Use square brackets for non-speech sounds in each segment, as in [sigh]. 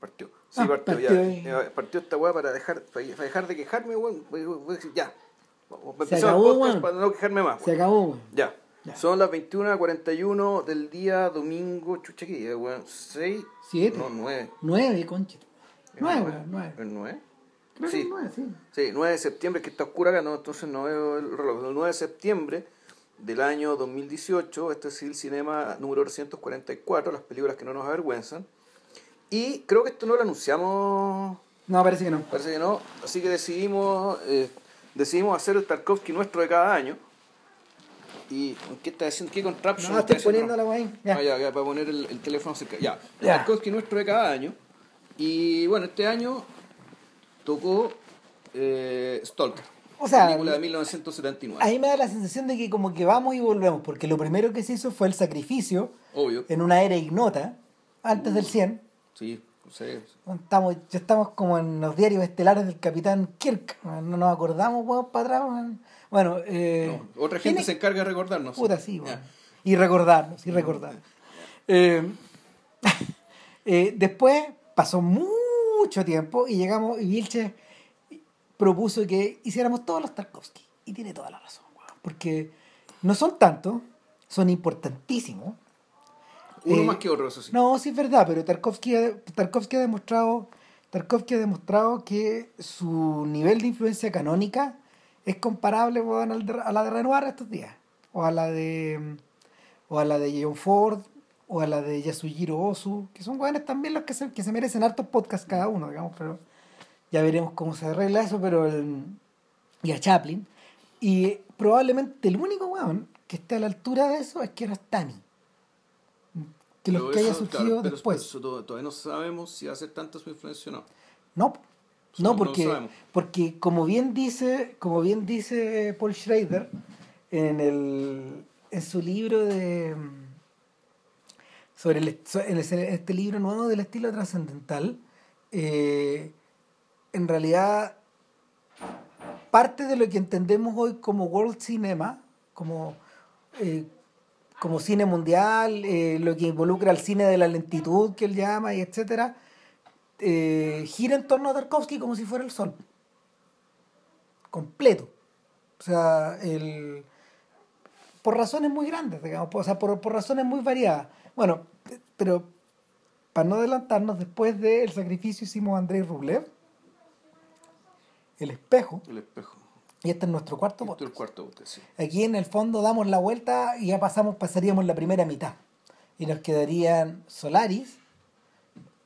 Partió. Sí, Ah, partió, partió ya. Ya, Partió esta weá para dejar, para dejar de quejarme, weón. Ya. Se Empezamos el acabó, podcast weón. para no quejarme más. Se weón. acabó, weón. Ya. Ya. Son las 21.41 del día domingo. Chucha, ¿qué día, weón? ¿6? Siete. No, 9. Nueve, concha. Nueve, weón, nueve. ¿El 9? Creo que Sí. es nueve, sí. Sí, 9 de septiembre, que está oscura acá, no, entonces no veo el reloj. El 9 de septiembre del año 2018, este es el cinema número 344, las películas que no nos avergüenzan. Y creo que esto no lo anunciamos, No, parece que no. parece que no, así que decidimos, eh, decidimos hacer el Tarkovsky nuestro de cada año. ¿Y qué está haciendo? ¿Qué contraption? No, estoy poniendo la. Ya. Ah, ya, ya, para poner el, el teléfono cerca. Ya, el Ya. Tarkovsky nuestro de cada año. Y bueno, este año tocó eh, Stalker, O sea, película de 1979. Ahí me da la sensación de que como que vamos y volvemos, porque lo primero que se hizo fue el sacrificio Obvio. en una era ignota, antes del 100. Sí, sé. Estamos, ya estamos como en los diarios estelares del capitán Kirk. No nos acordamos, weón, para atrás. weón. Bueno, eh, No, otra gente se encarga de recordarnos. Puta, sí, weón. Ya. Y recordarnos, y recordar. Eh, [laughs] eh, después pasó mucho tiempo y llegamos, y Vilche propuso que hiciéramos todos los Tarkovsky. Y tiene toda la razón, weón. Porque no son tantos, son importantísimos. Uno Eh, más que otro, eso sí. No, sí es verdad, pero Tarkovsky, ha- Tarkovsky ha demostrado Tarkovsky ha demostrado que su nivel de influencia canónica es comparable a la de Renoir estos días. O a la de o a la de John Ford o a la de Yasujiro Ozu, que son weones también los que se, que se merecen hartos podcasts cada uno, digamos, pero ya veremos cómo se arregla eso, pero el, y a Chaplin. Y probablemente el único weón que esté a la altura de eso es Kiarostami. De los Pero que haya surgido claro, después. eso todavía no sabemos si va a ser tanta su influencia o no. No, no, no lo porque, porque como bien dice, como bien dice Paul Schrader en el en su libro de sobre el, este libro nuevo del estilo trascendental, eh, en realidad parte de lo que entendemos hoy como world cinema, como eh, como cine mundial, eh, lo que involucra al cine de la lentitud que él llama y etcétera, eh, gira en torno a Tarkovsky como si fuera el sol. Completo. O sea, el, por razones muy grandes, digamos, o sea, por, por razones muy variadas. Bueno, pero para no adelantarnos, después del sacrificio hicimos Andrei Rublev, El espejo. Y este es nuestro cuarto Esto es podcast. el cuarto bote, sí. Aquí en el fondo damos la vuelta y ya pasamos, pasaríamos la primera mitad. Y nos quedarían Solaris,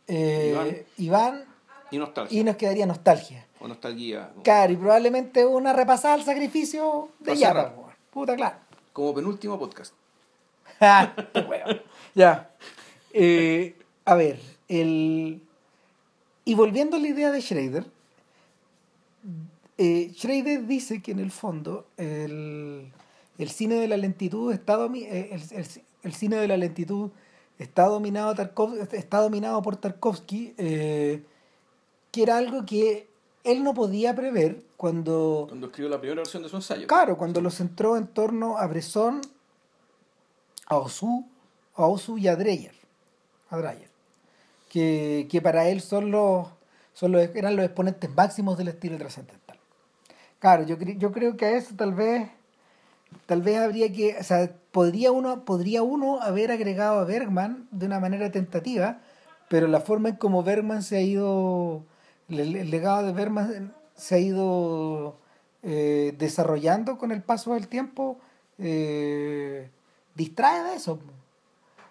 eh, Iván. Y nostalgia. y nos quedaría Nostalgia. O nostalgia. Claro, y probablemente una repasada al sacrificio de Pa' Yapa. Puta, claro. Como penúltimo podcast. [laughs] Weón. ya. Eh, a ver, el... Y volviendo a la idea de Schrader, eh, Schrader dice que en el fondo el, el cine de la lentitud está eh, el, el- el cine de la lentitud está dominado Tarkov- está dominado por Tarkovsky eh, que era algo que él no podía prever cuando Cuando escribió la primera versión de su ensayo. claro cuando lo centró en torno a Bresson a Osu a Osu y a Dreyer a Dreyer que, que para él son los, son los eran los exponentes máximos del estilo trascendental Claro, yo, yo creo que a eso tal vez tal vez habría que, o sea, podría uno podría uno haber agregado a Bergman de una manera tentativa, pero la forma en como Bergman se ha ido el, legado de Bergman se ha ido eh, desarrollando con el paso del tiempo eh, distrae de eso.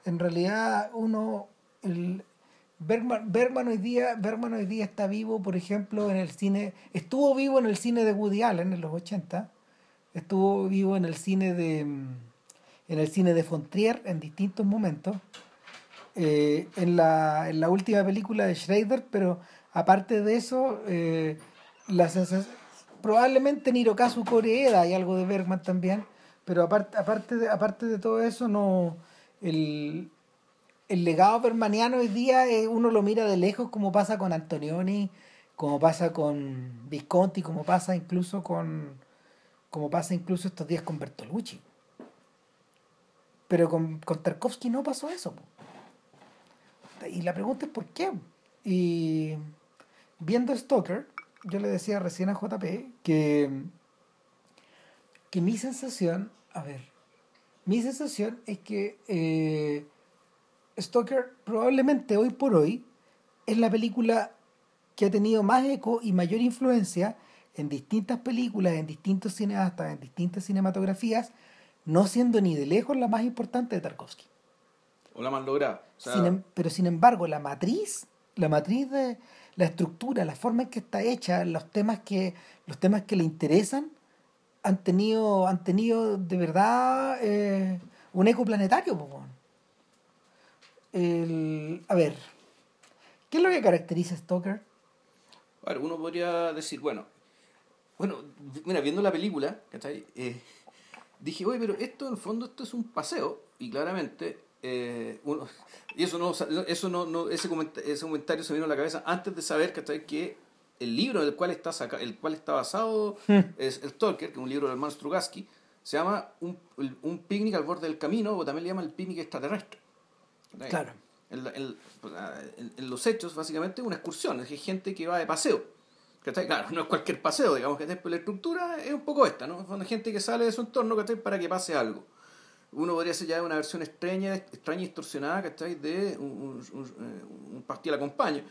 En realidad uno Bergman, hoy día día está vivo, por ejemplo, en el cine, estuvo vivo en el cine de Woody Allen en los 80, estuvo vivo en el cine de mm, en el cine de Fontrier en distintos momentos, eh, en, la, en la última película de Schrader, pero aparte de eso, eh, probablemente en Hirokazu Koreeda hay algo de Bergman también, pero aparte, aparte, de, aparte de todo eso, no el, el legado bermaniano hoy día eh, uno lo mira de lejos como pasa con Antonioni, como pasa con Visconti, como pasa incluso con como pasa incluso estos días con Bertolucci. Pero con, con Tarkovsky no pasó eso. Y la pregunta es por qué. Y viendo Stoker, yo le decía recién a JP que, que mi sensación, a ver, mi sensación es que eh, Stoker probablemente hoy por hoy es la película que ha tenido más eco y mayor influencia en distintas películas, en distintos cineastas, en distintas cinematografías, no siendo ni de lejos la más importante de Tarkovsky. O la más lograda. Em, pero sin embargo, la matriz, la matriz de la estructura, la forma en que está hecha, los temas que, los temas que le interesan, han tenido, han tenido de verdad eh, un eco planetario. A ver, ¿qué es lo que caracteriza a Stoker? Bueno, uno podría decir, bueno, bueno, mira, viendo la película, ¿cachai? Eh, dije, oye, pero esto en el fondo esto es un paseo, y claramente, eh, uno, y eso no, eso no, no ese, comentario, ese comentario se vino a la cabeza antes de saber, ¿cachai? Que el libro del cual está saca, el cual está basado hmm. es el Tolkien, que es un libro del hermano Strugatsky, se llama un, un picnic al borde del camino, o también le llama el picnic extraterrestre. Claro. Pues, ah, en, los hechos, básicamente, una excursión, es gente que va de paseo Claro, no es cualquier paseo, digamos, que la estructura es un poco esta, ¿no? Son gente que sale de su entorno, ¿cachai? Para que pase algo. Uno podría ser ya una versión extraña, extraña y distorsionada, ¿cachai? De un, un, un, pastel acompaña,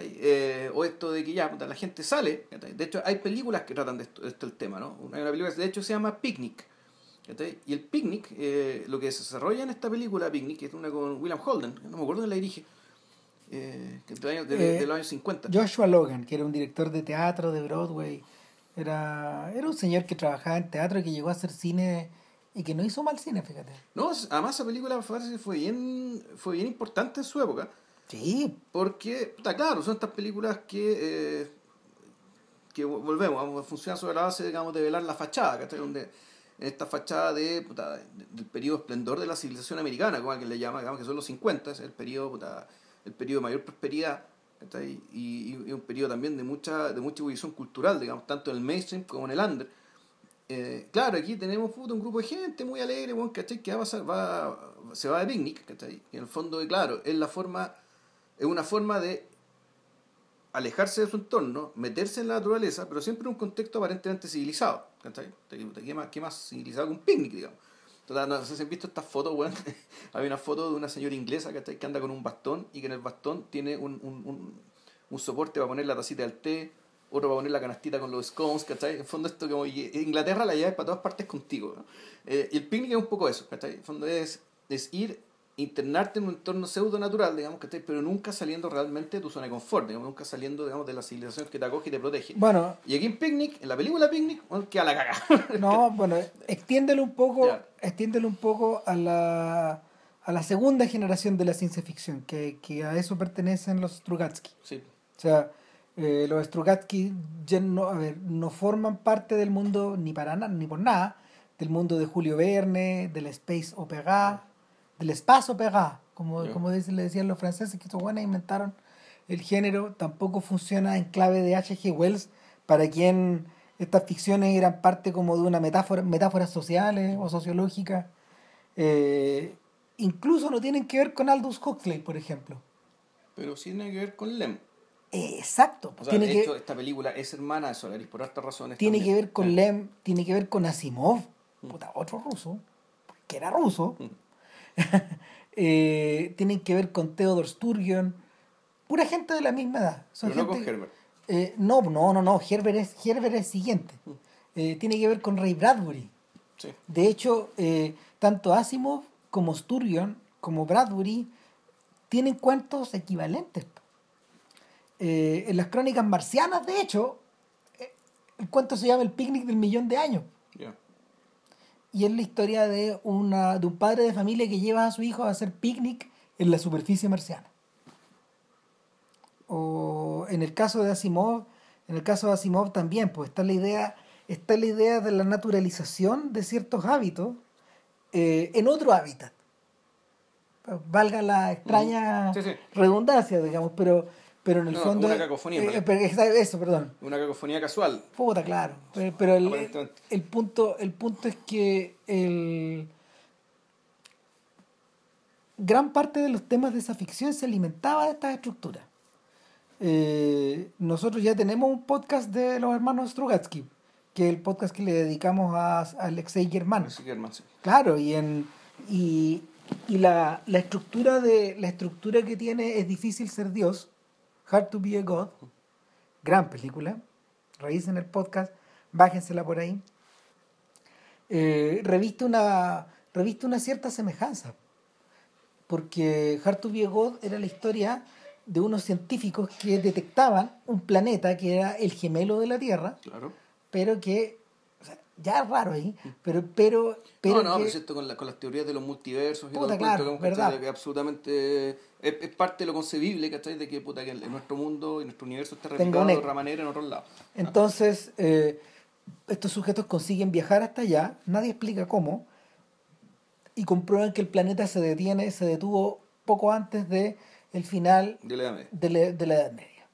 eh, o esto de que ya la gente sale, De hecho, hay películas que tratan de esto, el tema, ¿no? Hay una película que de hecho se llama Picnic, Y el Picnic, eh, lo que se desarrolla en esta película, Picnic, que es una con William Holden, no me acuerdo quién la dirige, eh, de, los años 50. Joshua Logan, que era un director de teatro de Broadway. Era, era un señor que trabajaba en teatro y que llegó a hacer cine y que no hizo mal cine, fíjate. No, además esa película fue bien, fue bien importante en su época. Sí. Porque, está claro, son estas películas que, eh, que volvemos, funcionan sobre la base, digamos, de velar la fachada, Donde esta fachada de, del periodo esplendor de la civilización americana, como alguien le llama, digamos que son los 50, es el periodo el periodo de mayor prosperidad y, y, un periodo también de mucha de mucha evolución cultural, digamos, tanto en el mainstream como en el under. Eh, claro, aquí tenemos un grupo de gente muy alegre, que va a va, se va de picnic, y en el fondo, claro, es la forma, es una forma de alejarse de su entorno, meterse en la naturaleza, pero siempre en un contexto aparentemente civilizado. ¿Qué más, qué más civilizado que un picnic, digamos? no sé si han visto estas fotos, weón. [laughs] Hay una foto de una señora inglesa que anda con un bastón y que en el bastón tiene un, un, un, soporte para poner la tacita del té, otro para poner la canastita con los scones, ¿cachai? En fondo esto como Inglaterra la llave para todas partes contigo. Eh, y el picnic es un poco eso, ¿cachai? En fondo es, es ir internarte en un entorno pseudo natural, digamos, que pero nunca saliendo realmente de tu zona de confort, digamos, nunca saliendo, digamos, de la civilización que te acoge y te protege. Bueno. Y aquí en Picnic, en la película Picnic, que a la caga. [laughs] no, bueno, extiéndelo un poco, extiéndelo un poco a la a la segunda generación de la ciencia ficción, que, que a eso pertenecen los Strugatsky. Sí. O sea, eh, los Strugatsky ya no, a ver, no forman parte del mundo ni para nada, ni por nada, del mundo de Julio Verne, del Space Opera, del espacio pegado, como, como le decían los franceses, que estos buenos inventaron el género, tampoco funciona en clave de H.G. Wells, para quien estas ficciones eran parte como de una metáfora, metáforas sociales o sociológicas. Eh, incluso no tienen que ver con Aldous Huxley, por ejemplo. Pero sí tienen que ver con Lem. exacto. tiene de hecho, esta película es hermana de Solaris por estas razones. Tiene que ver con Lem, tiene que ver con Asimov, mm. otro ruso, que era ruso. Mm. [laughs] eh, tienen que ver con Theodor Sturgeon, pura gente de la misma edad. Son no con Herbert. Eh, no, no, no, no, Herbert es, Herbert es siguiente. Mm. Eh, tiene que ver con Ray Bradbury. De hecho, tanto Asimov como Sturgeon, como Bradbury, tienen cuentos equivalentes. en las crónicas marcianas, de hecho, el cuento se llama El picnic del millón de años y es la historia de, una, de un padre de familia que lleva a su hijo a hacer picnic en la superficie marciana. O en el caso de Asimov, en el caso de Asimov también, pues está la idea, está la idea de la naturalización de ciertos hábitos eh, en otro hábitat. Valga la extraña redundancia, digamos, pero pero en el fondo una cacofonía eh, eso perdón. Una cacofonía casual. Puta claro pero, el, el, punto el punto es que el gran parte de los temas de esa ficción se alimentaba de estas estructuras. Eh, nosotros ya tenemos un podcast de los hermanos Strugatsky, que es el podcast que le dedicamos a, a Alexei Germán. Alexei Germán, sí. Claro, y en y, y la, la estructura de la estructura que tiene es difícil ser Dios, Hard to be a God, gran película. Revisen el podcast, bájensela por ahí. Eh, reviste una reviste una cierta semejanza, porque Hard to be a God era la historia de unos científicos que detectaban un planeta que era el gemelo de la Tierra, Claro. pero que ya es raro ahí, pero pero pero no, no, que- pero esto con, la- con las teorías de los multiversos y Puta, todo claro, cuento, que absolutamente es, es parte de lo concebible, ¿cachai? De que, puta, que en nuestro mundo y nuestro universo está replicado de otra manera en otros lados. Entonces, eh, estos sujetos consiguen viajar hasta allá, nadie explica cómo, y comprueban que el planeta se detiene, se detuvo poco antes de el final De la edad media. de la, de la Edad Media.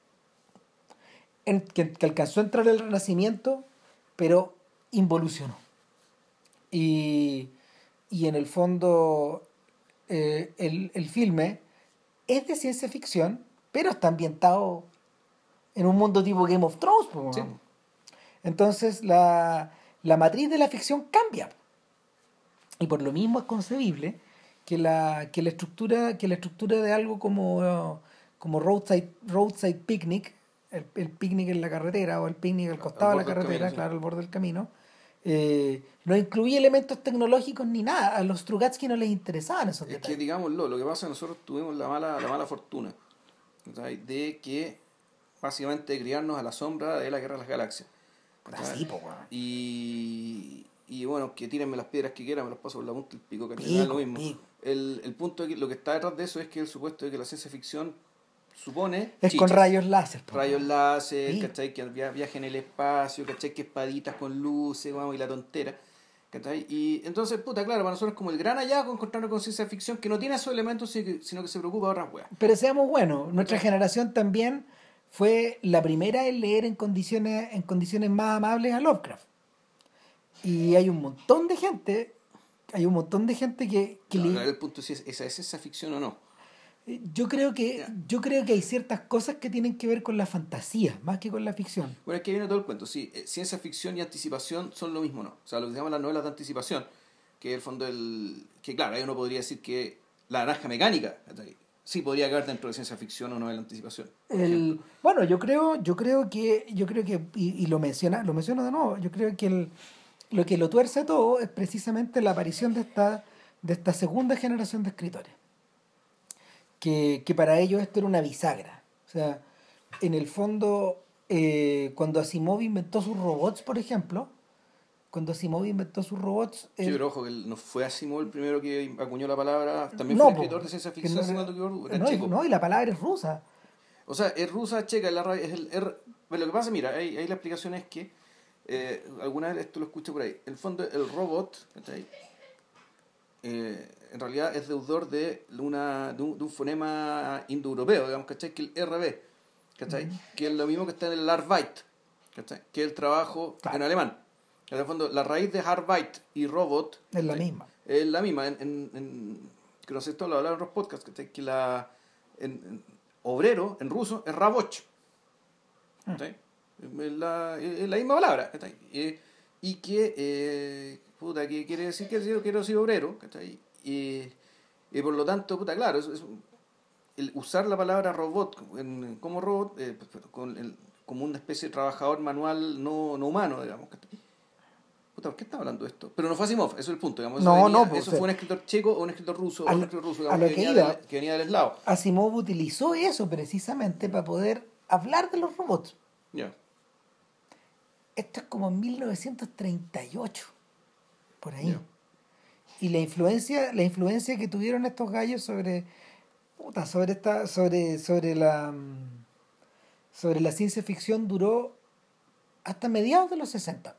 En- que, que alcanzó a entrar el Renacimiento, pero involucionó. Y, y en el fondo, eh, el, el filme es de ciencia ficción, pero está ambientado en un mundo tipo Game of Thrones. po, Sí. Entonces la, la matriz de la ficción cambia. Y por lo mismo es concebible que la, que la estructura, que la estructura de algo como, como roadside, roadside picnic, el, el picnic en la carretera o el picnic al costado de la carretera, camino, sí. claro, al borde del camino, eh, no incluye elementos tecnológicos ni nada. A los Strugatsky no les interesaban esos Es que detalles. digámoslo, lo que pasa es que nosotros tuvimos la mala, la mala fortuna de que básicamente criarnos a la sombra de la guerra de las galaxias. weón. Y, y bueno, que tírenme las piedras que quieran, me las paso por la punta del pico, que Pico, lo mismo. pico. El, el punto, de que, lo que está detrás de eso es que el supuesto de que la ciencia ficción supone Es chichas, con rayos láser. rayos láser, Sí. ¿cachai? Que via- viaje en el espacio, ¿cachai? Que espaditas con luces, vamos, y la tontera. ¿cachai? Y entonces, puta, claro, para nosotros es como el gran hallazgo encontrarnos con ciencia ficción que no tiene esos elementos, sino que, se preocupa de otras weas. Pero seamos buenos, nuestra generación también fue la primera en leer en condiciones, en condiciones más amables a Lovecraft. Y hay un montón de gente, hay un montón de gente que, que No, le- claro, el punto es si es- esa es ciencia ficción o no. Yo creo que yo creo que hay ciertas cosas que tienen que ver con la fantasía, más que con la ficción. Bueno, que viene todo el cuento. Sí, eh, ciencia ficción y anticipación son lo mismo, ¿no? O sea, lo que se llaman las novelas de anticipación, que el fondo del... Que claro, ahí uno podría decir que la naranja mecánica, sí podría caer dentro de ciencia ficción o novela de anticipación. El, bueno, yo creo, yo creo que, yo creo que, y, y lo menciona, lo menciono de nuevo, yo creo que el, lo que lo tuerce todo es precisamente la aparición de esta, de esta segunda generación de escritores. Que, que para ellos esto era una bisagra. O sea, en el fondo, eh, cuando Asimov inventó sus robots, por ejemplo, cuando Asimov inventó sus robots, Sí, pero ojo, que no fue Asimov el primero que acuñó la palabra, también No, fue escritor de ciencia ficción, no- no, y- no, y la palabra es rusa. O sea, es rusa, checa, la ra- es el. Bueno, lo que pasa, mira, ahí, ahí la explicación es que, eh, alguna vez esto lo escuché por ahí, en el fondo el robot, ¿cachai? Eh, en realidad es deudor de, una, de, un, de un fonema indoeuropeo, digamos, ¿cachai? Que el RB, ¿cachai? Que es lo mismo que está en el Arbeit, ¿cachai? Que es el trabajo Claro. en alemán. En el fondo, la raíz de Arbeit y robot Es la ¿cachai? misma. Es la misma. En, en, en- que no sé, esto lo en los podcasts, ¿cachai? Que la. En, en- obrero, en ruso, es raboch. ¿cachai? Es la, es la misma palabra. ¿cachai? Y, y que. eh, puta, que quiere decir que yo quiero ser obrero. ¿cachai? Y, y por lo tanto, puta, claro, es, es un- el usar la palabra robot en- como robot, eh, con el- como una especie de trabajador manual no, no humano, digamos. Puta, ¿por qué estaba hablando de esto? Pero no fue Asimov, eso es el punto. Digamos, eso No, venía- no, pues, eso fue un escritor checo o un escritor ruso, a un escritor ruso a lo que, que venía iba. del, que venía del eslavo. Asimov utilizó eso precisamente para poder hablar de los robots. Ya. Esto es como en 1938, por ahí. Y la influencia, la influencia que tuvieron estos gallos sobre, puta, sobre esta, sobre, sobre la, mm, sobre la ciencia ficción duró hasta mediados de los 60,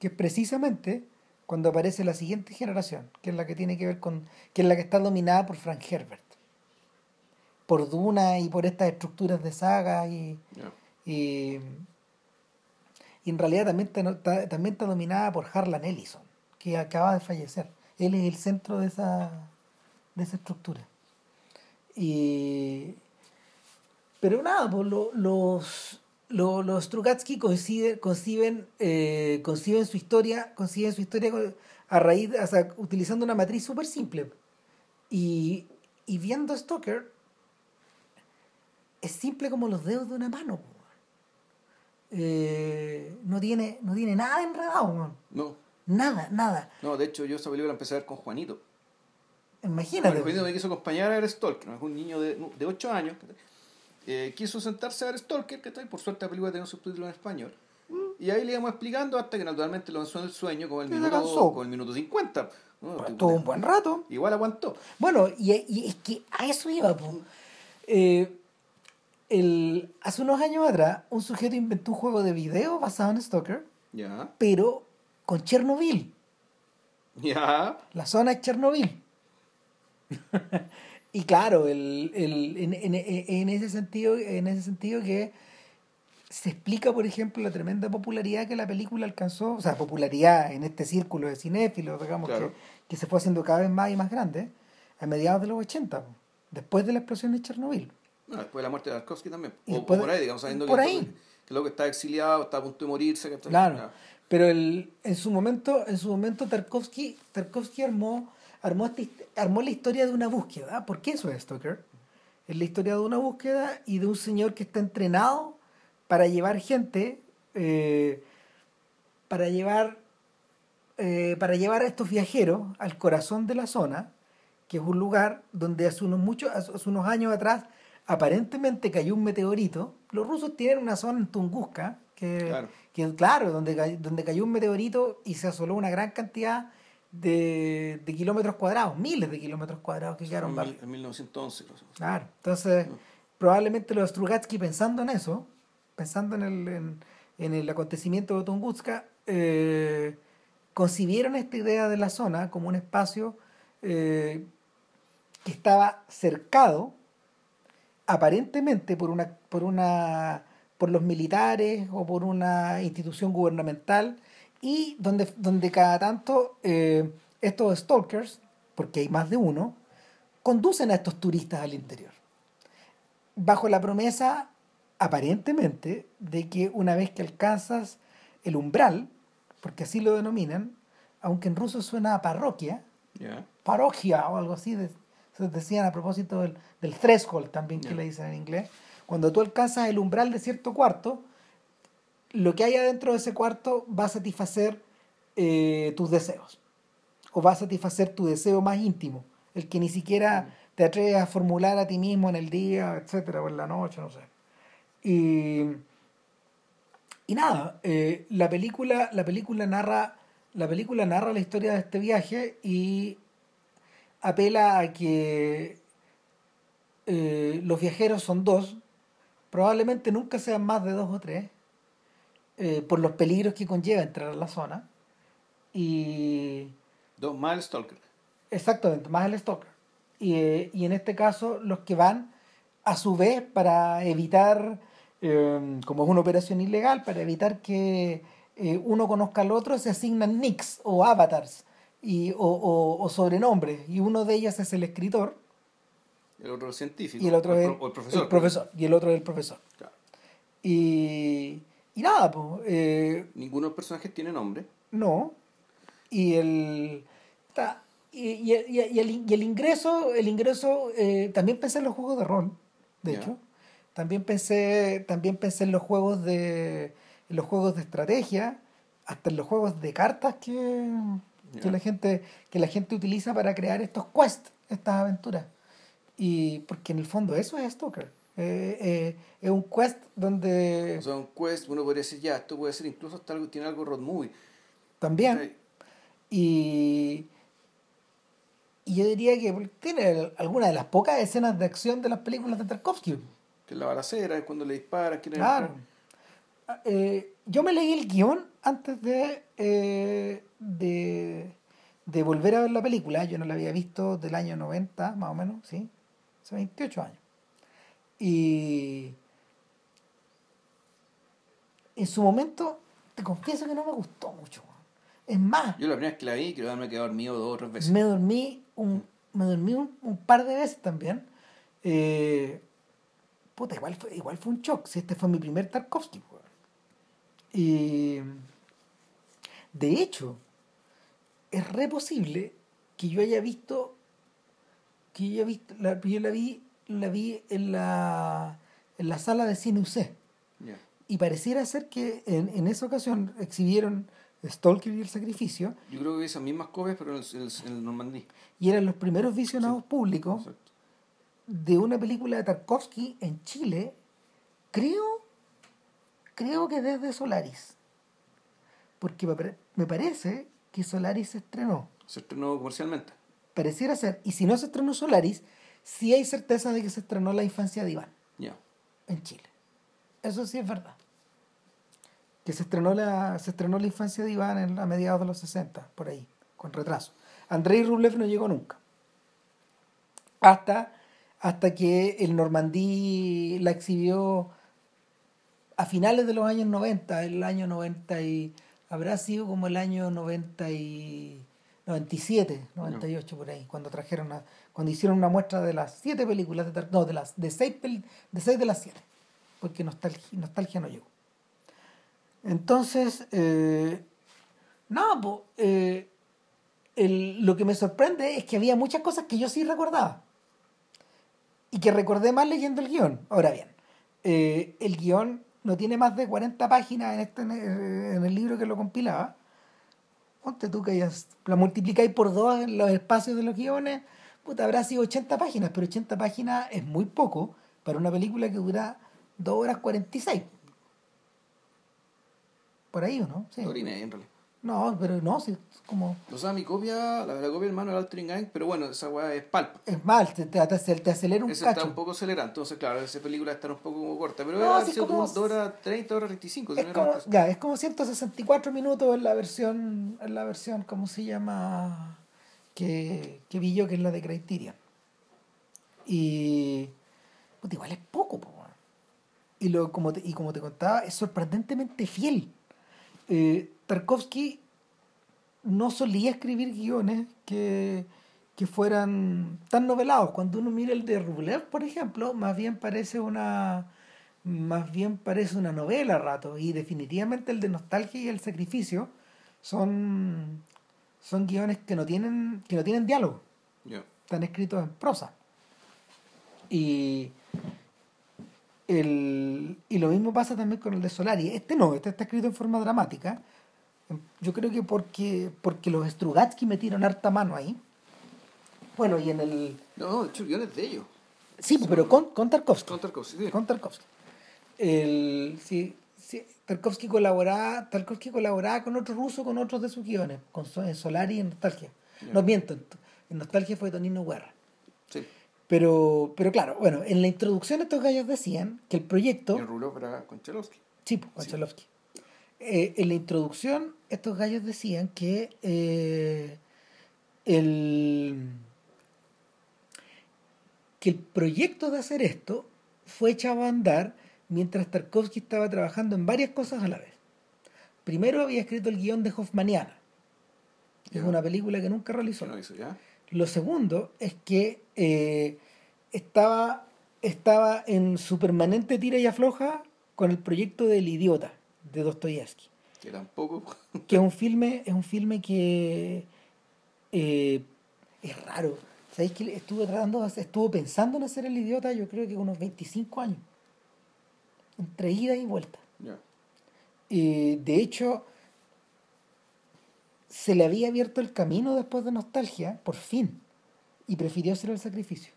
que es precisamente cuando aparece la siguiente generación, que es la que tiene que ver con, que es la que está dominada por Frank Herbert, por Duna y por estas estructuras de saga y, y, y en realidad también está- también está dominada por Harlan Ellison, que acaba de fallecer. Él es el centro de esa, de esa estructura. Y, Pero nada, pues lo- los, lo- los Strugatsky coincide- conciben, eh, conciben su historia, conciben su historia a raíz, o utilizando una matriz súper simple. Y, y viendo Stoker, es simple como los dedos de una mano. Eh, no, tiene, no tiene nada enredado, weón. No, nada, nada. no, de hecho yo esa película la empecé a ver con Juanito. Imagínate. Bueno, Juanito me quiso acompañar a ver Stalker, ¿no? es un niño de, de 8 años. Eh, quiso sentarse a ver Stalker, que por suerte la película tenía un subtítulo en español. Y ahí le íbamos explicando hasta que naturalmente lo lanzó en el sueño con el minuto, cansó. con el minuto 50. ¿no? Pues, Estuvo un buen rato. Igual aguantó. Bueno, y, y es que a eso iba, po. Eh, el, hace unos años atrás, un sujeto inventó un juego de video basado en Stalker, Ya, pero con Chernobyl. ya. La zona es Chernobyl. [laughs] y claro, el, el- en, en- en ese sentido, en ese sentido que se explica, por ejemplo, la tremenda popularidad que la película alcanzó, o sea, popularidad en este círculo de cinéfilos, digamos, Claro. que, que se fue haciendo cada vez más y más grande, a mediados de los 80, po, después de la explosión de Chernobyl. No, después de la muerte de Tarkovsky también. O, por de- ahí, digamos, sabiendo por que, ahí. que luego está exiliado, está a punto de morirse. ¿cachai? Claro. Pero el, en su momento, en su momento Tarkovsky, Tarkovsky armó, armó, la historia de una búsqueda. ¿Por qué eso es Stoker? Es la historia de una búsqueda y de un señor que está entrenado para llevar gente, eh, para llevar eh, para llevar a estos viajeros al corazón de la zona, que es un lugar donde hace unos muchos, hace unos años atrás aparentemente cayó un meteorito. Los rusos tienen una zona en Tunguska que Claro. Que claro, donde, donde cayó un meteorito y se asoló una gran cantidad de, de kilómetros cuadrados, miles de kilómetros cuadrados que quedaron En, en 1911. creo. Claro, entonces probablemente los Strugatsky pensando en eso, pensando en el, en, en el acontecimiento de Tunguska, eh, concibieron esta idea de la zona como un espacio eh, que estaba cercado aparentemente por una por una por los militares o por una institución gubernamental y donde, donde cada tanto eh, estos stalkers, porque hay más de uno, conducen a estos turistas al interior. Bajo la promesa, aparentemente, de que una vez que alcanzas el umbral, porque así lo denominan, aunque en ruso suena a parroquia, Ya. paroquia o algo así, de- se decían a propósito del, del threshold también que le dicen en inglés, cuando tú alcanzas el umbral de cierto cuarto, lo que hay adentro de ese cuarto va a satisfacer eh, tus deseos, o va a satisfacer tu deseo más íntimo, el que ni siquiera te atreves a formular a ti mismo en el día, etcétera, o en la noche, no sé. Y, y nada, eh, la película, la película narra, la película narra la historia de este viaje y apela a que eh, los viajeros son dos, probablemente nunca sean más de dos o tres, eh, por los peligros que conlleva entrar a la zona. Y Dos más Stalker. exactamente, más el stalker. Y, eh, y en este caso, los que van, a su vez, para evitar, eh, como es una operación ilegal, para evitar que eh, uno conozca al otro, se asignan nicks o avatars y, o, o- o sobrenombres. Y uno de ellos es el escritor El otro el científico. y el otro o es el profesor. el profesor, y el otro es el profesor. Claro. Y, y nada, pues, eh, Ninguno de los personajes tiene nombre. no. Y el. ta- y, y- el, y el ingreso, el ingreso, eh, también pensé en los juegos de rol, de hecho. También pensé, también pensé en los juegos de. en los juegos de estrategia, hasta en los juegos de cartas que, que la gente, que la gente utiliza para crear estos quests, estas aventuras. Y porque en el fondo eso es Stalker. Eh, eh, es un quest donde O sea, un quest, uno podría decir, ya, esto puede ser incluso hasta algo, tiene algo road movie. también ¿cachai? Y, y yo diría que tiene algunas de las pocas escenas de acción de las películas de Tarkovsky. Que es la balacera, es cuando le disparan, Claro. entrar. Eh, yo me leí el guion antes de, eh, de, de volver a ver la película. Yo no la había visto del año 90, más o menos, ¿sí? Hace 28 años. Y en su momento, te confieso que no me gustó mucho. Es más, Yo la primera vez que la vi, creo que me quedé dormido dos o tres veces. me dormí un, me dormí un, un par de veces también. eh, puta, igual fue, igual fue un shock. Si este fue mi primer Tarkovsky. Y de hecho, es re posible que yo haya visto que yo visto la, yo la vi la vi en la en la sala de cine UC y pareciera ser que en, en esa ocasión exhibieron Stalker y el sacrificio Yo creo que esas mismas copias, pero en el, en el Normandí. y eran los primeros visionados públicos Exacto. de una película de Tarkovsky en Chile, creo, creo que desde Solaris. Porque me parece que Solaris se estrenó. Se estrenó comercialmente. Pareciera ser, y si no se estrenó Solaris, sí hay certeza de que se estrenó La infancia de Iván en Chile. Eso sí es verdad. Que se estrenó la, se estrenó la infancia de Iván en, a mediados de los 60, por ahí, con retraso. Andrei Rublev no llegó nunca. Hasta, hasta que el Normandí la exhibió a finales de los años 90, el año 90 y habrá sido como el año 90 y 97, 98 por ahí, cuando trajeron a- cuando hicieron una muestra de las siete películas de Tar- no, de las de seis de seis de las siete, porque nostalgia, nostalgia no llegó. Entonces, eh, no, po, eh, el- lo que me sorprende es que había muchas cosas que yo sí recordaba y que recordé más leyendo el guion. Ahora bien, eh, el guion no tiene más de 40 páginas en, este, en el libro que lo compilaba. Ponte tú que la multiplicáis por dos en los espacios de los guiones, puta, habrá sido 80 páginas, pero 80 páginas es muy poco para una película que dura 2 horas 46. Por ahí, ¿o no? Sí. Hora en realidad. No, pero no, sí, es como... O sea, mi copia, la, la copia del manual Altering Gang, pero bueno, esa weá es palpa. Es mal, te, te, te, te acelera un Esa cacho. está un poco acelerada, entonces claro, esa película está un poco como corta, pero No, era sí, sido como- como 2 horas 30, horas 35. si Es no era como, ya, es como 164 minutos en la versión, en la versión, ¿cómo se llama? Que, que vi yo, que es la de Criterion. Y puta, igual es poco, po, y, lo, como te, y como te contaba, es sorprendentemente fiel. Eh, Tarkovsky no solía escribir guiones que, que fueran tan novelados. Cuando uno mira el de Rublev, por ejemplo, más bien parece una más bien parece una novela a rato y definitivamente el de Nostalgia y el Sacrificio son son guiones que no tienen que no tienen diálogo, Ya. están escritos en prosa. Y el, y lo mismo pasa también con el de Solari. Este no, este está escrito en forma dramática. Yo creo que porque, porque los Strugatsky metieron harta mano ahí. Bueno, y en el. No, el guion es de ellos. Sí, pero con, con Tarkovsky. Con Tarkovsky, sí. Con Tarkovsky. El, sí, sí, Tarkovsky colaboraba, Tarkovsky colaboraba con otro ruso, con otros de sus guiones, con en Solari y en Nostalgia. No miento, en, en Nostalgia fue Tonino Guerra. Sí. Pero, pero claro, bueno, en la introducción estos gallos decían que el proyecto... Y el Rulov era Konchalovsky. Sí, pues, Konchalovsky. Eh, en la introducción, estos gallos decían que eh, el, que el proyecto de hacer esto fue echado a andar mientras Tarkovsky estaba trabajando en varias cosas a la vez. Primero había escrito el guion de Hoffmaniana, que es una película que nunca realizó. Lo segundo es que eh, estaba, estaba en su permanente tira y afloja con el proyecto del idiota de Dostoyevsky, Que tampoco. [laughs] que es un filme, es un filme que eh, es raro. ¿Sabéis que estuve tratando, estuvo pensando en hacer el idiota yo creo que unos 25 años? Entre ida y vuelta. Ya. Eh, de hecho, se le había abierto el camino después de Nostalgia, por fin, y prefirió hacer el sacrificio.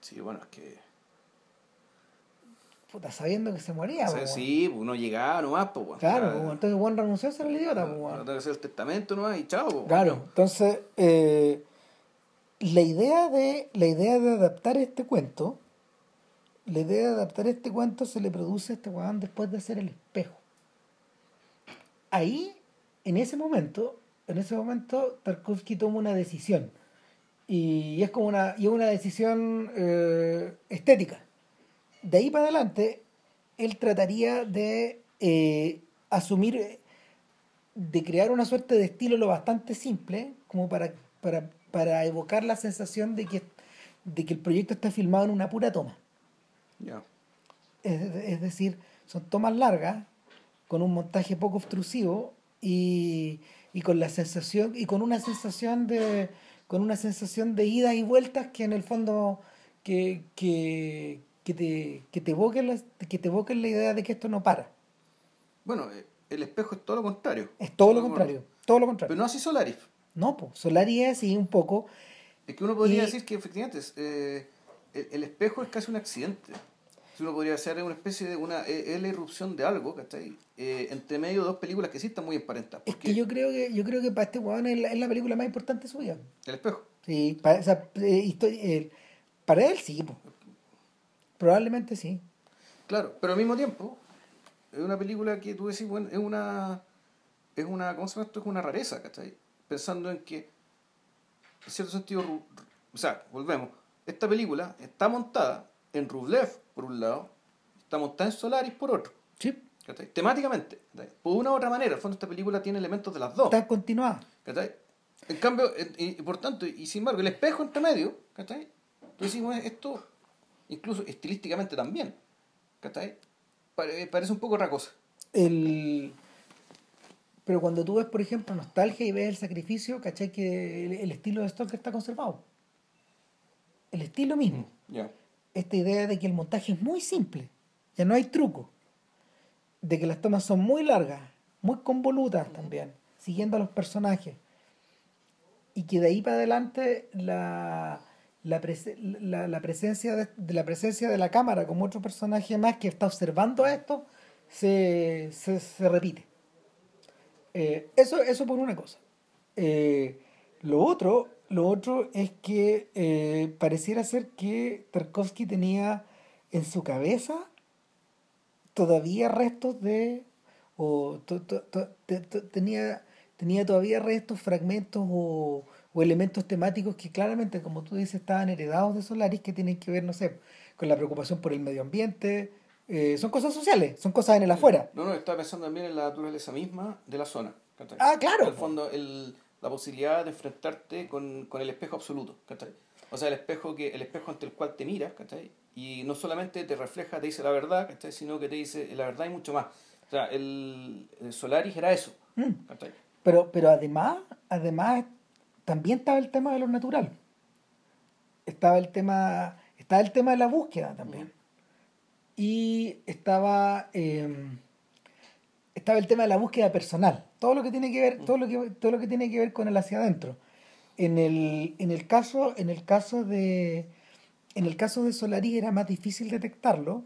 Sí, bueno, es que. Puta, sabiendo que se moría. o sea, po, sí, pues uno llegaba nomás, pues. Claro, Ah, po, entonces Juan renunció a ser el idiota. po, no, tengo que hacer el testamento nomás y chao, pues. Claro, entonces eh, la idea de la idea de adaptar este cuento, la idea de adaptar este cuento se le produce a este weón después de hacer el espejo. Ahí, en ese momento, en ese momento, Tarkovsky toma una decisión. Y es como una, y es una decisión eh, estética. De ahí para adelante, él trataría de eh, asumir de crear una suerte de estilo lo bastante simple como para, para, para evocar la sensación de que, de que el proyecto está filmado en una pura toma. Es, es decir, son tomas largas, con un montaje poco obtrusivo y, y con la sensación, y con una sensación de con una sensación de idas y vueltas que en el fondo que, que, que te, que te evoquen la, que te evoquen la idea de que esto no para. Bueno, eh, el espejo es todo lo contrario. Es todo lo contrario, todo lo contrario. Pero no así Solaris. No, pues Solaris es así un poco. Es que uno podría Y- decir que efectivamente es, eh, el, el espejo es casi un accidente. Si uno podría ser una especie de una eh, es la irrupción de algo, ¿cachai? Eh, entre medio de dos películas que sí están muy emparentadas. Es que yo creo que yo creo que para este weón es la, es la película más importante suya. el espejo. Sí, para, o sea, eh, para él sí, po. Probablemente sí. Claro, pero al mismo tiempo, es una película que tú decís, bueno, es una. Es una. ¿Cómo se llama esto? Es una rareza, ¿cachai? Pensando en que. En cierto sentido. O sea, volvemos. Esta película está montada en Rublev, por un lado, está montada en Solaris, por otro. Sí. ¿cachai? Temáticamente. ¿cachai? Por una u otra manera, al fondo, esta película tiene elementos de las dos. Está continuada. ¿cachai? En cambio, y, y por tanto, y sin embargo, el espejo entre medio, ¿cachai? Tú decís, bueno, esto, incluso estilísticamente también, ¿cachai? Pare- parece un poco otra cosa. El... Pero cuando tú ves, por ejemplo, Nostalgia y ves el sacrificio, ¿cachai? Que el, el estilo de Stoker está conservado. El estilo mismo. Ya. Esta idea de que el montaje es muy simple, ya no hay truco. De que las tomas son muy largas, muy convolutas también, siguiendo a los personajes. Y que de ahí para adelante la, la, prese- la, la presencia de, la presencia de la cámara como otro personaje más que está observando esto se, se, se repite. Eh, eso, eso por una cosa. Eh, lo otro, lo otro es que eh, pareciera ser que Tarkovsky tenía en su cabeza todavía restos de o to- to- tenía tenía todavía restos, fragmentos o, o elementos temáticos que claramente, como tú dices, estaban heredados de Solaris que tienen que ver, no sé, con la preocupación por el medio ambiente. eh, son cosas sociales, son cosas en el afuera. No, no, estaba pensando también en la naturaleza misma de la zona. ¿cachai? Ah, claro. En el fondo, el, la posibilidad de enfrentarte con, con el espejo absoluto. ¿cachai? O sea, el espejo, que, el espejo ante el cual te miras, ¿cachai? Y no solamente te refleja, te dice la verdad, ¿cachai? Sino que te dice la verdad y mucho más. O sea, el, el Solaris era eso. Mm. ¿cachai? Pero, pero además, además, también estaba el tema de lo natural. Estaba el tema, estaba el tema de la búsqueda también. Y estaba, eh, estaba el tema de la búsqueda personal. Todo lo que tiene que ver, todo lo que, todo lo que tiene que ver con el hacia adentro. En el, en el caso, en el caso de. En el caso de Solaris era más difícil detectarlo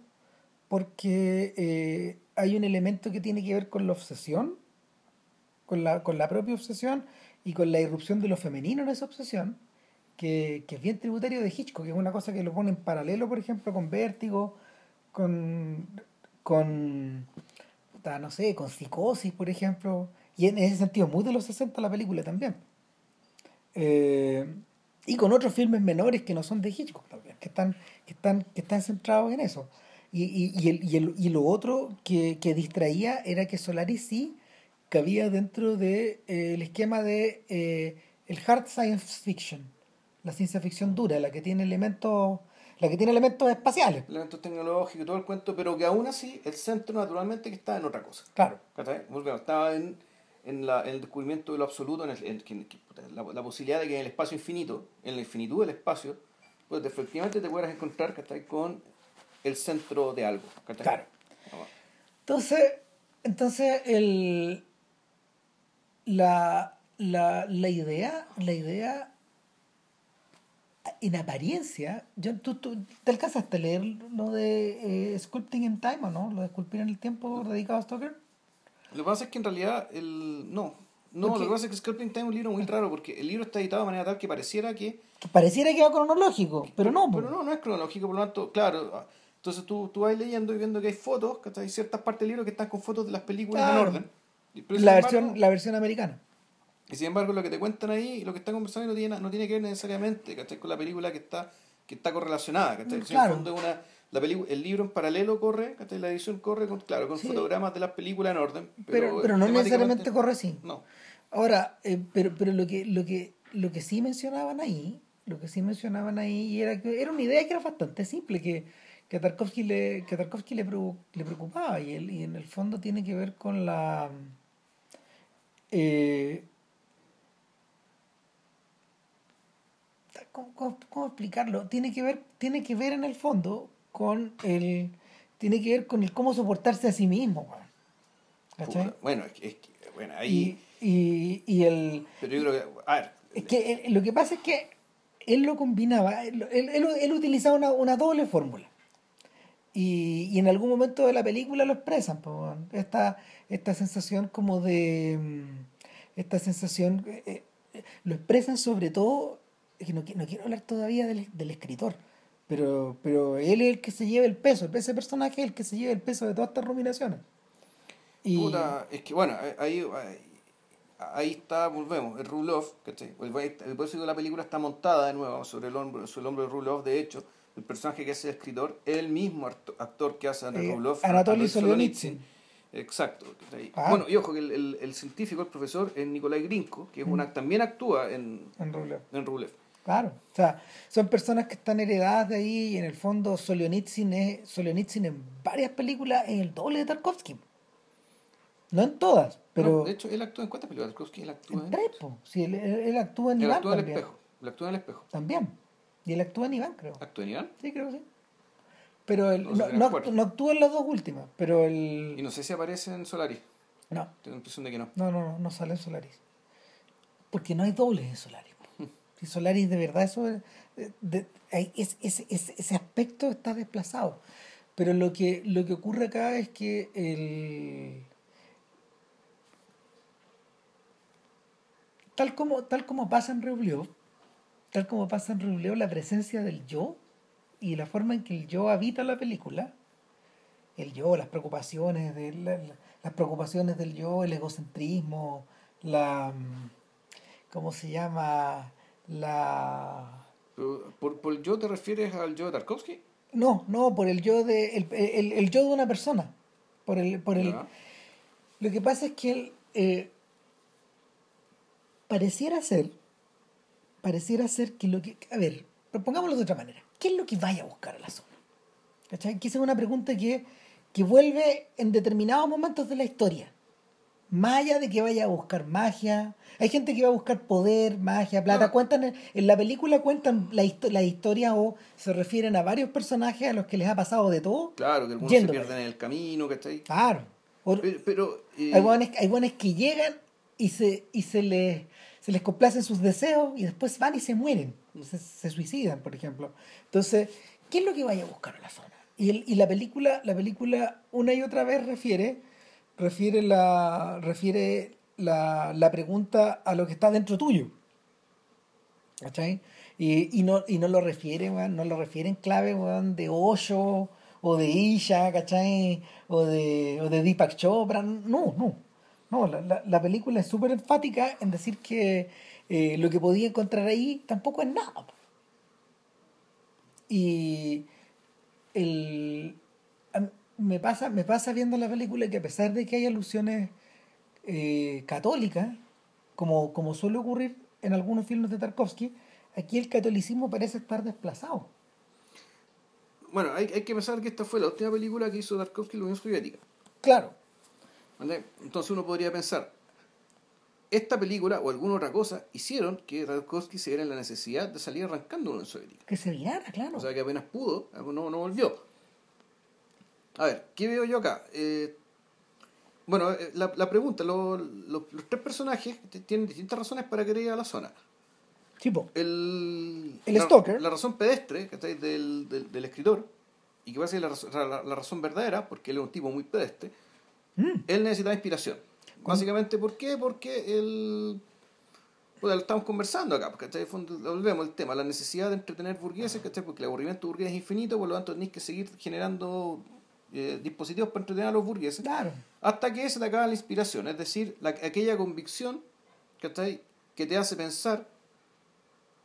porque eh, hay un elemento que tiene que ver con la obsesión con la, con la propia obsesión y con la irrupción de lo femenino en esa obsesión, que, que es bien tributario de Hitchcock, que es una cosa que lo pone en paralelo, por ejemplo, con Vértigo, con, con no sé, con Psicosis, por ejemplo, y en ese sentido muy de los 60 la película también. Eh, y con otros filmes menores que no son de Hitchcock también, que están, que están, que están centrados en eso. Y, y, y, el, y, el- y lo otro que, que distraía era que Solaris sí cabía dentro del de, eh, el esquema de eh, el hard science fiction, la ciencia ficción dura, la que tiene elementos, la que tiene elementos espaciales. Elementos tecnológicos y todo el cuento, pero que aún así el centro naturalmente que estaba en otra cosa. Claro. Estaba en, en, la, en el descubrimiento de lo absoluto, en, el, en que- que- la, la posibilidad de que en el espacio infinito, en la infinitud del espacio, pues efectivamente te puedas encontrar ¿cachai? con el centro de algo. ¿cachai? Claro. Entonces, entonces el, la, la, la idea, la idea en apariencia, yo, ¿tú, tú, ¿te alcanzaste a leer lo de eh, Sculpting in Time o no? Lo de esculpir en el tiempo dedicado a Stoker. Lo que pasa es que en realidad, el no. No, Porque- lo que pasa es que Sculpting Time es un libro muy raro porque el libro está editado de manera tal que pareciera que. Que pareciera que va cronológico, pero no. Pero no, no es cronológico, por lo tanto, claro. ah, Entonces tú, tú vas leyendo y viendo que hay fotos, que hay ciertas partes del libro que están con fotos de las películas Claro. en orden. La, embargo- versión, la versión americana. Y sin embargo, lo que te cuentan ahí lo que están conversando ahí no tiene, no tiene que ver necesariamente ¿cachai? con la película que está, que está correlacionada. ¿cachai? Si en el Claro. fondo una, la el libro en paralelo corre, ¿cachai? la edición corre con, claro, con Sí. fotogramas de las películas en orden. Pero, Pero, pero, no necesariamente corre así. No. Ahora, eh, pero, pero lo que, lo que, lo que sí mencionaban ahí, lo que sí mencionaban ahí era que era una idea que era bastante simple, que, que a Tarkovsky le, que a Tarkovsky le, le preocupaba y, él, y en el fondo tiene que ver con la... Eh, ¿cómo, cómo, explicarlo? Tiene que ver, tiene que ver en el fondo con el, tiene que ver con el cómo soportarse a sí mismo. Bueno, es que, bueno, ahí... Y, y, el... Pero yo creo que, a ver, es que lo que pasa es que él lo combinaba, él, él, él utilizaba una, una doble fórmula. Y, y, en algún momento de la película lo expresan, esta, esta sensación como de... Mm, esta sensación... Eh, eh, lo expresan sobre todo, que no, no quiero hablar todavía del, del escritor, pero, pero él es el que se lleva el peso, ese personaje es el que se lleva el peso de todas estas nominaciones. Y... Puta, es que bueno, ahí, ahí, está, volvemos, el Rulov, ¿cachai? El, el, de la película está montada de nuevo sobre el hombro, sobre el hombro de Rulov, de hecho, el personaje que hace el escritor es el mismo actor que hace a eh. Anatoly Solonitsyn. Exacto. Ah. Bueno, y ojo que el, el, el, científico, el profesor, es Nikolai Grinko, que es una, mm. también actúa en, en. En Rulov. Claro, o sea, son personas que están heredadas de ahí y en el fondo Solonitsyn es en varias películas en el doble de Tarkovsky. No en todas, pero... de hecho, él actúa en cuántas películas Tarkovsky él actúa en... Tres, sí, él, él, actúa en Iván actúa en el espejo, él actúa en el espejo. También, y él actúa en Iván, creo. ¿Actúa en Iván? Sí, creo que sí. Pero él, no, no, no, actúa en las dos últimas, pero él... Y no sé si aparece en Solaris. No. Tengo la impresión de que no. No, no, no, no sale en Solaris. Porque no hay dobles en Solaris. Si Solaris de verdad eso de, es, ese aspecto está desplazado. Pero lo que, lo que ocurre acá es que el, tal como, tal como pasa en Reubliov, tal como pasa en Reubliov, la presencia del yo y la forma en que el yo habita la película, el yo, las preocupaciones, de las preocupaciones del yo, el egocentrismo, la, ¿cómo se llama? La... ¿Por, ¿Por, el yo te refieres al yo de Tarkovsky? No, no, por el yo de el, el, el yo de una persona. Por el, por el, lo que pasa es que él eh, pareciera ser, pareciera ser que lo que, a ver, pongámoslo de otra manera. ¿Qué es lo que vaya a buscar a la zona? ¿Cachai? Que esa es una pregunta que, que vuelve en determinados momentos de la historia. Más allá de que vaya a buscar magia, hay gente que va a buscar poder, magia, plata. Cuentan en, la película cuentan la, la historia o se refieren a varios personajes a los que les ha pasado de todo. Claro, que algunos se pierden en el camino, ¿cachai? Claro. pero, eh, hay, buenos, hay que llegan y se, y se les, se les complacen sus deseos y después van y se mueren. Se, se suicidan, por ejemplo. Entonces, ¿qué es lo que vaya a buscar a la zona? Y, el, y la película, la película una y otra vez refiere refiere la, refiere la, la pregunta a lo que está dentro tuyo. ¿Cachai? Y, y, no, y no lo refiere, no lo refiere en clave de Osho o de Isha, ¿cachai? O de, o de Deepak Chopra. No, no. No, la, la, película es súper enfática en decir que eh, lo que podía encontrar ahí tampoco es nada. Y el, me pasa, me pasa viendo la película que a pesar de que hay alusiones eh, católicas, como, como suele ocurrir en algunos filmes de Tarkovsky, aquí el catolicismo parece estar desplazado. Bueno, hay, hay que pensar que esta fue la última película que hizo Tarkovsky en la Unión Soviética. Claro. Entonces uno podría pensar, esta película o alguna otra cosa hicieron que Tarkovsky se viera en la necesidad de salir arrancando una Soviética. Que se viera, claro. O sea, que apenas pudo, no, no volvió. A ver, ¿qué veo yo acá? Eh, bueno, eh, la, la pregunta, los tres personajes tienen distintas razones para querer ir a la zona. Tipo, el, el stalker. La razón pedestre del, del, del, escritor, y que va a ser la, la, razón verdadera, porque él es un tipo muy pedestre, mm. él necesita inspiración. Básicamente, ¿por qué? Porque él... Pues, estamos conversando acá, porque volvemos al tema, la necesidad de entretener burgueses, porque el aburrimiento burgués es infinito, por lo tanto tenéis que seguir generando eh, dispositivos para entretener a los burgueses, hasta que se te acaba la inspiración, es decir, la, aquella convicción que te hace pensar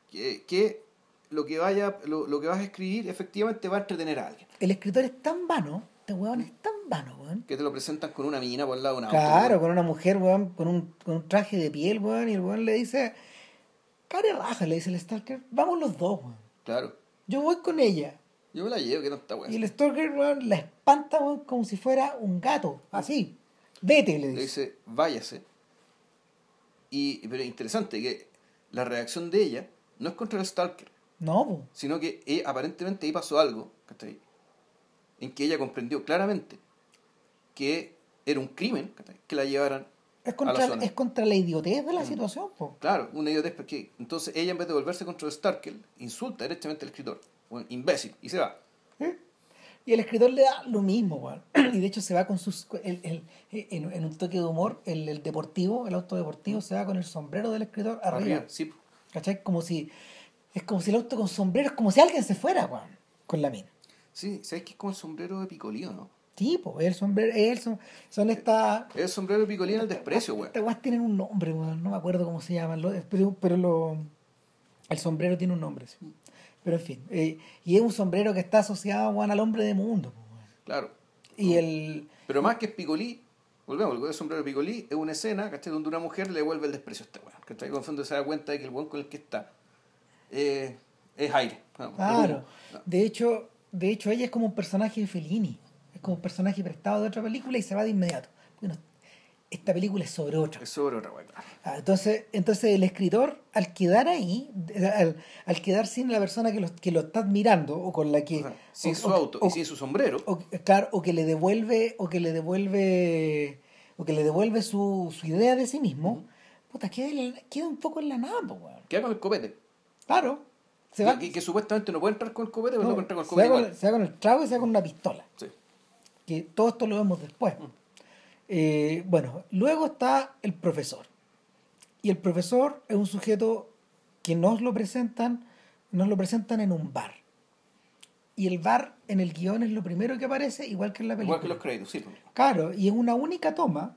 que, que lo que vaya lo, lo, que vas a escribir efectivamente va a entretener a alguien. El escritor es tan vano, este weón es tan vano, weón. Que te lo presentan con una mina por el lado de una Claro, con una mujer, weón, con un, con un traje de piel, weón, y el weón le dice, care raja, le dice el stalker, vamos los dos, weón. Claro. Yo voy con ella Yo me la llevo, que no está Y el Stalker, weón, la espanta, weón, como si fuera un gato, así. Vete, le Le dice. dice, váyase. Y, pero interesante que la reacción de ella no es contra el Stalker, No, po. sino que ella- aparentemente ahí pasó algo, ¿cachai? En que ella comprendió claramente que era un crimen. Que la llevaran Es a la contra, zona. es contra la idiotez Mm. de la situación, po. Claro, una idiotez porque entonces ella en vez de volverse contra el Starkel, insulta directamente al escritor, un imbécil, y se va. ¿Eh? Y el escritor le da lo mismo, weón. [clears throat] Y de hecho se va con sus. el- el- en, en un toque de humor, el, el deportivo, el auto deportivo, se va con el sombrero del escritor arriba. Arriba, sí. ¿Cachai? Como si. Es como si el auto con sombrero, es como si alguien se fuera, weón, con la mina. Sí, ¿sabes que es como el sombrero de Picolino, no? Tipo, el sombrero, el son, son estas. Es el sombrero de Picolino el desprecio, güey. Estas weas tienen un nombre, weón. No me acuerdo cómo se llaman. Pero, pero lo, el sombrero tiene un nombre, sí. Pero en fin. eh, y es un sombrero que está asociado, weón, al hombre de mundo. po, weón. Claro. Y el. Pero más que Picolí, volvemos, el sombrero de Picolí es una escena, ¿cachai? Donde una mujer le devuelve el desprecio a este weón. ¿Cachai? Con fondo se da cuenta de que el weón con el que está eh, es aire. Claro. De hecho, de hecho, ella es como un personaje de Fellini. Es como un personaje prestado de otra película y se va de inmediato. Bueno, esta película es sobre otra. Es sobre otra. Ah, entonces, entonces el escritor, al quedar ahí, al, al quedar sin la persona que lo, que lo está admirando o con la que... O sea, sin o- su o- auto y sin su sombrero, o, claro, o que le devuelve, o que le devuelve, o que le devuelve su, su idea de sí mismo, puta, queda, en la- queda un poco en la nada, queda con el copete. Claro. Se va, que, que supuestamente no puede entrar con el copete, pero no, no, puede entrar con el se, copete va con, igual. se va con el trago y se va con una pistola. Sí. que todo esto lo vemos después. Eh, bueno, luego está el profesor. Y el profesor es un sujeto que nos lo presentan, nos lo presentan en un bar. Y el bar en el guion es lo primero que aparece, igual que en la película. Igual que los créditos, sí. pues. Claro, y es una única toma,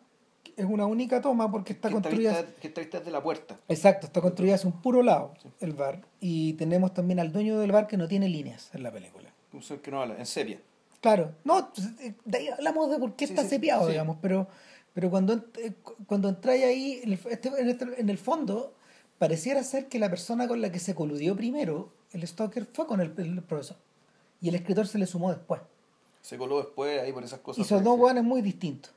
es una única toma porque está que, construida... vista, que esta vista es de la puerta. Exacto, está construida hacia un puro lado, el bar. Y tenemos también al dueño del bar que no tiene líneas en la película. Un ser que no habla, en sepia. Claro, no, pues, eh, de ahí hablamos de por qué Sí, está sí, sepiado, digamos, pero, pero cuando, eh, cu- cuando entráis ahí, en el, este- en, este- en el fondo, pareciera ser que la persona con la que se coludió primero, el stalker, fue con el, el profesor. Y el escritor se le sumó después. Se coló después ahí por esas cosas. Y son dos hueones muy distintos.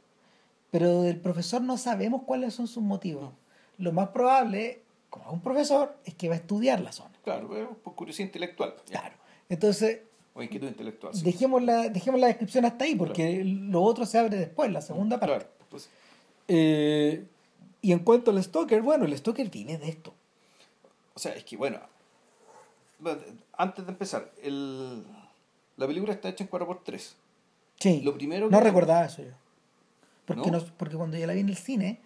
Pero del profesor no sabemos cuáles son sus motivos. No. Lo más probable, como es un profesor, es que va a estudiar la zona. Claro, pero por curiosidad intelectual. ya. Claro. Entonces, O inquietud intelectual. sí. dejemos la, dejemos la descripción hasta ahí, porque lo otro se abre después, la segunda parte. Claro. Pues, Eh, y en cuanto al Stoker, bueno, el Stoker vive de esto. o sea, es que bueno. Antes de empezar, el, la película está hecha en 4x3. Sí. Lo primero no recordaba eso yo. Porque, ¿No? no- porque cuando yo la vi en el cine,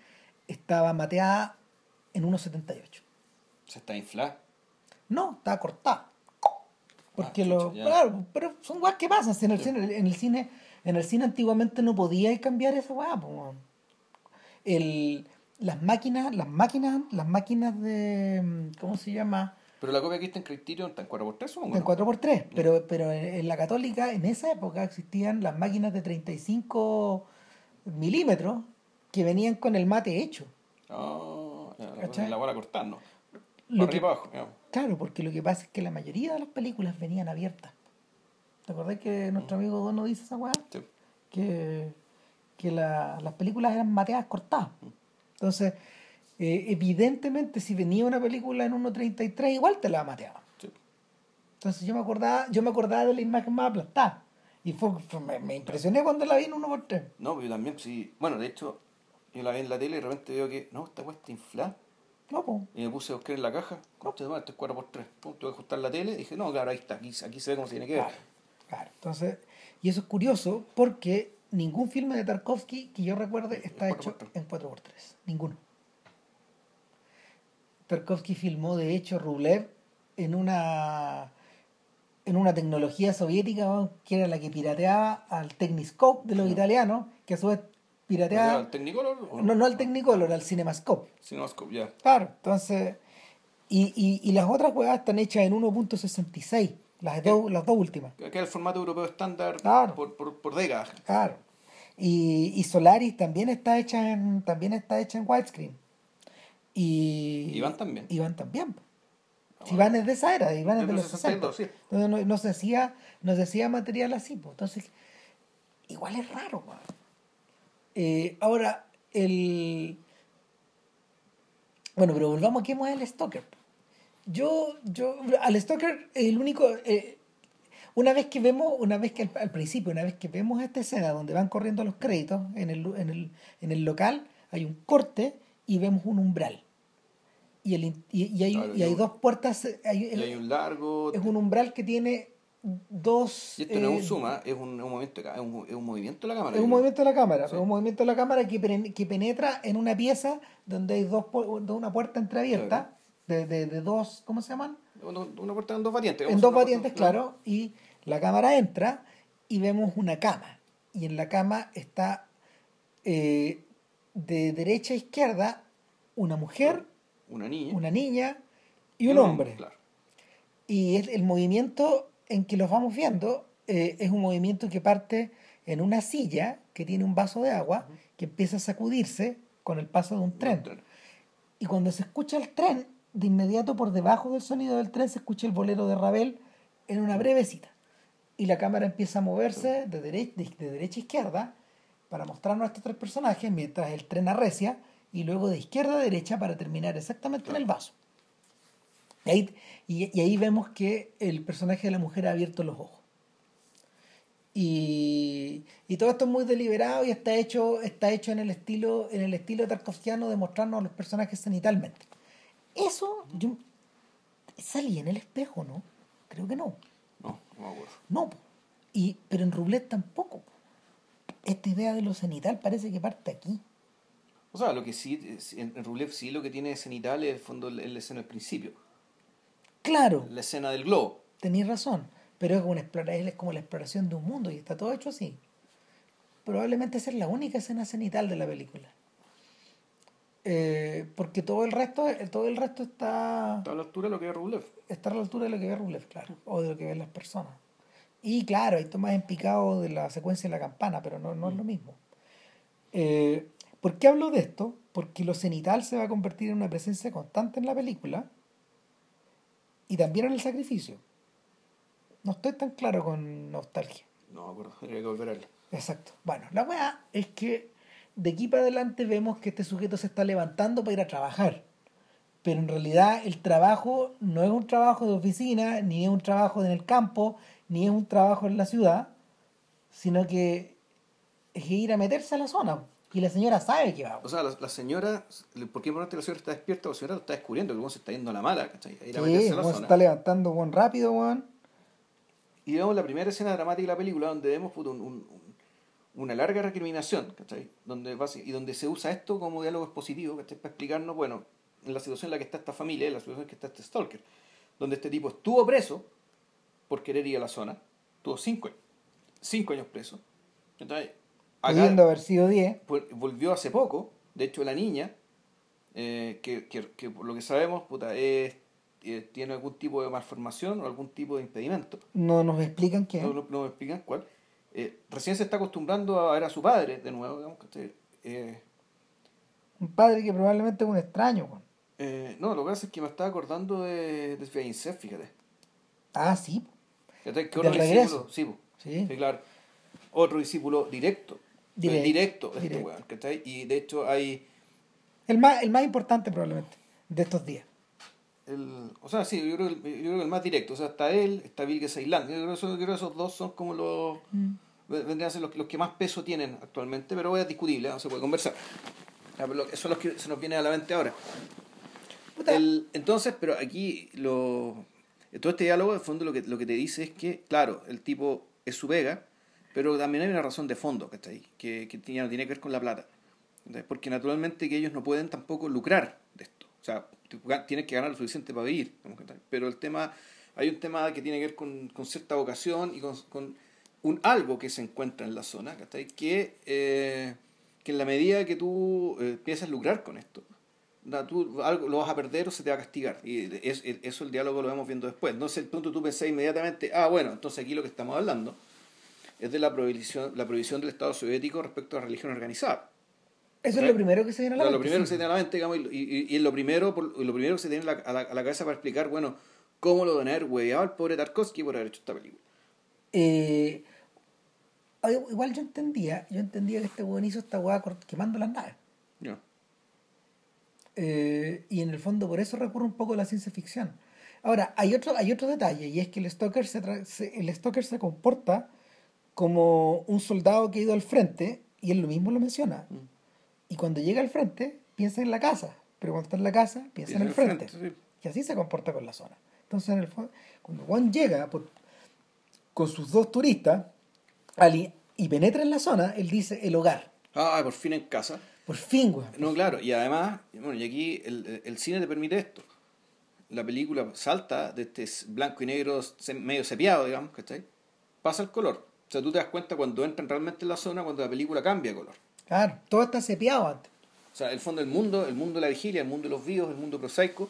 estaba mateada en 1.78. Se está inflada. No, estaba cortada. Porque Ah, lo. chucha. Claro, pero son weas que pasan. Si en, el cine, en el cine, en el cine antiguamente no podía cambiar esa weón. El, las máquinas, las máquinas, las máquinas de. ¿Cómo se llama? Pero la copia que está en Criterion está en 4x3, supongo. En ¿no? 4x3, pero, pero en en la católica en esa época existían las máquinas de 35 milímetros que venían con el mate hecho. Ya, la, la bola cortando. Lo que- abajo. claro, porque lo que pasa es que la mayoría de las películas venían abiertas. ¿Te acordás que nuestro amigo Dono dice esa weá? Sí. Que, que la- las películas eran mateadas cortadas. Entonces, eh, evidentemente si venía una película en 1.33 igual te la mateaban. Sí. Entonces yo me acordaba, yo me acordaba de la imagen más aplastada. Y fue, fue- me, me impresioné cuando la vi en 1x3. No, pero yo también, sí. Bueno, de hecho, yo la vi en la tele y de repente veo que, no, esta weá está inflada. No, pues. Y me puse a buscar en la caja. Madre, esto es 4x3. Pum, tuve que ajustar la tele. Y dije, no, claro, ahí está. Aquí, aquí se ve como se tiene que ver. Claro, claro. Entonces, y eso es curioso porque ningún filme de Tarkovsky que yo recuerde está En hecho 4x3. en 4x3. Ninguno. Tarkovsky filmó, de hecho, Rublev en una en una tecnología soviética ¿no? que era la que pirateaba al Techniscope de los italianos, que a su vez pirateaba ¿El Technicolor? o no, no al Technicolor, al Cinemascope. Cinemascope, ya. Claro, entonces. Y, y, y las otras juegas están hechas en 1.66, las dos, las dos últimas. Que es el formato europeo estándar Claro. por, por, por décadas. Claro. Y, y Solaris también está hecha en, también está hecha en widescreen. Y. Iván también. Iván también. Si van desde esa era, van desde Desde los el 60. 62, sí. Entonces no, no se hacía, no se hacía material así, pues. Entonces, igual es raro. Eh, ahora, el. Bueno, pero volvamos aquí a el Stalker. Yo, yo, al Stalker, el único. eh, una vez que vemos, una vez que al, al principio, una vez que vemos esta escena donde van corriendo los créditos en el, en el, en el local, hay un corte y vemos un umbral. Y, el, in- y, y hay, Claro, y y hay un- dos puertas. Hay, Y hay un largo. es un umbral que tiene dos. Y esto no es eh, un suma, es un, un movimiento de ca- es un, es un movimiento de la cámara. Es un movimiento de la cámara, Sí. es un movimiento de la cámara que, pen- que penetra en una pieza donde hay dos una puerta entreabierta de, de, de dos, ¿cómo se llaman? Una, puerta en dos variantes. En dos variantes, claro, y la cámara entra y vemos una cama. Y en la cama está eh, de derecha a izquierda una mujer, Una niña. una niña y un hombre. Claro. Y es- el movimiento en que los vamos viendo eh, es un movimiento que parte en una silla que tiene un vaso de agua que empieza a sacudirse con el paso de un tren. Y cuando se escucha el tren, de inmediato por debajo del sonido del tren se escucha el bolero de Ravel en una breve cita. Y la cámara empieza a moverse de, dere- de- de derecha a izquierda para mostrarnos a estos tres personajes mientras el tren arrecia y luego de izquierda a derecha para terminar exactamente en el vaso. Y ahí, y, y ahí vemos que el personaje de la mujer ha abierto los ojos. Y, y todo esto es muy deliberado y está hecho, está hecho en el estilo, en el estilo tarkovskiano de mostrarnos a los personajes cenitalmente. Eso yo salí en el espejo, ¿no? Creo que no. No, no me acuerdo. No. Y, pero en Rublet tampoco. po. Esta idea de lo cenital parece que parte aquí. O sea, lo que sí, en, Rublev sí lo que tiene cenital es el fondo la escena al principio. Claro, La escena del globo. tenéis razón. Pero es como, una es como la exploración de un mundo y está todo hecho así. Probablemente esa es la única escena cenital de la película. Eh, porque todo el resto, todo el resto está, Está a la altura de lo que es Rublev. está a la altura de lo que ve Rublev, claro, o de lo que ven las personas. Y claro, hay tomas en picado de la secuencia de la campana, pero no, no es lo mismo. Eh, ¿Por qué hablo de esto? Porque lo cenital se va a convertir en una presencia constante en la película y también en el sacrificio. No estoy tan claro con nostalgia. No me acuerdo, tendría que volver a verla. Exacto. Bueno, la weá es que de aquí para adelante vemos que este sujeto se está levantando para ir a trabajar. Pero en realidad el trabajo no es un trabajo de oficina, ni es un trabajo en el campo, ni es un trabajo en la ciudad, sino que es ir a meterse a la zona. Y la señora sabe que va. O sea, la, la señora, ¿por qué importante la señora está despierta? La señora lo está descubriendo, que uno se está yendo a la mala, ¿cachai? A ir a Sí, a la se está levantando weón, rápido, weón. Y vemos la primera escena dramática de la película donde vemos un- un- una larga recriminación, ¿cachai? Donde, y donde se usa esto como diálogo expositivo, ¿cachai? Para explicarnos, bueno, en la situación en la que está esta familia, en la situación en la que está este stalker, donde este tipo estuvo preso por querer ir a la zona, tuvo cinco, cinco años preso, ¿cachai? Acá- Pudiendo haber sido 10. Vol- volvió hace poco. De hecho, la niña, eh, que, que, que por lo que sabemos, puta, es, eh, tiene algún tipo de malformación o algún tipo de impedimento. No nos explican qué. No, no, no me explican cuál. Eh, recién se está acostumbrando a ver a su padre de nuevo, digamos que Un padre que probablemente es un extraño, eh, no, lo que pasa es que me estaba acordando de, de Sveinsef, fíjate. Ah, sí. Fíjate que ¿Del otro discípulo, sí. Sí. Sí, claro. Otro discípulo directo. Directo, Directo, de este directo. weón, ¿cachai? Y de hecho hay. El más, el más importante probablemente de estos días. El, o sea, sí, yo creo, que el- yo creo que el más directo. O sea, está él, está Bill Ceylan. Yo creo, yo creo que esos dos son como los. Vendrían a ser los, los que más peso tienen actualmente, pero es discutible, ¿eh? no se puede conversar. Ya, pero lo- Esos son los que se nos vienen a la mente ahora. El- entonces, pero aquí lo, todo este diálogo, de fondo, lo que, lo que te dice es que, claro, el tipo es su vega, pero también hay una razón de fondo, ¿cachai? Que, que ya no tiene que ver con la plata. Porque naturalmente que ellos no pueden tampoco lucrar de esto. O sea, tienes que ganar lo suficiente para vivir. Pero el tema, hay un tema que tiene que ver con, con cierta vocación y con, con un algo que se encuentra en la zona, ¿cachai? Que, eh, que en la medida que tú eh, empiezas a lucrar con esto, tú algo lo vas a perder o se te va a castigar. Y es, es- eso el diálogo lo vamos viendo después. Entonces, el punto tú pensás inmediatamente, ah, bueno, entonces aquí lo que estamos hablando es de la prohibición, la prohibición del Estado soviético respecto a la religión organizada. Eso es lo primero que se viene a la Lo, lo mente, primero que se tiene a la mente, digamos, y, y- y es lo primero, por- lo primero que se tiene a la, a la- a la cabeza para explicar, bueno, cómo lo van a haber hueveado al pobre Tarkovsky por haber hecho esta película. Eh, igual yo entendía, yo entendía que este weón hizo esta cort- quemando las naves. Ya. Eh, y en el fondo por eso recurre un poco a la ciencia ficción. Ahora, hay otro, hay otro detalle, y es que el Stoker se, tra- se- el Stoker se comporta como un soldado que ha ido al frente, y él lo mismo lo menciona. Mm. Y cuando llega al frente, piensa en la casa, pero cuando está en la casa, piensa en el frente. sí. Y así se comporta con la zona. Entonces, en el fondo, cuando Juan llega por- con sus dos turistas al i- y penetra en la zona, él dice el hogar. Ah, por fin en casa. Por fin, weón. No, claro, y además, bueno, y aquí el, el cine te permite esto. La película salta de este blanco y negro medio sepiado, digamos, ¿cachai? Pasa el color. O sea, tú te das cuenta cuando entran realmente en la zona, cuando la película cambia de color. Claro, todo está sepiado antes. O sea, el fondo del mundo, el mundo de la vigilia, el mundo de los vivos, el mundo prosaico,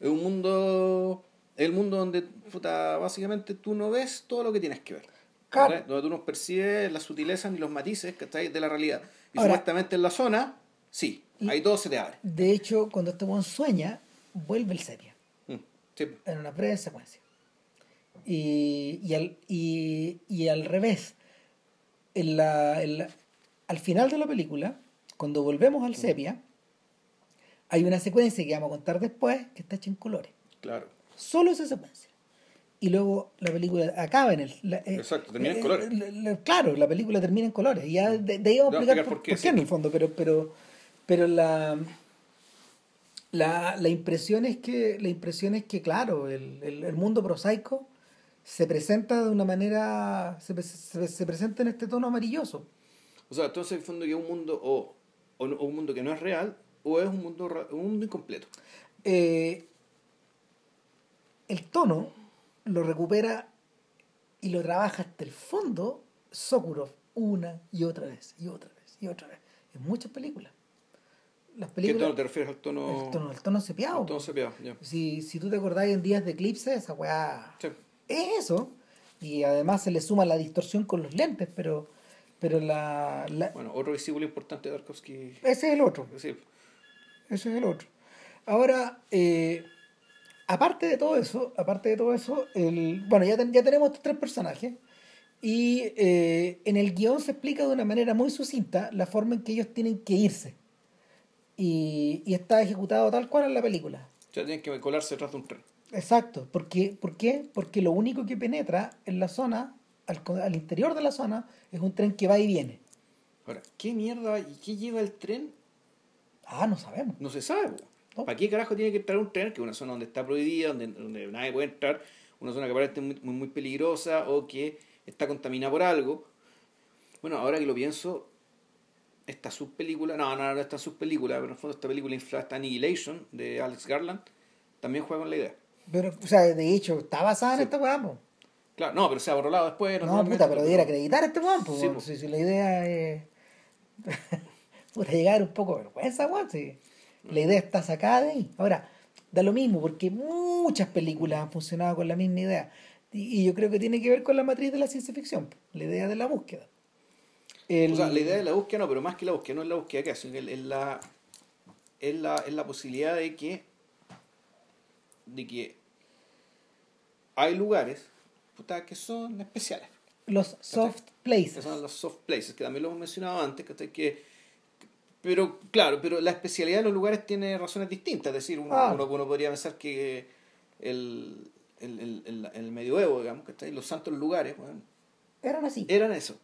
es un mundo, es el mundo donde, puta, básicamente tú no ves todo lo que tienes que ver. Claro. Donde tú no percibes las sutilezas ni los matices ¿cachai? de la realidad. Y Ahora- supuestamente en la zona, sí, ahí todo se te abre. De hecho, cuando este buen sueña, vuelve el sepia Mm, sí. en una breve secuencia. Y, y, al, y, y al revés, en la, en la- al final de la película, cuando volvemos al sepia, hay una secuencia que vamos a contar después que está hecha en colores. Claro. Solo esa secuencia. Y luego la película acaba en el. la- eh, Exacto, termina en eh, colores. la- la- claro, la película termina en colores. Y ya de, de ahí vamos a explicar por qué, por qué sí. en el fondo, pero, pero, pero la, la, la impresión es que, la impresión es que, claro, el, el, el mundo prosaico se presenta de una manera. Se, se, se presenta en este tono amarilloso. O sea, entonces en el fondo que es un mundo o, o, o un mundo que no es real o es un mundo, un mundo incompleto. Eh, el tono lo recupera y lo trabaja hasta el fondo Sokurov una y otra vez y otra vez y otra vez en muchas películas las ¿Qué películas tono te refieres al tono? el tono el tono sepiado al tono sepiado, ya. si, si tú te acordás en días de eclipse esa weá Sí. Es eso y además se le suma la distorsión con los lentes pero pero la, la- Bueno, otro discípulo importante de Tarkovsky. ese es el otro Sí. Ese es el otro. Ahora, eh, aparte de todo eso, aparte de todo eso, el, bueno, ya, ten- ya tenemos estos tres personajes y eh, en el guion se explica de una manera muy sucinta la forma en que ellos tienen que irse. Y, y está ejecutado tal cual en la película. Ya tienen que colarse detrás de un tren. Exacto. Porque, ¿Por qué? Porque lo único que penetra en la zona, al, al interior de la zona, es un tren que va y viene. Ahora, ¿qué mierda y qué lleva el tren? Ah, no sabemos. No se sabe. No. ¿Para qué carajo tiene que entrar un tren? Que es una zona donde está prohibida, donde, donde nadie puede entrar, una zona que parece muy, muy, muy peligrosa o que está contaminada por algo. Bueno, ahora que lo pienso, esta subpelícula, no, no, no esta subpelícula, pero en el fondo esta película inflada, esta Annihilation de Alex Garland, también juega con la idea. Pero, o sea, de hecho, está basada en Sí. esta weá. Claro, no, pero se ha borrado después. No, puta, pero debiera acreditar a este weón, pues, Sí, po. si, si la idea es. [laughs] puta, llegar un poco de vergüenza, weón. Si la idea está sacada de ahí. Ahora, da lo mismo, porque muchas películas han funcionado con la misma idea. Y, y yo creo que tiene que ver con la matriz de la ciencia ficción, po, la idea de la búsqueda. El- O sea, la idea de la búsqueda no, pero más que la búsqueda, no es la búsqueda que hacen, es la, es, la, es la posibilidad de que, de que hay lugares puta, que son especiales, Los soft que places. son los soft places, que también lo hemos mencionado antes, ¿cachai? que pero claro, pero la especialidad de los lugares tiene razones distintas, es decir, uno, Ah. uno, uno podría pensar que el, el, el, el, el medioevo, digamos, ¿cachai? los santos lugares, bueno, Eran así. eran eso.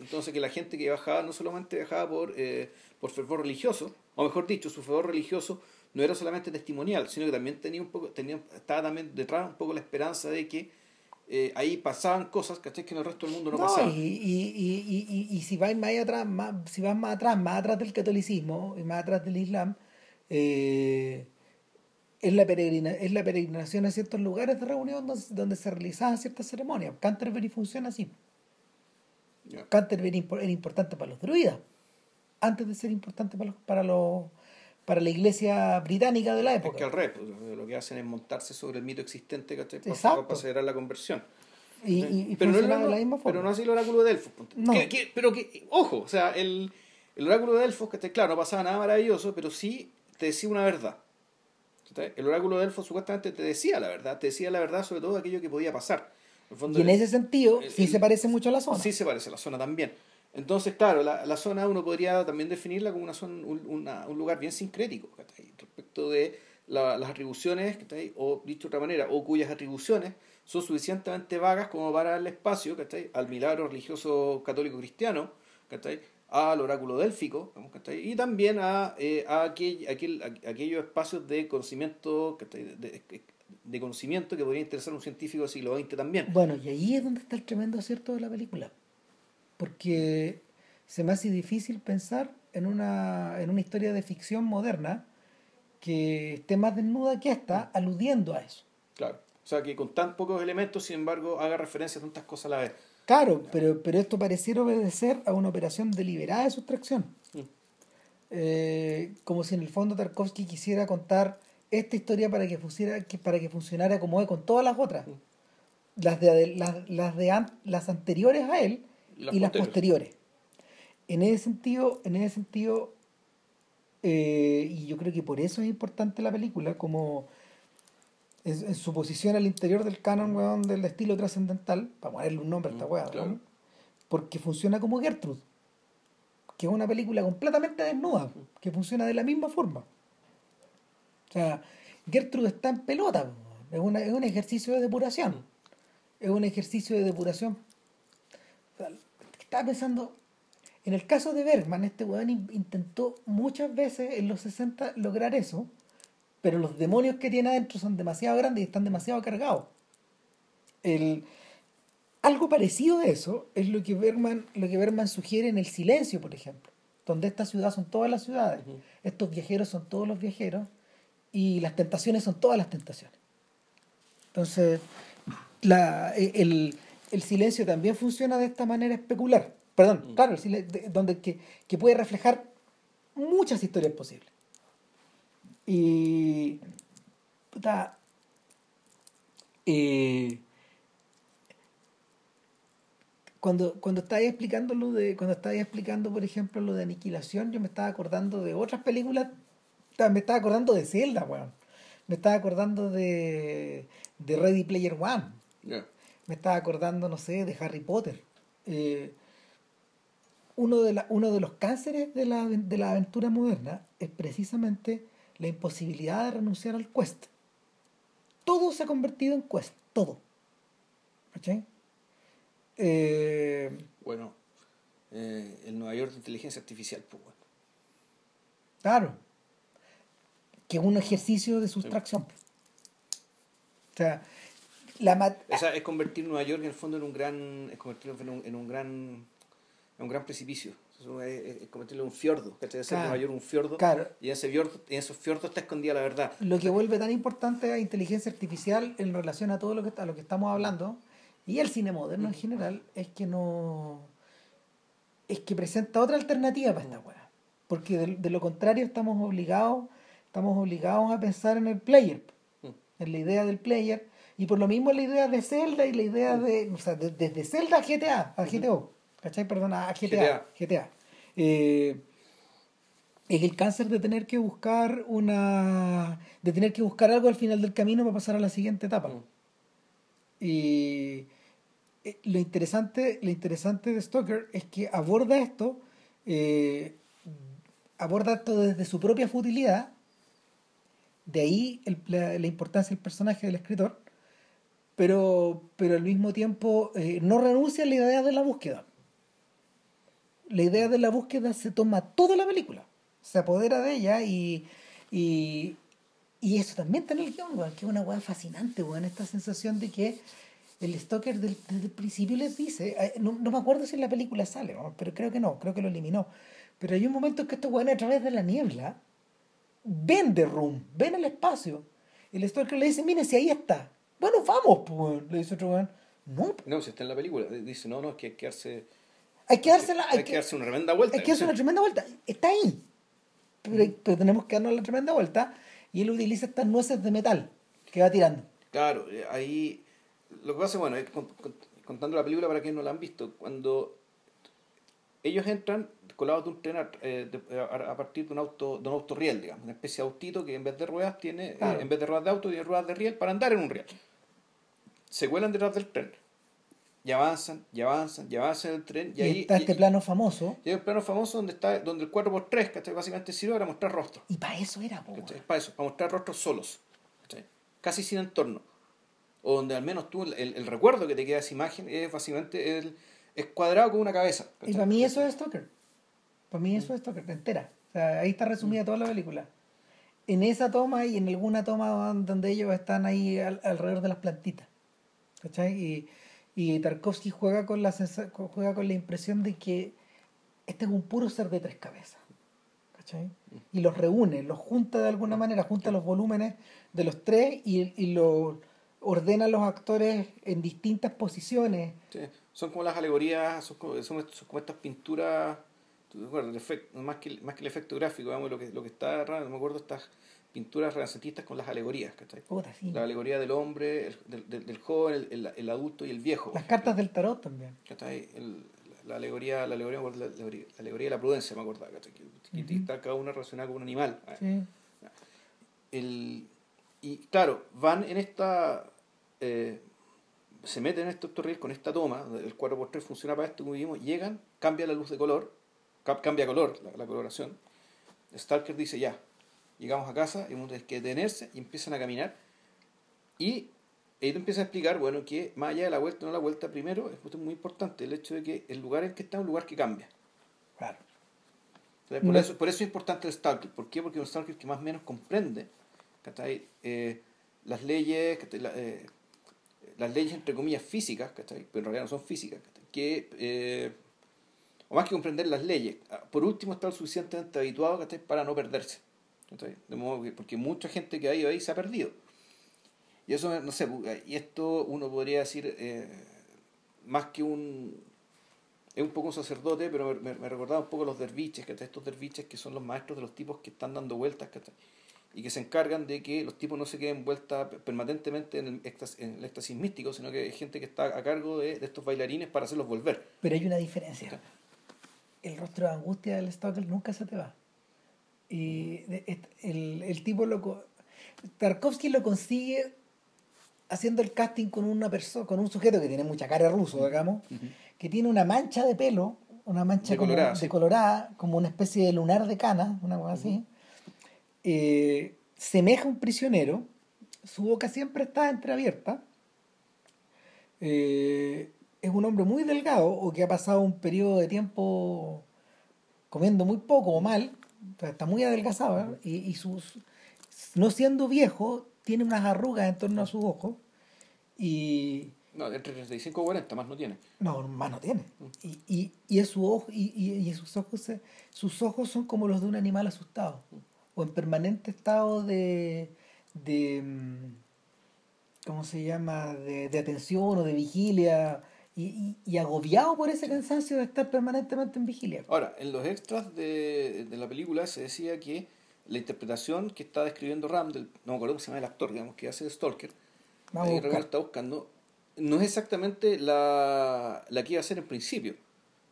Entonces que la gente que viajaba no solamente viajaba por, eh, por fervor religioso, o mejor dicho, su fervor religioso no era solamente testimonial, sino que también tenía un poco, tenía, estaba también detrás un poco la esperanza de que eh, ahí pasaban cosas ¿cachai? que en el resto del mundo no, No, pasaban. y, y, y, y, si vas más atrás, más, si vas más atrás, más atrás del catolicismo y más atrás del islam, eh, es, la peregrina, es la peregrinación a ciertos lugares de reunión donde, donde se realizaban ciertas ceremonias. Canterbury funciona así. Ya. Canterbury era importante para los druidas, antes de ser importante para los, para los para la iglesia británica de la Es que época. al revés, pues, lo que hacen es montarse sobre el mito existente ¿cachai? Para, Exacto. para acelerar la conversión. Y, y, y pero, no, lo- de la misma forma. pero no así el oráculo de Delfos. No. Que- que- pero que, ojo, o sea, el, el oráculo de Delfos, que claro, no pasaba nada maravilloso, pero sí te decía una verdad. El oráculo de Delfos supuestamente te decía la verdad, te decía la verdad sobre todo aquello que podía pasar. y en ese sentido, sí se parece mucho a la zona. Sí se parece a la zona también. Entonces, claro, la, la zona uno podría también definirla como una zona, un, un lugar bien sincrético respecto de las atribuciones, o dicho de otra manera, o cuyas atribuciones son suficientemente vagas como para darle espacio al milagro religioso católico cristiano, al oráculo délfico, y también a, eh, a, aquel, aquel, aquellos espacios de conocimiento, de, de, conocimiento que podría interesar a un científico del siglo XX también. Bueno, y ahí es donde está el tremendo acierto de la película, porque se me hace difícil pensar en una, en una historia de ficción moderna que esté más desnuda que esta, aludiendo a eso. Claro. O sea, que con tan pocos elementos, sin embargo, haga referencia a tantas cosas a la vez. Claro, pero, pero esto pareciera obedecer a una operación deliberada de sustracción. Mm. Eh, como si en el fondo Tarkovsky quisiera contar esta historia para que, que, para que funcionara como es con todas las otras. Mm. Las, de, las, las, de las anteriores a él y las posteriores. En ese sentido, en ese sentido eh, y yo creo que por eso es importante la película, como en, su posición al interior del canon, del estilo trascendental, para ponerle un nombre a esta mm, weá, porque funciona como Gertrude, que es una película completamente desnuda, que funciona de la misma forma. O sea, Gertrude está en pelota, es, una, es un ejercicio de depuración, es un ejercicio de depuración. Estaba pensando, en el caso de Bergman, este weón intentó muchas veces en los 60 lograr eso, pero los demonios que tiene adentro son demasiado grandes y están demasiado cargados. El, algo parecido a eso es lo que, Bergman, lo que Bergman sugiere en El Silencio, por ejemplo, donde esta ciudad son todas las ciudades, estos viajeros son todos los viajeros y las tentaciones son todas las tentaciones. Entonces, la, el, el silencio también funciona de esta manera especular Perdón, mm. claro, donde que, que, puede reflejar muchas historias posibles. Y. Puta. Eh, cuando, cuando estáis explicando lo de. Cuando estáis explicando, por ejemplo, lo de aniquilación, yo me estaba acordando de otras películas. Me estaba acordando de Zelda, weón. Me estaba acordando de, de Ready Player One. Me estaba acordando, no sé, de Harry Potter. Eh, uno de, la, uno de los cánceres de la, de la aventura moderna es precisamente la imposibilidad de renunciar al quest. Todo se ha convertido en quest, todo. ¿Cachai? Eh, bueno, eh, el Nueva York de inteligencia artificial, pues bueno. Claro. Que es un ejercicio de sustracción. O sea, la es convertir Nueva York en el fondo en un gran. Es convertirlo en un, en un gran es un gran precipicio. Es, es, convertirlo en un fiordo, que claro, Nueva York un fiordo. Y en, ese fiordo, en esos fiordos está escondida la verdad. Lo que vuelve tan importante a inteligencia artificial en relación a todo lo que, a lo que estamos hablando y el cine moderno en general es que no. es que presenta otra alternativa para esta weá. Porque de, lo contrario estamos obligados, estamos obligados a pensar en el player, mm. en la idea del player, y por lo mismo la idea de Zelda y la idea de. o sea, desde Zelda a GTA, a GTO. ¿cachai? Perdona, a GTA. GTA. Eh, es el cáncer de tener que buscar una. de tener que buscar algo al final del camino para pasar a la siguiente etapa. Mm. Y eh, lo interesante, lo interesante de Stoker es que aborda esto, eh, aborda esto desde su propia futilidad, de ahí la, la, importancia del personaje del escritor, pero, pero al mismo tiempo no renuncia a la idea de la búsqueda. La idea de la búsqueda se toma toda la película, se apodera de ella y, y, y eso también está en el guion, que es una weá fascinante, weón, esta sensación de que el Stoker desde el principio les dice, eh, no, me acuerdo si en la película sale, pero creo que no, creo que lo eliminó, pero hay un momento en que estos weones a través de la niebla ven The Room, ven el espacio, el Stoker le dice, mire, si ahí está, bueno, vamos, pues, le dice otro weón, no. No, si está en la película, dice, no, no, es que hay que quedarse hay que dársela. Hay, que, darse una tremenda vuelta. Hay que darse una tremenda vuelta. Está ahí. Pero, tenemos que darnos la tremenda vuelta. Y él utiliza estas nueces de metal que va tirando. Claro, eh, ahí. Lo que pasa, bueno, contando la película para quienes no la han visto, cuando ellos entran colados de un tren a, eh, de- a- a partir de un auto de un auto riel, digamos, una especie de autito que en vez de ruedas tiene, eh, en vez de ruedas de auto tiene ruedas de riel para andar en un riel. Se cuelan detrás del tren y avanzan, y avanzan, y avanzan en el tren y, Y, ahí está y- este plano famoso. y hay un plano famoso donde está donde el 4x3, ¿cachai? Básicamente sirve para mostrar rostros. Y para eso era, ¿cachai? Para eso, para mostrar rostros solos, ¿cachai? casi sin entorno. O donde al menos tú, el, el recuerdo que te queda de esa imagen es básicamente el, es cuadrado con una cabeza. Y para mí eso es Stoker. Para mí eso es Stoker, entera. O sea, ahí está resumida toda la película. En esa toma y en alguna toma don- donde ellos están ahí al- alrededor de las plantitas. ¿Cachai? Y, y Tarkovsky juega con, la juega con la impresión de que este es un puro ser de tres cabezas. ¿Cachai? Y los reúne, los junta de alguna manera, junta los volúmenes de los tres y, y lo ordena a los actores en distintas posiciones. Sí, Son como las alegorías, son como, son como estas pinturas, ¿tú te acuerdas? El efecto- más, que, más que el efecto gráfico, digamos, lo que, lo que está raro, no me acuerdo, estas pinturas renacentistas con las alegorías, ¿cachai? Puta, sí. La alegoría del hombre, el- del, del- del joven, el, el- el adulto y el viejo. Las cartas del tarot también. ¿cachai? El- la alegoría, la alegoría, la alegoría, la alegoría de la prudencia, me acordaba, ¿cachai? Que, Ujú. está cada una relacionada con un animal. Sí. El, y claro, van en esta. eh, se meten en este autorriel con esta toma, el 4x3 funciona para esto, como vimos, llegan, cambia la luz de color, ca- cambia color, la, la coloración. Stalker dice ya, llegamos a casa, tiene que detenerse y empiezan a caminar. Y él empieza a explicar, bueno, que más allá de la vuelta, no la vuelta primero, es muy importante el hecho de que el lugar en que está es un lugar que cambia. Claro. Por, No. eso, por eso es importante el Stalker. ¿Por qué? Porque es un Stalker que más o menos comprende. Eh, las leyes. La- eh, las leyes entre comillas físicas, ¿cachai? pero en realidad no son físicas, ¿cachai? que, eh, o más que comprender las leyes, ah, por último estar suficientemente habituado ¿cachai? para no perderse. ¿cachai? De modo que, porque mucha gente que ha ido ahí se ha perdido. Y eso, no sé, y esto uno podría decir, eh, más que un, es un poco un sacerdote, pero me, me recordaba un poco los derviches, que estos derviches que son los maestros de los tipos que están dando vueltas, ¿cachai? Y que se encargan de que los tipos no se queden vueltas permanentemente en el, éxtasis, en el éxtasis místico, sino que hay gente que está a cargo de, de estos bailarines para hacerlos volver. Pero hay una diferencia. El rostro de angustia del Stalker nunca se te va. Y el, el tipo lo... Tarkovsky lo consigue haciendo el casting con una persona, con un sujeto que tiene mucha cara ruso, digamos, que tiene una mancha de pelo, una mancha como Decolorada, sí. decolorada, como una especie de lunar de cana, una cosa así. Eh, semeja a un prisionero, su boca siempre está entreabierta. Eh, es un hombre muy delgado o que ha pasado un periodo de tiempo comiendo muy poco o mal, está muy adelgazado y, y sus, no siendo viejo, tiene unas arrugas en torno a sus ojos y No, entre 35 y 40, más no tiene. no, más no tiene. Y, y, y, es su ojo, y, y, y sus, ojos sus ojos son como los de un animal asustado o en permanente estado de, de mm, ¿cómo se llama? De, de atención o de vigilia y, y, y agobiado por ese cansancio de estar permanentemente en vigilia. Ahora, en los extras de, de la película se decía que la interpretación que está describiendo Ram, del, no me acuerdo cómo se llama el actor, digamos, que hace Stalker, Vamos buscar. está buscando, no es exactamente la, la que iba a ser en principio.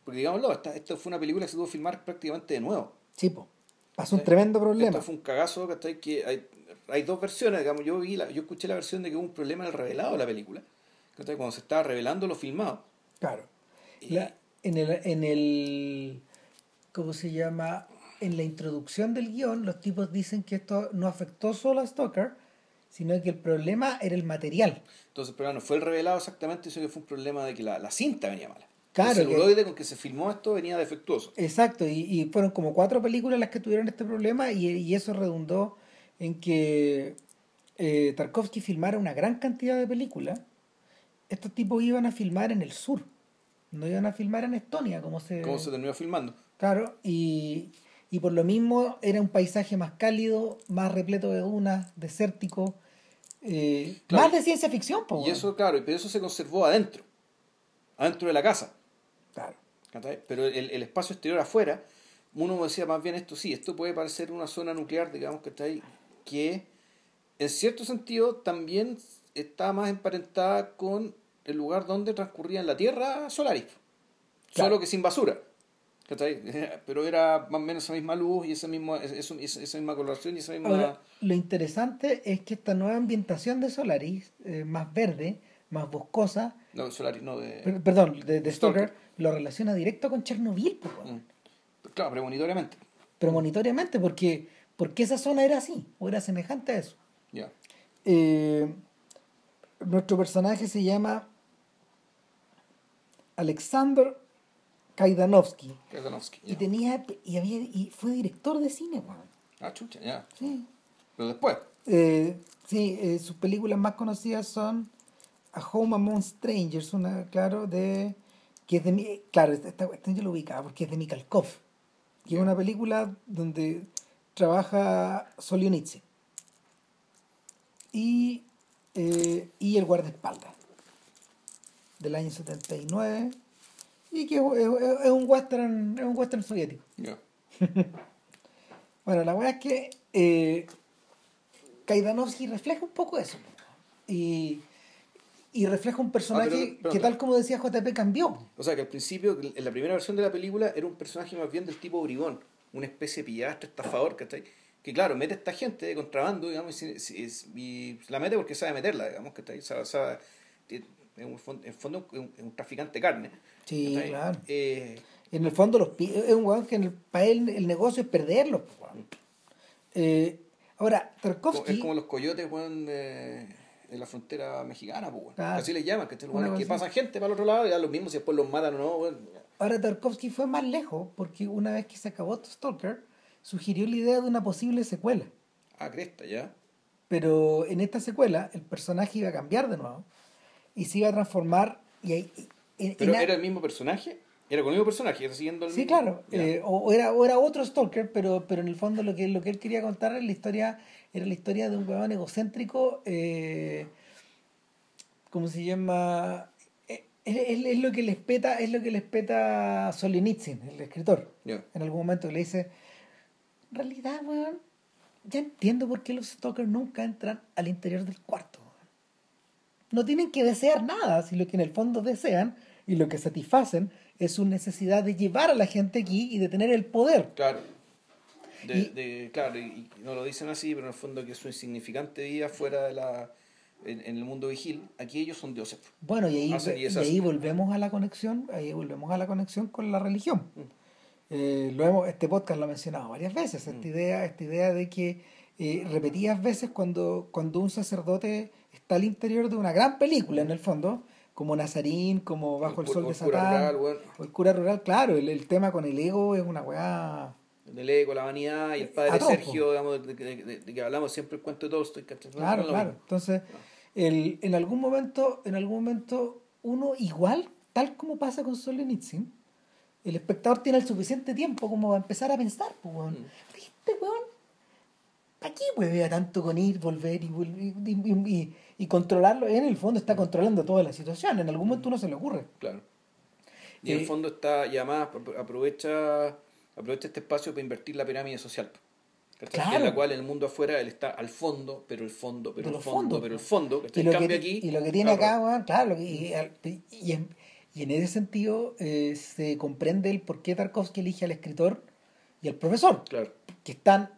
Porque digámoslo, esta, esta fue una película que se tuvo que filmar prácticamente de nuevo. Sí, po. Pasó un tremendo problema. Esto fue un cagazo, ¿cachai? Que hay, hay dos versiones, digamos, yo vi la, yo escuché la versión de que hubo un problema en el revelado de la película. ¿cachai? Cuando se estaba revelando lo filmado. Claro. Y- La- en el, en el, ¿cómo se llama? En la introducción del guion, los tipos dicen que esto no afectó solo a Stoker, sino que el problema era el material. Entonces, pero no fue el revelado exactamente, sino que fue un problema de que la, la cinta venía mala. Claro, el que- celuloide con que se filmó esto venía defectuoso. Exacto, y, y fueron como cuatro películas las que tuvieron este problema y, y eso redundó en que eh, Tarkovsky filmara una gran cantidad de películas. Estos tipos iban a filmar en el sur, no iban a filmar en Estonia, como se... ¿Cómo se terminó filmando? Claro, y, y por lo mismo era un paisaje más cálido, más repleto de dunas, desértico, eh, Claro. más de ciencia ficción, po, Y eso, claro, pero eso se conservó adentro, adentro de la casa. Claro. Pero el, el espacio exterior afuera, uno decía más bien esto, sí, esto puede parecer una zona nuclear, digamos, ¿cachai? que en cierto sentido también está más emparentada con el lugar donde transcurría en la Tierra Solaris. Claro. Solo que sin basura. [laughs] Pero era más o menos esa misma luz y esa misma, esa, esa misma coloración y esa misma... Ahora, lo interesante es que esta nueva ambientación de Solaris, eh, más verde, más boscosa... No, Solaris, no, de... per- perdón, de, de Stalker, lo relaciona directo con Chernobyl, pues. Mm. Claro, premonitoriamente. premonitoriamente, porque, porque esa zona era así, o era semejante a eso. Ya. Eh, nuestro personaje se llama Alexander Kaidanovsky Kazanovsky, y tenía y había y fue director de cine, weón. Ah, chucha, ya. Sí. Pero después. Eh, sí, eh, sus películas más conocidas son A Home Among Strangers, una, claro, de. que es de mi. Claro, esta, cuestión yo lo ubicaba porque es de Mikhalkov. Que es una película donde trabaja Solionitze. Y, eh, y El guardaespaldas. Del año 79. Y que es, es- es un western, es un western soviético. Ya. [laughs] Bueno, la verdad es que eh, Kaidanovsky refleja un poco eso. Y, y refleja un personaje Ah, pero- pero- que, tal como decía JP, cambió. O sea que al principio, en la primera versión de la película, era un personaje más bien del tipo bribón, una especie de pillastre, estafador, ¿cachai? Que claro, mete a esta gente de contrabando, digamos, y, y- y la mete porque sabe meterla, digamos, ¿cachai? Sabe, sabe- en un fondo, es un, es un traficante de carne. Sí, ¿cachai? claro. Eh, En el fondo, los, es un weón que en el, para él el negocio es perderlo. pues, weón. Eh, ahora, es Tarkovsky. como los coyotes, weón, de, de la frontera mexicana, pues, weón. Claro. Así les llaman, que, Una que pasan gente para el otro lado y ya los mismos, si después los matan o no, weón. Ahora Tarkovsky fue más lejos porque una vez que se acabó Stalker, sugirió la idea de una posible secuela. Ah, cresta, ya. Pero en esta secuela el personaje iba a cambiar de nuevo y se iba a transformar y, y- en- Pero en- era el mismo personaje. Era con el mismo personaje, era siguiendo el sí mismo. claro eh, o, era, o era otro stalker pero pero en el fondo lo que lo que él quería contar era la historia era la historia de un huevón egocéntrico eh, cómo se llama Eh, es, es- es lo que les peta es lo que les peta Solzhenitsyn el escritor. En algún momento le dice en realidad weón ya entiendo por qué los stalkers nunca entran al interior del cuarto. No tienen que desear nada si lo que en el fondo desean y lo que satisfacen es su necesidad de llevar a la gente aquí y de tener el poder Claro. De, Y- de- claro, y, y no lo dicen así, pero en el fondo que su insignificante vida fuera de la en, en el mundo vigil, aquí ellos son dioses. bueno y ahí, Hacen y ahí volvemos a la conexión ahí volvemos a la conexión con la religión Mm. Eh, lo hemos, este podcast lo ha mencionado varias veces, esta Mm. idea, esta idea de que eh, repetidas veces cuando, cuando un sacerdote está al interior de una gran película en el fondo, como Nazarín, como Bajo el, Sol de el cura Satán, rural, weón, o el cura rural, claro, el, el tema con el ego es una weá... el ego, la vanidad y el padre Sergio, digamos, de, de- de- de que hablamos siempre el cuento de Tolstoy. ¿cachai? No, no Claro, claro. Entonces, el, en algún momento, en algún momento, uno igual, tal como pasa con Solzhenitsyn, el espectador tiene el suficiente tiempo como para empezar a pensar, pues, weón. Mm. Este weón, ¿para qué huevea tanto con ir, volver y, y, y- y- controlarlo? En el fondo está controlando toda la situación, en algún momento uno se le ocurre. Claro. Y en Eh, el fondo está, y además apro- aprovecha, aprovecha este espacio para invertir la pirámide social. Claro. En la cual en el mundo afuera él está al fondo, pero el fondo, pero el fondo, fondos, pero el fondo. Y lo, En que, aquí. y lo que tiene claro, acá, weón, claro, lo que- y, y- en, y en ese sentido eh, se comprende el por qué Tarkovsky elige al escritor y al profesor, Claro. que están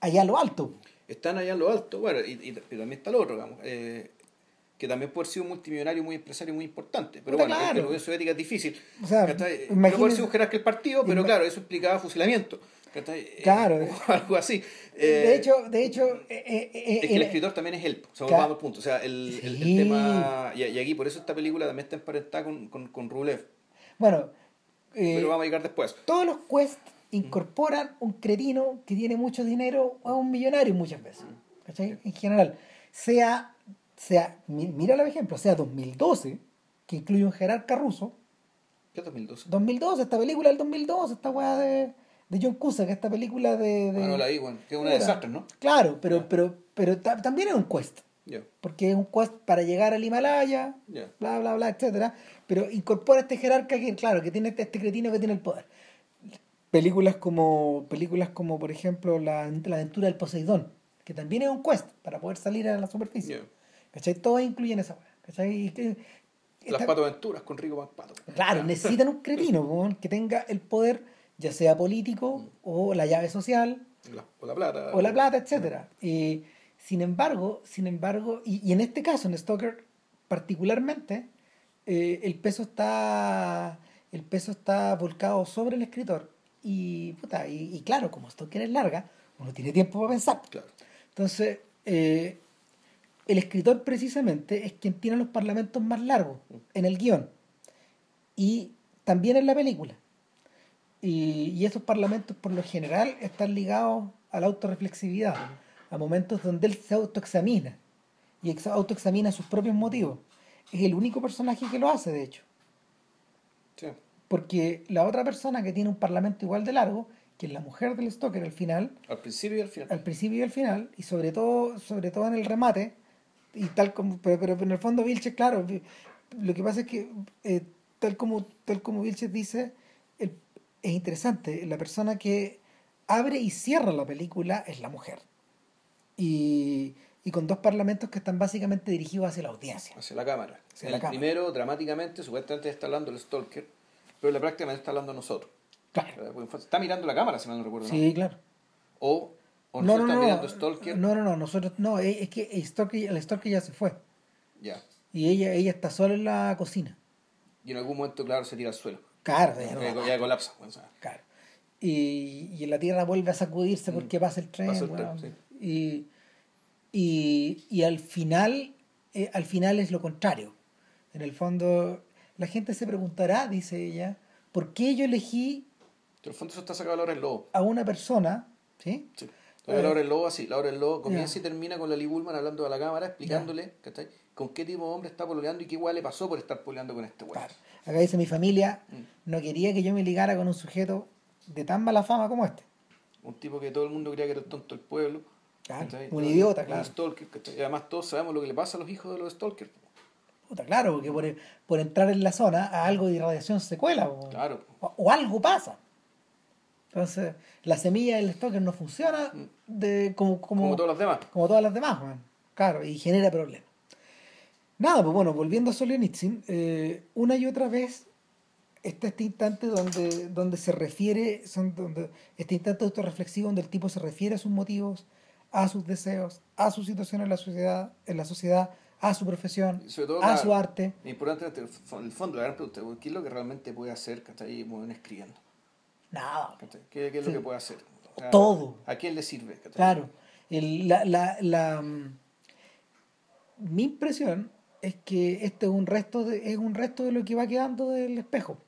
allá a lo alto. Están allá en lo alto, bueno, y, también está el otro, digamos, eh, que también puede haber sido un multimillonario, muy empresario, muy importante. Pero Puta, bueno, claro. en la Unión Soviética es difícil. O sea. No puede ser un jerarca del partido, pero claro, eso implicaba fusilamiento. Eh, Claro. [laughs] o algo así. Eh, de hecho, de hecho eh, eh, eh, es que el eh, escritor también es él, o sea, Claro. vamos punto. O sea, el, el- el tema. Y, y aquí, por eso esta película también está emparentada con, con, con Rulev. bueno, eh, Pero vamos a llegar después. todos los quests incorporan un cretino que tiene mucho dinero a un millonario muchas veces. ¿cachai? En general, sea, sea, mi- mira el ejemplo, sea 2012, que incluye un jerarca ruso, ¿Qué es 2012? 2012, esta película del 2012, esta weá de, de John Cusack, esta película de... de Ah, no la vi, bueno, que es una Puta. desastre, ¿no? Claro, pero, pero, pero ta- también es un quest, Ya, porque es un quest para llegar al Himalaya, ya. bla, bla, bla, etcétera, pero incorpora este jerarca que, claro, que tiene este, este cretino que tiene el poder. Películas como, películas como por ejemplo, la, la aventura del Poseidón, que también es un quest para poder salir a la superficie. ¿Cachai? Todas incluyen esa weá. ¿Cachai? Y Las Pato Aventuras con Rico Pato. Claro, necesitan un [laughs] cretino que tenga el poder, ya sea político o la llave social La, o la plata. o la plata, etcétera. Eh, sin embargo, sin embargo, y, y en este caso, en Stoker particularmente, eh, el peso está el peso está volcado sobre el escritor y, puta, y, y claro, como Stoker es larga, uno tiene tiempo para pensar. Claro. Entonces, eh, el escritor precisamente es quien tiene los parlamentos más largos en el guion y también en la película. Y, y esos parlamentos por lo general están ligados a la autorreflexividad, a momentos donde él se autoexamina y ex- autoexamina sus propios motivos. Es el único personaje que lo hace, de hecho, Sí. porque la otra persona que tiene un parlamento igual de largo, que es la mujer del Stoker al final, Al principio y al final. al principio y al final, y sobre todo, sobre todo en el remate, y tal como, pero, pero en el fondo Vilches, claro, lo que pasa es que eh, tal como, tal como Vilches dice, el- es interesante, la persona que abre y cierra la película es la mujer. Y, y con dos parlamentos que están básicamente dirigidos hacia la audiencia. Hacia la cámara. Hacia en la el cámara. primero, dramáticamente, supuestamente está hablando el Stalker, pero la práctica está hablando nosotros. Claro. Está mirando la cámara, si mal no recuerdo. ¿no? Sí, claro. O, o No, no, no, mirando Stalker. no, no, no, nosotros, no, es que el Stalker, el Stalker ya se fue. Ya. Y ella, ella está sola en la cocina. Y en algún momento, claro, se tira al suelo. Claro, ya Ya, colapsa. Claro. Y, y en la tierra vuelve a sacudirse porque pasa el tren. Mm. Pasa el tren, sí. y, y, y al final, eh, al final es lo contrario. En el fondo, la gente se preguntará, dice ella, ¿por qué yo elegí En el fondo eso está sacado la hora del lobo. a una persona, ¿sí? Sí. La hora del lobo así, la hora del lobo comienza y termina con la Lee Bullman hablando a la cámara, explicándole con qué tipo de hombre está pololeando y qué igual le pasó por estar pololeando con este güey. Claro. Acá dice, mi familia Mm. no quería que yo me ligara con un sujeto de tan mala fama como este. Un tipo que todo el mundo creía que era el tonto del pueblo. Claro, un idiota, un claro. stalker, ¿cachai? Y además todos sabemos lo que le pasa a los hijos de los stalkers. Puta, claro, porque por, por entrar en la zona a algo de irradiación se cuela. o- Claro. o, o algo pasa. Entonces, la semilla del stalker no funciona de, como, como, Como todos los demás. como todas las demás, weón. claro, y genera problemas. Nada, pues bueno, volviendo a Solzhenitsyn, eh, una y otra vez está este instante donde, donde se refiere, son donde, este instante autorreflexivo donde el tipo se refiere a sus motivos, a sus deseos, a su situación en la sociedad, en la sociedad, a su profesión, a claro, su arte. Importante, el fo- el fondo, la gran pregunta, ¿qué es lo que realmente puede hacer ¿cachai? Bueno, escribiendo? Nada. ¿Qué, qué es Sí. lo que puede hacer? O sea, Todo. ¿A quién le sirve? Claro. El- la, la, la, mm, mi impresión es que este es un resto de, es un resto de lo que va quedando del espejo.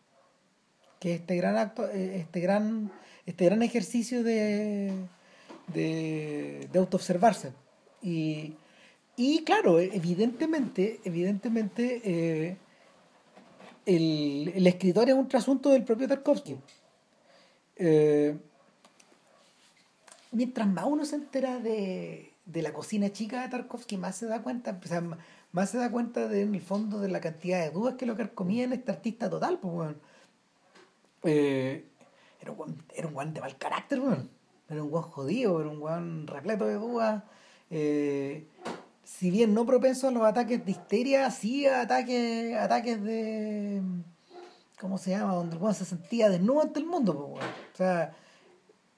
Que este gran acto, eh, este gran, este gran ejercicio de, de, de autoobservarse. Y, y claro, evidentemente, evidentemente eh, el, el escritor es un trasunto del propio Tarkovsky. Eh, mientras más uno se entera de, de la cocina chica de Tarkovsky, más se da cuenta, o sea, más se da cuenta de, en el fondo de la cantidad de dudas que lo carcomía en este artista total, pues, weón. Eh, era, un, era un guan de mal carácter, weón. Era un guan jodido, era un guan repleto de dudas. Eh, si bien no propenso a los ataques de histeria, sí a ataques, ataques de. ¿Cómo se llama? Donde el weón se sentía desnudo ante el mundo, pues, weón. O sea.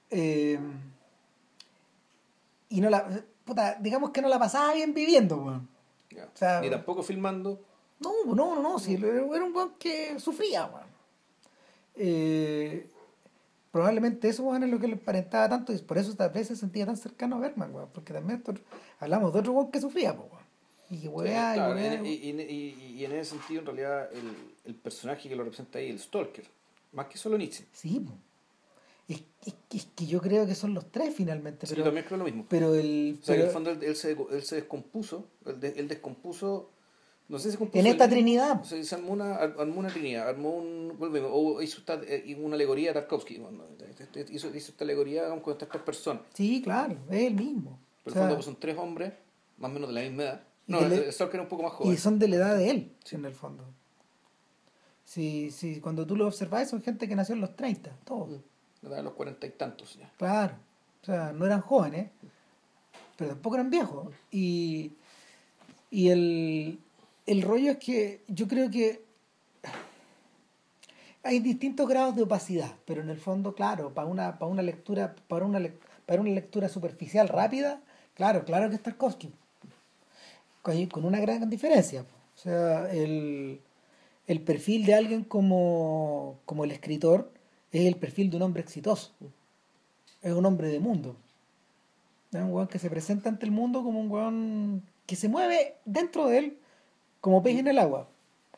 eh, y no la. Puta, digamos que no la pasaba bien viviendo, weón. O sea, Ni tampoco filmando. No, no, no, no, sí, era un weón que sufría, weón. Eh, probablemente eso, weón, es lo que le emparentaba tanto y por eso tal vez se sentía tan cercano a Bergman, weón. Porque también esto- hablamos de otro weón que sufría, weón. Y que Sí, weá, y weá, y, y- y- y en ese sentido, en realidad, el, el personaje que lo representa ahí, el Stalker, más que solo Nietzsche. Sí. Es, es que- es que yo creo que son los tres finalmente, Sí, pero, yo también creo lo mismo. pero el... o sea, que en pero el fondo él, él se, él se descompuso, él, de- él descompuso, no sé si se compuso en esta trinidad, se armó una, ar- armó una trinidad, armó un, volvemos, o hizo esta- eh, una alegoría a Tarkovsky, bueno, este- hizo, hizo esta alegoría digamos, con estas tres personas. sí, claro, es el mismo. Pero O sea, en el fondo pues, son tres hombres, más o menos de la misma edad. No, el, el Stalker era un poco más joven. Y son de la edad de él, Sí. en el fondo. Sí, sí, cuando tú lo observas, son gente que nació en los 30, todos. De los cuarenta y tantos ya. Claro. O sea, no eran jóvenes, pero tampoco eran viejos. Y, y el. el rollo es que yo creo que hay distintos grados de opacidad, pero en el fondo, claro, para una, para una lectura, para una, para una lectura superficial rápida, claro, claro que es Tarkovsky. Con, con una gran diferencia. O sea, el, el perfil de alguien como, como el escritor es el perfil de un hombre exitoso. Es un hombre de mundo. Es un weón que se presenta ante el mundo como un weón que se mueve dentro de él como pez en el agua.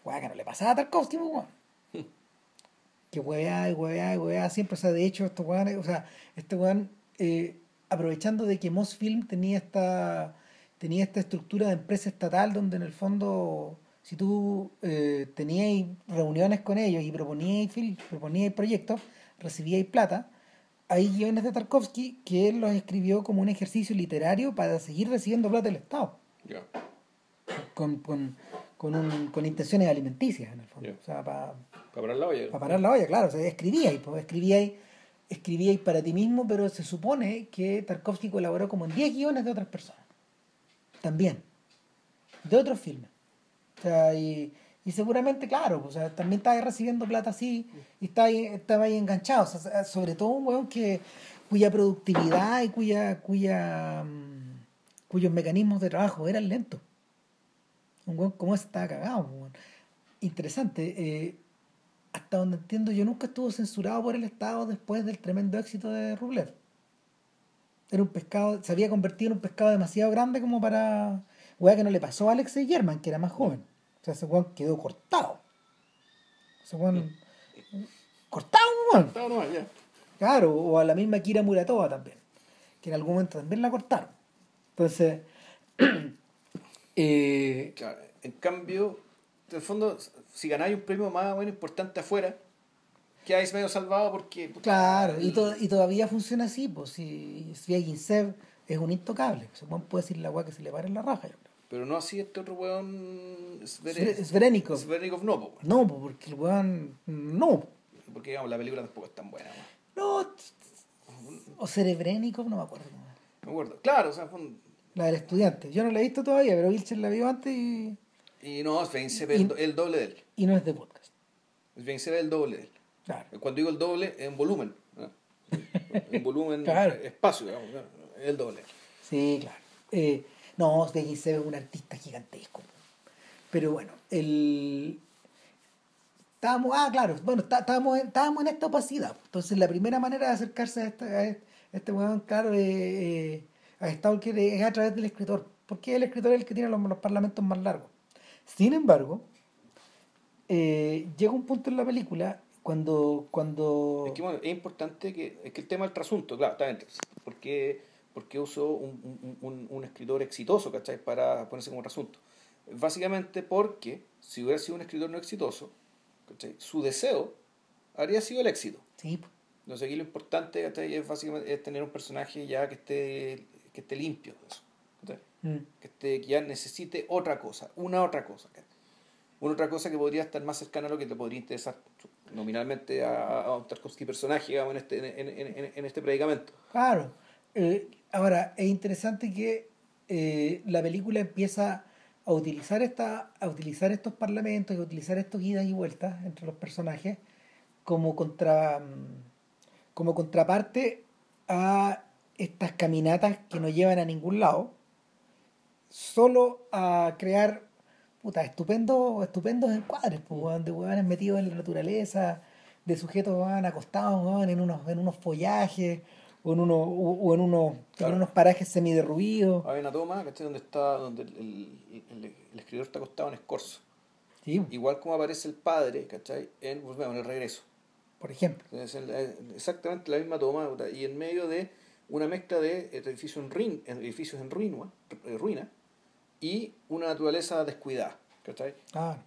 Weón, que no le pasaba a Tarkovsky, pues, weón. [laughs] Que huevea y huevea siempre. O sea, de hecho, estos weones, o sea, este weón, eh, aprovechando de que Mosfilm tenía esta, tenía esta estructura de empresa estatal donde en el fondo, si tú eh, tenías reuniones con ellos y proponías, proponías proyectos, recibíais plata, hay guiones de Tarkovsky que él los escribió como un ejercicio literario para seguir recibiendo plata del Estado. Con, con, con, un, con, intenciones alimenticias, en el fondo. O sea, para parar la olla. Para parar la olla, claro. O sea, escribíais, pues, escribíais, escribíais para ti mismo, pero se supone que Tarkovsky colaboró como en 10 guiones de otras personas. También. De otros filmes. O sea, y, y seguramente, claro, o sea, también estaba recibiendo plata así y ahí, estaba ahí enganchado. Sea, sobre todo un weón que, cuya productividad y cuya, cuya, mm, cuyos mecanismos de trabajo eran lentos. Un weón como ese estaba cagado. Interesante. Eh, hasta donde entiendo, yo nunca estuvo censurado por el Estado después del tremendo éxito de Rublev. Era un pescado, se había convertido en un pescado demasiado grande como para. Weá que no le pasó a Alexei German, que era más joven. O sea, ese weón quedó cortado. Ese weón. Cortado, weón. Cortado no, ya. Claro, o a la misma Kira Muratova también. Que en algún momento también la cortaron. Entonces. [clears throat] eh... claro, en cambio, en el fondo, si ganáis un premio más bueno, importante afuera, quedáis medio salvado porque. Claro, y, y todavía funciona así, pues si, si es un intocable. Se puede decir la weá que se le pare en la raja, yo pero no así este otro weón. Sverenikov. Sverenikov no, po, No, porque el weón. No. Porque digamos, la película tampoco es tan buena. No. O Cerebrenikov, no me acuerdo. Me acuerdo. Claro, o sea, fue La del estudiante. Yo no la he visto todavía, pero Vilcher la vio antes y. Y no, Svein se ve el, doble de él. Y no es de podcast. Svein se ve el doble de él. Claro. Cuando digo el doble, en volumen. [laughs] En volumen, claro. espacio, digamos. El doble. Sí, claro. Eh, no, Svein se ve un artista gigantesco. Pero bueno, el... Estábamos, ah, claro, bueno, estábamos, estábamos en esta opacidad. Entonces, la primera manera de acercarse a este, a este weón, claro, eh, eh, a Stalker es a través del escritor. Porque el escritor es el que tiene los, los parlamentos más largos. Sin embargo, eh, llega un punto en la película cuando... cuando... Es que bueno, es importante que, es que el tema del trasunto, claro, está porque porque usó un, un, un, escritor exitoso, ¿cachai? Para ponerse como asunto. Básicamente porque si hubiera sido un escritor no exitoso, ¿cachai? Su deseo habría sido el éxito. Sí. Entonces aquí lo importante ¿cachai? es básicamente es tener un personaje ya que esté, que esté limpio de eso. Mm. Que, esté, que ya necesite otra cosa, una otra cosa. Una otra cosa que podría estar más cercana a lo que te podría interesar nominalmente a, a un Tarkovsky personaje digamos, en, este, en, en, en este predicamento. Claro. Eh, ahora, es interesante que eh, la película empieza a utilizar, esta, a utilizar estos parlamentos y a utilizar estos idas y vueltas entre los personajes como, contra, mm, como contraparte a estas caminatas que no llevan a ningún lado, solo a crear puta, estupendos, estupendos encuadres, pues, de huevones metidos en la naturaleza, de sujetos van acostados en unos, en unos follajes o en, uno, o en, unos, en unos parajes semiderruidos. Hay una toma, ¿cachai? Donde, está, donde el, el, el, escritor está acostado en escorzo. Sí. Igual como aparece el padre, ¿cachai? En, pues, en el regreso. Por ejemplo. Es exactamente la misma toma, y en medio de una mezcla de edificios en, ruin, edificios en ruina, eh, ruina y una naturaleza descuidada, ¿cachai? Ah,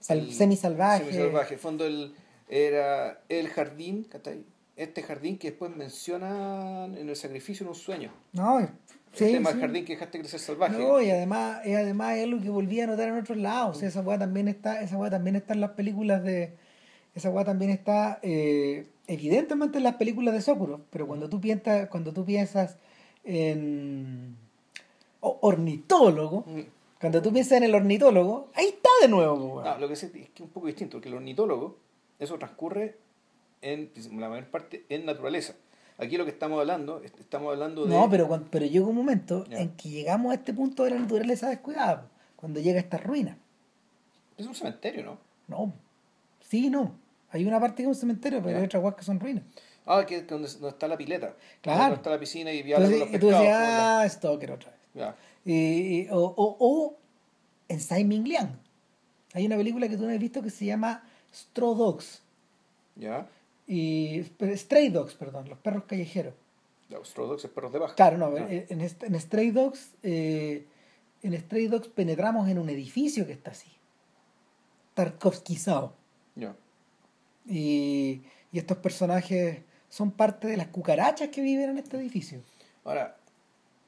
semisalvaje. Semisalvaje. En fondo el, era el jardín, ¿cachai? Este jardín que después mencionan en el sacrificio en un sueño. No, sí, el tema jardín que dejaste crecer salvaje. No, y además, y además es algo que volví a notar en otros lados. O sea, esa weá también está, esa weá también está en las películas de. Esa weá también está eh, evidentemente en las películas de Sokuro, pero cuando tú piensas, cuando tú piensas en ornitólogo, mm. Cuando tú piensas en el ornitólogo, ahí está de nuevo. No, lo que sí es que es un poco distinto, porque el ornitólogo, eso transcurre en la mayor parte en naturaleza. Aquí lo que estamos hablando, es- estamos hablando de... No, pero, cuan- pero llega un momento en que llegamos a este punto de la naturaleza descuidada, cuando llega esta ruina. Es un cementerio, ¿no? No, sí, no. Hay una parte que es un cementerio, pero Ya. hay otras guas que son ruinas. Ah, que es donde, donde está la pileta. Claro. Donde está la piscina y viaja Entonces, los y tú decías, ah, Stalker otra vez. Y- y- o, o, o en Tsai Ming Liang. Hay una película que tú no has visto que se llama Straw Dogs. Ya. Y, Stray Dogs, perdón, los perros callejeros. Los Straw Dogs es perros de baja. Claro, no, Ya. en, en Stray Dogs, eh, en Stray Dogs penetramos en un edificio que está así. Tarkovskizado. Ya. Y, y estos personajes son parte de las cucarachas que viven en este edificio. Ahora,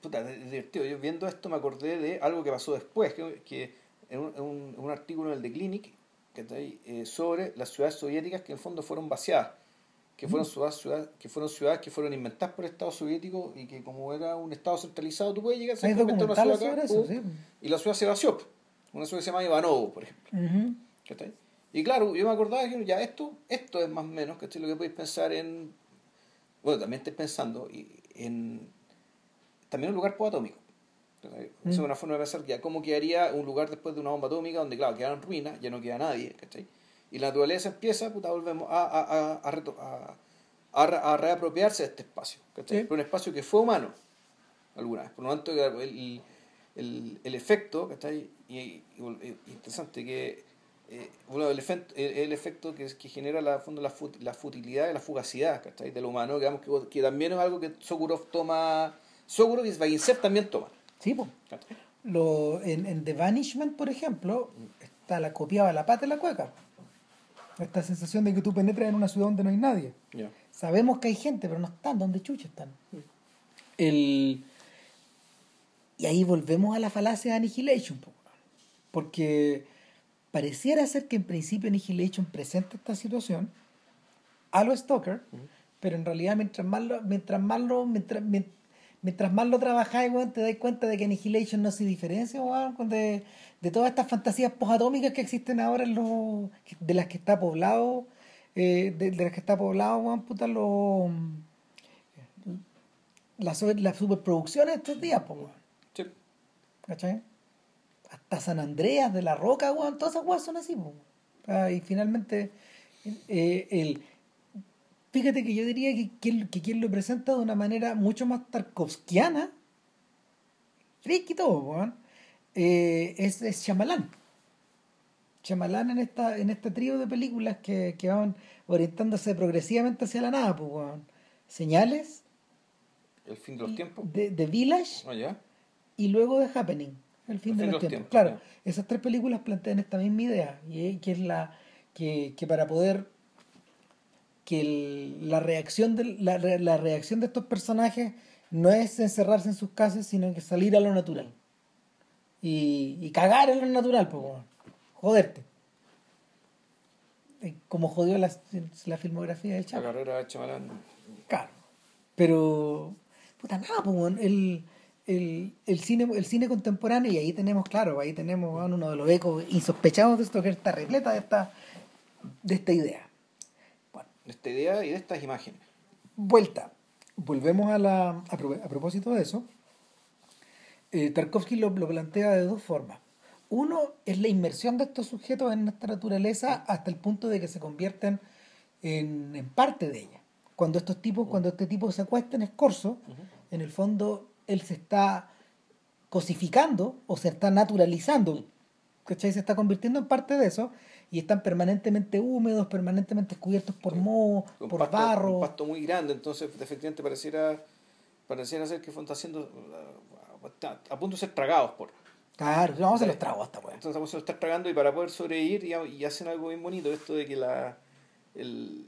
puta, es divertido. Yo viendo esto me acordé de algo que pasó después, que, que en, un, en un- en un artículo en el The Clinic que está ahí, eh, sobre las ciudades soviéticas que en el fondo fueron vaciadas, que fueron, ciudades, ciudades- que fueron ciudades que fueron inventadas por el Estado soviético y que como era un Estado centralizado, tú puedes llegar a una ciudad acá, eso, sí. y la ciudad se vació. Una ciudad que se llama Ivanovo, por ejemplo. ¿cachai? Y claro, yo me acordaba que ya esto, esto es más o menos ¿cachai? lo que podéis pensar en. Bueno, también estoy pensando en. También un lugar podatómico. ¿cachai? Esa es Mm. una forma de pensar ya cómo quedaría un lugar después de una bomba atómica donde, claro, quedaron ruinas, ya no queda nadie, ¿cachai? Y la naturaleza empieza, puta, volvemos a, a, a, a, a- a re- a reapropiarse de este espacio, ¿cachai? Sí. Un espacio que fue humano alguna vez. Por lo tanto, el, el, el efecto, ¿cachai? Y, y- y- interesante que eh, bueno, el, efecto, el, el efecto que, que genera la, fondo, la, fut- la futilidad y la fugacidad ¿cachai? de lo humano, digamos que, que también es algo que Sokurov toma, Sokurov y Vaginsev también toman. Sí, pues. Lo, en, en The Vanishment, por ejemplo, está la copiaba la pata y la cueca. Esta sensación de que tú penetras en una ciudad donde no hay nadie. Sabemos que hay gente, pero no están donde chucha están. El... Y ahí volvemos a la falacia de Annihilation. po, Porque pareciera ser que en principio Annihilation presenta esta situación a lo Stoker, pero en realidad mientras más lo, mientras más lo, mientras, mien- mientras más lo trabajáis, weón, te das cuenta de que Annihilation no se diferencia, weón, de, de todas estas fantasías posatómicas que existen ahora en los, de las que está poblado, eh, de, de las que está poblado, weón, puta, los las, sobre- las superproducciones de estos días, pues, weón. Sí. ¿Cachai? Hasta San Andreas de la Roca, weón, todas esas weas son así, po. Ah, y finalmente, eh, el, fíjate que yo diría que quien, que quien lo presenta de una manera mucho más tarkovskiana, friki todo, weón, eh, es, es Shyamalan. Shyamalan en esta, en este trío de películas que, que van orientándose progresivamente hacia la nada, pues, weón. Señales, El fin de los tiempos. de, de Village Ah, ya. y luego de Happening, El fin de los, tiempos. Claro, esas tres películas plantean esta misma idea, y que es la que, que para poder que el- la reacción de la, la reacción de estos personajes no es encerrarse en sus casas, sino que salir a lo natural. Y, y cagar en lo natural, pues, joderte. Como jodió la, la filmografía del La Chapo. carrera de Chamalán. Claro. Pero, puta, nada, pues, el, el, el, cine, el cine contemporáneo, y ahí tenemos, claro, ahí tenemos uno de los ecos insospechados de esto que está repleta de esta, de esta idea. De esta idea y de estas imágenes. vuelta. Volvemos a la. A, pro- a propósito de eso, eh, Tarkovsky lo, lo plantea de dos formas. Uno es la inmersión de estos sujetos en nuestra naturaleza hasta el punto de que se convierten en, en parte de ella. Cuando estos tipos, cuando este tipo se acuesta en escorzo, en el fondo él se está cosificando o se está naturalizando, ¿cachai? Se está convirtiendo en parte de eso y están permanentemente húmedos, permanentemente cubiertos por moho, Un por pasto, barro. Un pasto muy grande, entonces efectivamente pareciera, pareciera ser que están haciendo. está a punto de ser tragados por. Claro, vamos a los tragos hasta weón. Entonces se lo están tragando y para poder sobrevivir y, y hacen algo bien bonito, esto de que la el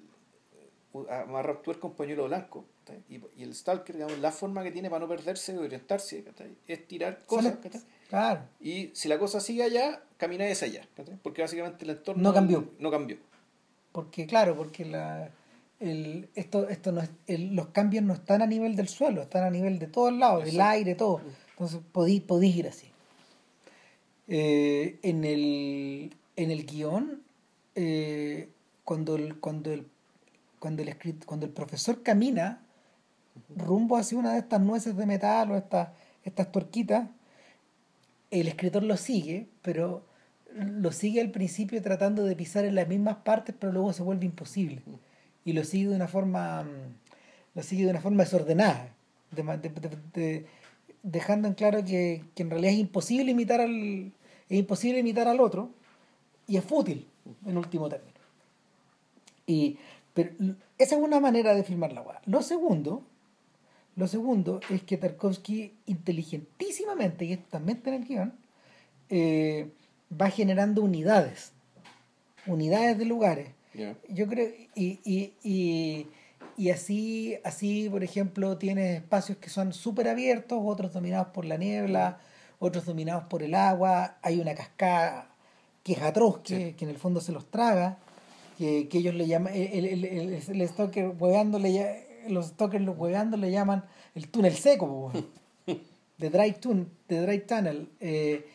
amarrar tuerca un pañuelo blanco y, y el stalker, digamos, la forma que tiene para no perderse y orientarse ¿tá? es tirar cosas. Claro. y si la cosa sigue allá, camina hacia allá, porque básicamente el entorno No cambió. no cambió. Porque, claro, porque la, el, esto, esto no es, el- los cambios no están a nivel del suelo, están a nivel de todos lados, del aire, todo. Entonces podéis podéis ir así. Eh, en, el, en el guion, eh, cuando, el, cuando, el, cuando, el cuando el profesor camina rumbo hacia una de estas nueces de metal o estas, estas tuerquitas, el escritor lo sigue, pero lo sigue al principio tratando de pisar en las mismas partes, pero luego se vuelve imposible. Y lo sigue de una forma, lo sigue de una forma desordenada, dejando en claro que, en realidad es imposible imitar al, es imposible imitar al otro y es fútil en último término. Y pero esa es una manera de filmar la weá. Lo segundo, lo segundo es que Tarkovsky inteligentísimamente, y esto también está en el guion, eh, va generando unidades, unidades de lugares. Yo creo, y, y, y, así, así, por ejemplo, tienes espacios que son súper abiertos, otros dominados por la niebla, otros dominados por el agua, hay una cascada que es atroz, que, que en el fondo se los traga, que, que ellos le llaman, el, el, el, el stalker los stalkers los hueando le llaman el túnel seco, [laughs] The Dry, tun, the dry Tunnel. Eh,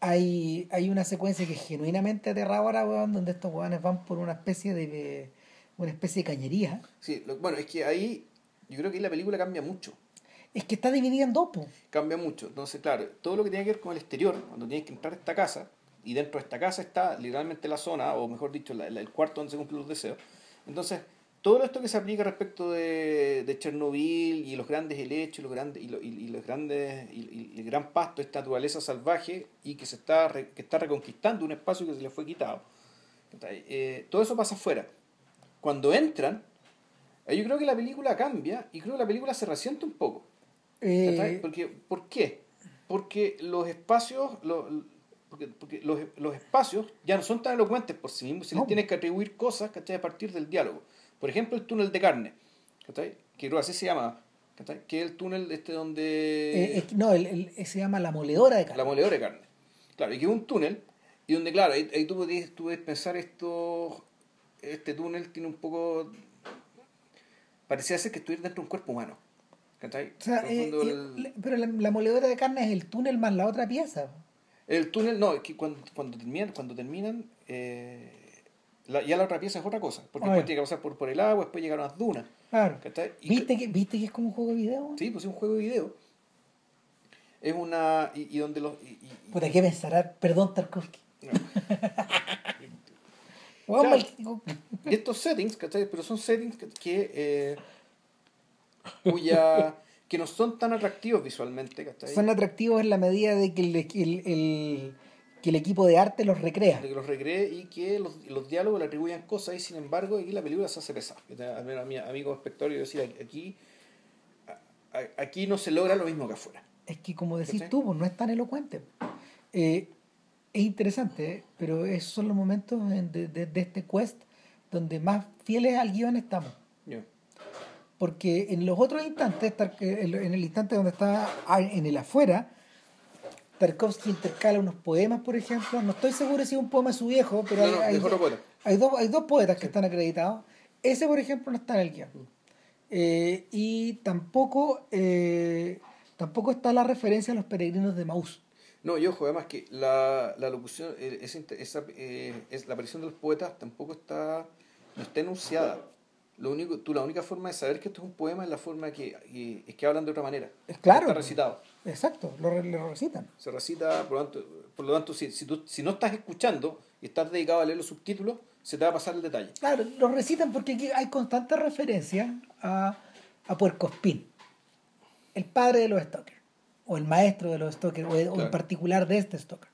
hay, hay una secuencia que es genuinamente aterradora, weón, donde estos weones van por una especie de una especie de cañería. Sí, bueno, es que ahí yo creo que la película cambia mucho. Es que está dividida en dos, Cambia mucho. Entonces, claro, todo lo que tiene que ver con el exterior, cuando tienes que entrar a esta casa, y dentro de esta casa está literalmente la zona, o mejor dicho, el cuarto donde se cumplen los deseos. Entonces, todo esto que se aplica respecto de, de Chernobyl y los grandes helechos y los grandes y, y, los grandes y, el gran pasto esta naturaleza salvaje y que se está que está reconquistando un espacio que se le fue quitado. Eh, todo eso pasa afuera. Cuando entran eh, yo creo que la película cambia y creo que la película se resiente un poco. Eh... porque ¿por qué? porque los espacios los, porque, porque los, los, espacios ya no son tan elocuentes por sí mismos, se les tienes que atribuir cosas ¿cachai? a partir del diálogo. Por ejemplo, el túnel de carne, que creo así se llama, que es el túnel este donde... Eh, no, el, se llama la moledora de carne. La moledora de carne. Claro, y que es un túnel, y donde, claro, ahí, tú, puedes, pensar esto, este túnel tiene un poco... Parecía ser que estuviera dentro de un cuerpo humano. O sea, eh, pero la, moledora de carne es el túnel más la otra pieza. El túnel, no, es que cuando, cuando terminan, cuando terminan eh, la, ya la otra pieza es otra cosa, porque después tiene que pasar por, por el agua, después llegar a unas dunas. Claro. ¿Viste, que, ¿Viste que es como un juego de video? Sí, pues es un juego de video. Es una. Y, y donde los. Y, y, Puta, ¿qué pensará? Perdón, [laughs] Tarkovsky. y estos settings, ¿cachai? Pero son settings que. Eh, cuya. que no son tan atractivos visualmente, ¿cachai? Son atractivos en la medida de que el, el que el equipo de arte los recrea. Que los recree y que los, los, diálogos le atribuyan cosas y sin embargo aquí la película se hace pesada. A mi amigo espectador yo decía, aquí, aquí no se logra lo mismo que afuera. Es que como decís tú, pues, no es tan elocuente. Eh, es interesante, ¿eh? pero esos son los momentos de, de, este quest donde más fieles al guion estamos. Porque en los otros instantes, en el instante donde está en el afuera, Tarkovsky intercala unos poemas, por ejemplo. No estoy seguro si es un poema de su viejo, pero hay, hay, dos, hay dos poetas que están acreditados. Ese, por ejemplo, no está en el guion. Mm. Eh, y tampoco, eh, tampoco está la referencia a los peregrinos de Maús. No, y ojo, además que la, la locución, eh, esa, esa, es, la aparición de los poetas tampoco está, no está enunciada. Lo único, tú, la única forma de saber que esto es un poema es la forma que, es que hablan de otra manera. Es claro. Está recitado. Exacto, lo, lo recitan. Se recita, por lo tanto, por lo tanto si, si, tú, si no estás escuchando y estás dedicado a leer los subtítulos, se te va a pasar el detalle. Claro, lo recitan porque aquí hay constante referencia a, a Puercospín, el padre de los Stoker, o el maestro de los Stoker, o, en particular de este Stoker.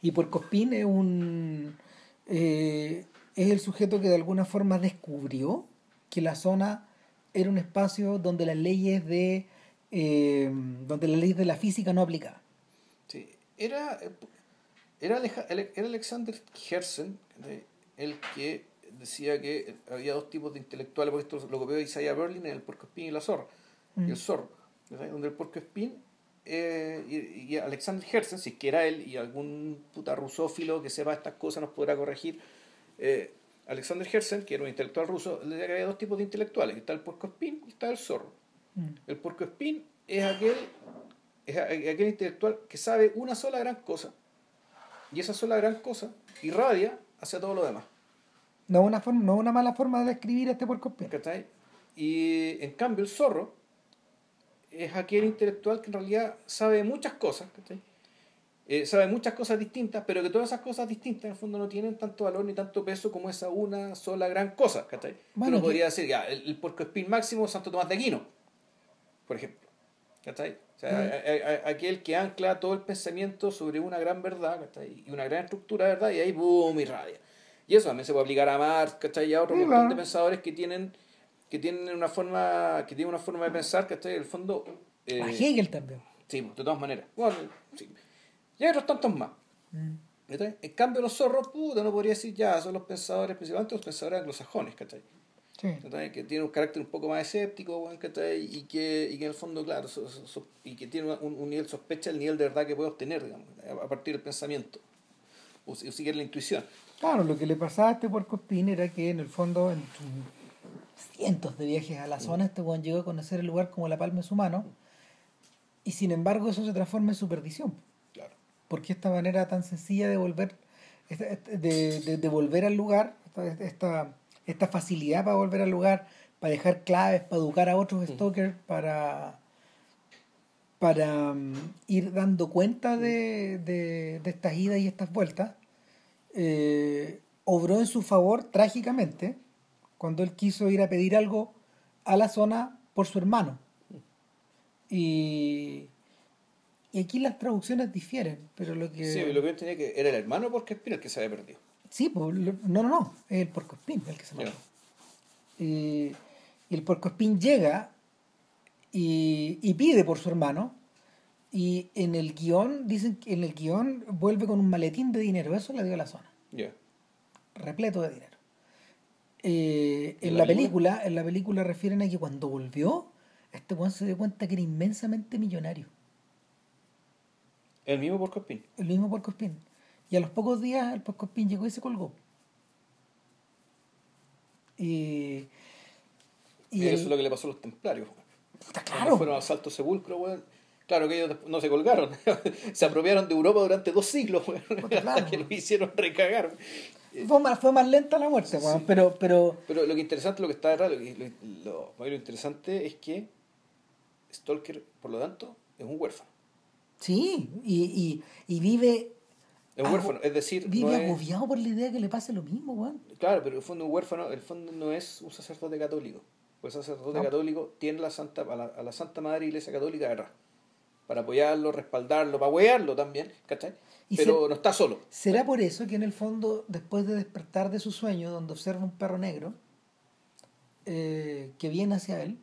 Y Puercospín es un... Eh, es el sujeto que de alguna forma descubrió que la zona era un espacio donde las leyes de eh, donde la ley de la física no aplicaba. Sí, era, era, era Alexander Herzen el que decía que había dos tipos de intelectuales, porque esto lo copió Isaiah Berlin, el espín y la zorra, y el mm. zorro, donde el porcoespín eh, y, y, Alexander Herzen, si es que era él y algún puta rusófilo que sepa estas cosas nos podrá corregir, eh, Alexander Herzen, que era un intelectual ruso, le había dos tipos de intelectuales, está el puercoespín y está el zorro. Mm. El puercoespín es aquel es aquel intelectual que sabe una sola gran cosa y esa sola gran cosa irradia hacia todo lo demás. No una, forma, no una mala forma de describir este puerco espín. Y en cambio el zorro es aquel intelectual que en realidad sabe muchas cosas, eh, sabe muchas cosas distintas, pero que todas esas cosas distintas en el fondo no tienen tanto valor ni tanto peso como esa una sola gran cosa. ¿cachai? Bueno, podría decir, ya, el, el puerco espín máximo es Santo Tomás de Aquino, por ejemplo. ¿cachai? O sea, aquel que ancla todo el pensamiento sobre una gran verdad y una gran estructura de verdad y ahí boom irradia. Y eso también se puede aplicar a Marx ¿cachai? y a otros montón de pensadores que tienen que tienen una forma que tienen una forma de pensar que en el fondo eh, a Hegel también sí de todas maneras bueno sí. y hay otros tantos más mm. en cambio los zorros puta no podría decir ya son los pensadores principalmente los pensadores anglosajones ¿cachai? Sí. que tiene un carácter un poco más escéptico y que y que en el fondo claro y que tiene un, un, nivel sospecha el nivel de verdad que puede obtener digamos, a partir del pensamiento o, si siquiera la intuición claro lo que le pasaba a este puerco espín era que en el fondo en cientos de viajes a la zona, este weón llegó a conocer el lugar como la palma de su mano, y sin embargo eso se transforma en su perdición. Claro. Porque esta manera tan sencilla de volver, de, de, volver al lugar, esta, esta facilidad para volver al lugar, para dejar claves, para educar a otros stalkers, para, para mm, ir dando cuenta de, de, estas idas y estas vueltas, eh, obró en su favor trágicamente cuando él quiso ir a pedir algo a la zona por su hermano. Y, y aquí las traducciones difieren, pero lo que... Sí, lo que yo tenía que era el hermano porque Espín el que se había perdido. Sí, pues, no, no, no, es el Espín el que se perdió. Y, y, el Espín llega y, y, pide por su hermano y en el guion, dicen que en el guion vuelve con un maletín de dinero, eso le dio a la zona. Repleto de dinero. Eh, en la, película, en la película refieren a que cuando volvió, este Juan se dio cuenta que era inmensamente millonario. El mismo Porco El mismo Porco Y a los pocos días el Porco llegó y se colgó. Y, y eso es lo que le pasó a los templarios. Está claro. fueron a Salto Sepulcro, Claro que ellos no se colgaron. [laughs] se apropiaron de Europa durante dos siglos, [laughs] que lo hicieron recagar. Fue más, fue más lenta la muerte, pero, pero... Pero lo que interesante, lo que está detrás, lo, lo, interesante es que Stalker, por lo tanto, es un huérfano. Sí, y, y, y vive... Es huérfano, es decir... Vive agobiado por la idea de que le pase lo mismo, weón. Claro, pero el fondo un huérfano, el fondo no es un sacerdote católico. Pues el sacerdote católico tiene la Santa, a, la, a la Santa Madre Iglesia Católica detrás. Para apoyarlo, respaldarlo, para apoyarlo también, ¿cachai? pero no está solo. ¿Será por eso que en el fondo, después de despertar de su sueño, donde observa un perro negro eh, que viene hacia él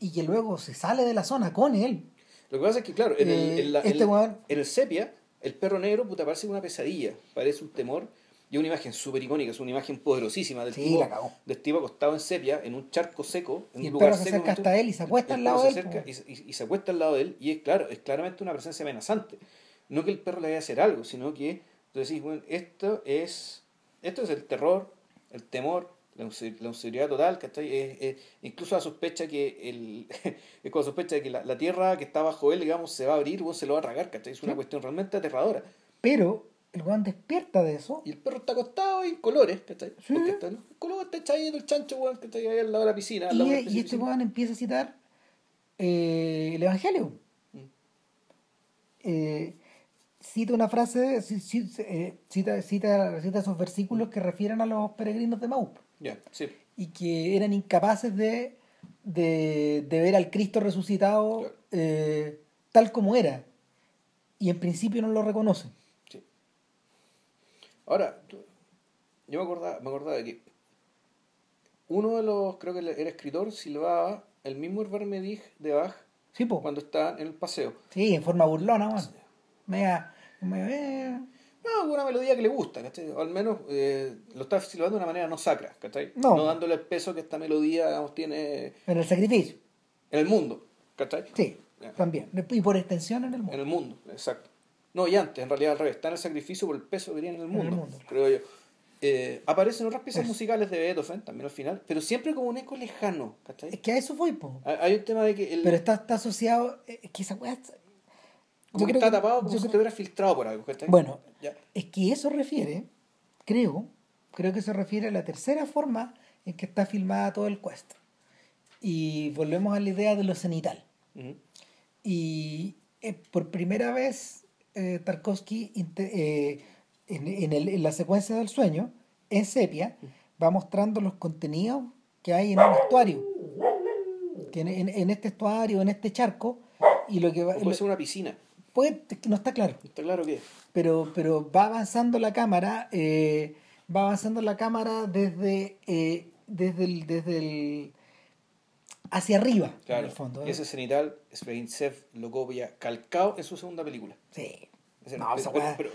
y que luego se sale de la zona con él? Lo que pasa es que, claro, en, el, en, este el, sepia, el perro negro puta, parece una pesadilla, parece un temor. Y una imagen súper icónica, es una imagen poderosísima del tipo, del tipo acostado en sepia, en un charco seco, en y un lugar perro se acerca hasta él y se acuesta al lado de él. Y, y, se acuesta al lado de él, y es claro, es claramente una presencia amenazante no que el perro le vaya a hacer algo, sino que tú decís, bueno, esto es, esto es el terror, el temor, la inseguridad total, que incluso la sospecha que el, [laughs] es con la sospecha de que la, tierra que está bajo él, digamos, se va a abrir, o se lo va a tragar, ¿cachai? Es una cuestión realmente aterradora. Pero el weón despierta de eso. Y el perro está acostado en colores, ¿cachai? Porque está, el color está echado el chancho, weón, que está ahí al lado de la piscina. Y, este weón empieza a citar eh, el Evangelio. Mm. Eh, cita una frase, eh, cita, cita, cita esos versículos que refieren a los peregrinos de Maup. Y que eran incapaces de, de, ver al Cristo resucitado eh, tal como era. Y en principio no lo reconocen. Ahora, yo me acordaba, me acordaba de que uno de los, creo que era escritor, silbaba el mismo Medig de Bach sí, cuando está en el paseo. Sí, en forma burlona, más. Mega no, una melodía que le gusta, O al menos eh, lo está silbando de una manera no sacra, No. dándole el peso que esta melodía tiene. En el sacrificio. En el mundo, ¿cachai? Sí, también. Y por extensión en el mundo. En el mundo, exacto. No, y antes, en realidad al revés, está en el sacrificio por el peso que tiene en el mundo, creo yo. Eh, aparecen otras piezas musicales de Beethoven también al final, pero siempre como un eco lejano, ¿cachai? Es que a eso fue, po. Hay- un tema de que el, Pero está, está asociado. eh, Es que esa weá. está- como yo que está que- tapado como si creo- te hubiera filtrado por algo, ¿cachai? Bueno, Ya. es que eso refiere, creo, creo que se refiere a la tercera forma en que está filmada todo el quest. Y volvemos a la idea de lo cenital. Y eh, por primera vez eh, Tarkovsky eh, en, en el- en la secuencia del sueño, en sepia, va mostrando los contenidos que hay en un estuario. Que en, en- este estuario, en este charco, y lo que va, puede ser una piscina, puede- no está claro está claro que pero, pero va avanzando la cámara, eh, va avanzando la cámara desde, eh, desde el, desde el hacia arriba, Claro, en el fondo. y ese cenital, Sveinsev lo copia calcado en su segunda película. Sí. No, pero, esa pero,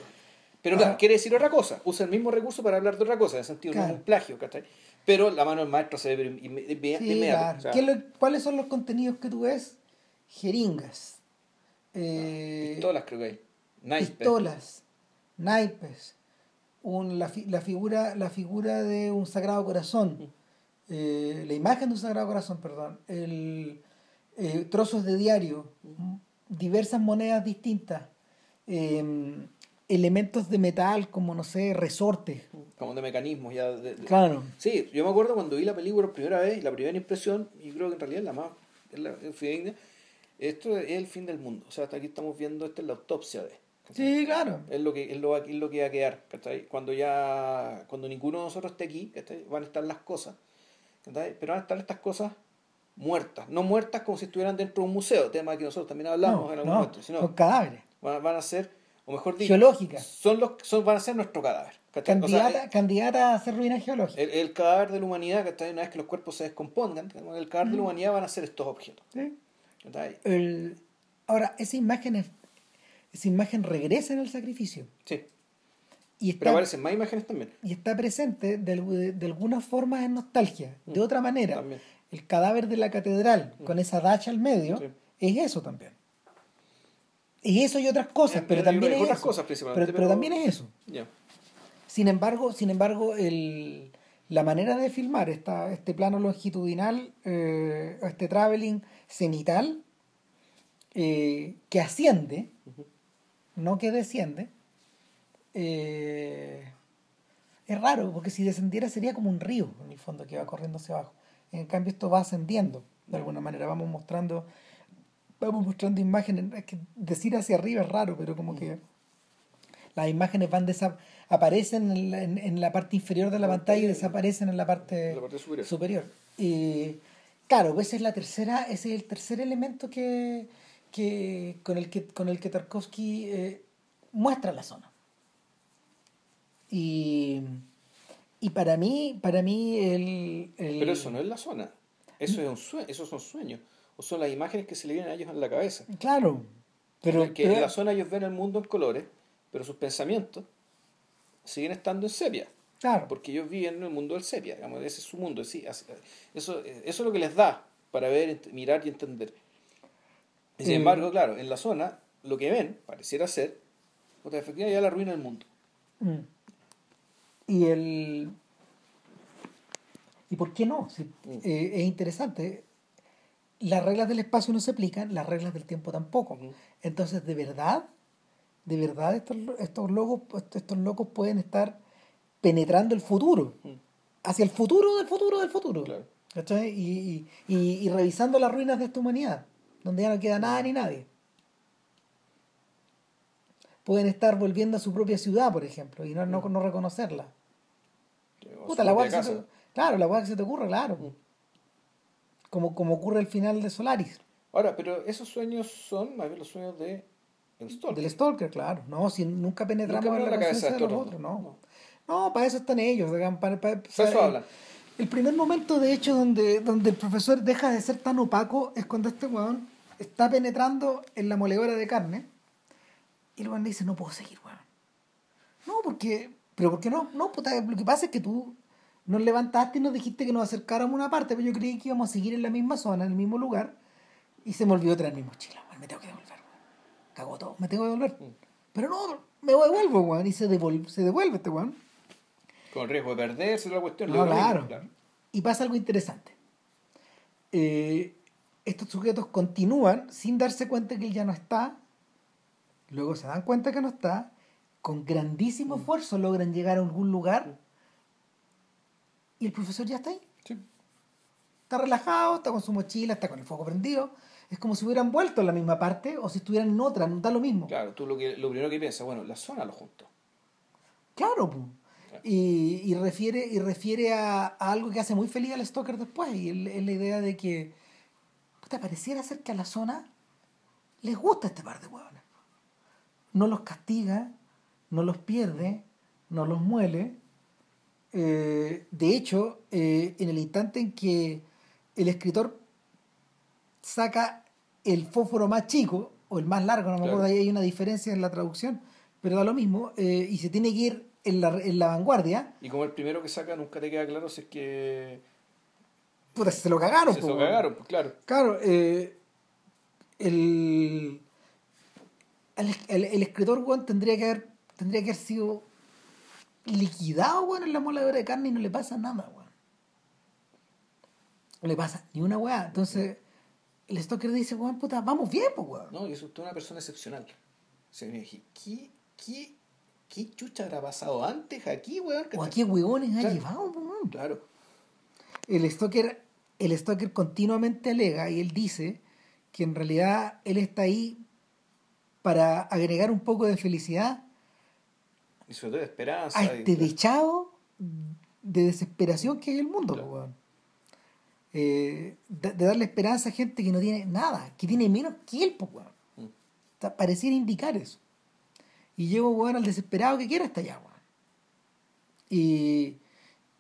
pero- claro, quiere decir otra cosa. Usa el mismo recurso para hablar de otra cosa, en el sentido no Claro. es un plagio, ¿cachai? Pero la mano del maestro se ve Sí, inmediato. claro. o sea, ¿Qué es lo- ¿Cuáles son los contenidos que tú ves? Jeringas, eh, pistolas creo que hay. Naipes. pistolas, naipes, un- la, fi- la figura, la figura de un sagrado corazón, eh, la imagen de un sagrado corazón, perdón, el, eh, trozos de diario, m- diversas monedas distintas, eh, elementos de metal como, no sé, resortes. Como de mecanismos ya. de- de- Claro. Sí, yo me acuerdo cuando vi la película por primera vez, y la primera impresión, y creo que en realidad es la más la esto es el fin del mundo. O sea, hasta aquí estamos viendo, esta es la autopsia de. Sí, claro. Es lo que es lo, es lo que va a quedar, ¿cachai? Cuando ya cuando ninguno de nosotros esté aquí, ¿cachai? Van a estar las cosas, ¿cachai? Pero van a estar estas cosas muertas, no muertas como si estuvieran dentro de un museo, tema que nosotros también hablamos No, en algún no, momento, sino son cadáveres. van, van a ser, o mejor dicho, Geológicas. son los son van a ser nuestro cadáver, ¿cachai? O sea, Candidata, candidata a hacer ruinas geológicas. el, el cadáver de la humanidad, ¿cachai? Una vez que los cuerpos se descompongan, ¿cachai? el cadáver de la humanidad van a ser estos objetos, Sí. El- ahora, esa imagen, es- esa imagen regresa en el sacrificio. Sí, Y pero aparecen más imágenes también. y está presente de, de, de algunas formas en nostalgia. De otra manera, Mm. También. el cadáver de la catedral con esa dacha al medio Sí. es eso también. Y eso y otras cosas, pero también es otras eso. cosas principalmente, pero, pero pero- también es eso. Sin embargo, sin embargo, el, la manera de filmar esta, este plano longitudinal, eh, este traveling cenital, eh, que asciende, no que desciende, eh, es raro, porque si descendiera sería como un río, en el fondo, que va corriendo hacia abajo. En cambio, esto va ascendiendo, de alguna manera. Vamos mostrando, vamos mostrando imágenes. Es que decir hacia arriba es raro, pero como que las imágenes van desa- aparecen en la, en- en la parte inferior de la pantalla y desaparecen en la parte, En la parte superior. superior. Y claro, pues esa es la tercera, ese es el tercer elemento que, que con el que con el que Tarkovsky eh, muestra la zona. Y, y para mí, para mí el, el- Pero eso no es la zona. Eso es un sueño, esos son sueños. O son las imágenes que se le vienen a ellos en la cabeza. claro, pero, que pero- en la zona ellos ven el mundo en colores, pero sus pensamientos siguen estando en sepia. claro, Porque ellos viven en el mundo del sepia, digamos, ese es su mundo. sí, eso, eso es lo que les da para ver, mirar y entender. Y sin Eh. embargo, claro, en la zona lo que ven pareciera ser, puta, efectivamente ya la ruina del mundo. Mm. Y el. ¿Y por qué no? Si, eh, es interesante. Las reglas del espacio no se aplican, las reglas del tiempo tampoco. Entonces, de verdad, de verdad, estos, estos, locos, estos locos pueden estar penetrando el futuro, Mm. hacia el futuro del futuro del futuro. Claro. ¿Cachai? Y, y, y, y revisando las ruinas de esta humanidad, donde ya no queda nada ni nadie. Pueden estar volviendo a su propia ciudad, por ejemplo, y no, no, no reconocerla. Puta, la que se te, claro, la weá que se te ocurre, claro. Mm. Como, como ocurre al final de Solaris. Ahora, pero esos sueños son más bien los sueños de el Stalker. Del Stalker, claro. No, si nunca penetramos Nunca en la, la cabeza de los otros, otros, no. No, para eso están ellos. para- para- eso el- hablan. El primer momento, de hecho, donde, donde el profesor deja de ser tan opaco es cuando este weón está penetrando en la moledora de carne y el weón le dice, no puedo seguir, weón. No, porque... ¿Pero por qué no? No, puta, lo que pasa es que tú nos levantaste y nos dijiste que nos acercáramos a una parte, pero yo creí que íbamos a seguir en la misma zona, en el mismo lugar, y se me olvidó traer mi mochila. Me tengo que devolver. Cagó todo, me tengo que devolver. Pero no, me devuelvo, weón. Y se devuelve, se devuelve este weón. Con riesgo de perderse la cuestión. No, claro. Y pasa algo interesante. Eh, estos sujetos continúan sin darse cuenta que él ya no está. Luego se dan cuenta que no está. Con grandísimo Mm. esfuerzo logran llegar a algún lugar. Y el profesor ya está ahí. Sí. Está relajado, está con su mochila, está con el fuego prendido. Es como si hubieran vuelto a la misma parte o si estuvieran en otra, no da lo mismo. Claro, tú lo, que, lo primero que piensas, bueno, la zona lo junto. Claro, po. Y, y refiere, y refiere a, a algo que hace muy feliz al Stalker después, y es es la idea de que puta, pareciera ser que a la zona les gusta este par de huevones. No los castiga, no los pierde, no los muele. Eh, de hecho, eh, en el instante en que el escritor saca el fósforo más chico, o el más largo, no me Claro. acuerdo, ahí hay una diferencia en la traducción, pero da lo mismo, eh, y se tiene que ir en la, en la vanguardia, Y como el primero que saca nunca te queda claro si es que puta, se lo cagaron. se po, lo cagaron, pues claro. Claro, eh, el, el, el- el escritor weón, tendría que haber tendría que haber sido liquidado weón, en la moladora de carne y no le pasa nada, weón. No le pasa ni una weá. Entonces, el Stalker dice, weón, puta, vamos bien, pues, weón. No, y eso es una persona excepcional. O sea, me dije, ¿qué, qué, qué chucha habrá pasado antes aquí, weón? O a qué huevones ha llevado, weón. Claro. el Stoker, el Stoker continuamente alega y él dice que en realidad él está ahí para agregar un poco de felicidad Y sobre todo de esperanza. a y- este dechado de desesperación que es el mundo, Claro. weón. Eh, de, de darle esperanza a gente que no tiene nada, que tiene menos que él, po, weón. Mm. O sea, pareciera indicar eso. Y llevo, weón, al desesperado que quiera hasta allá, weón. Y,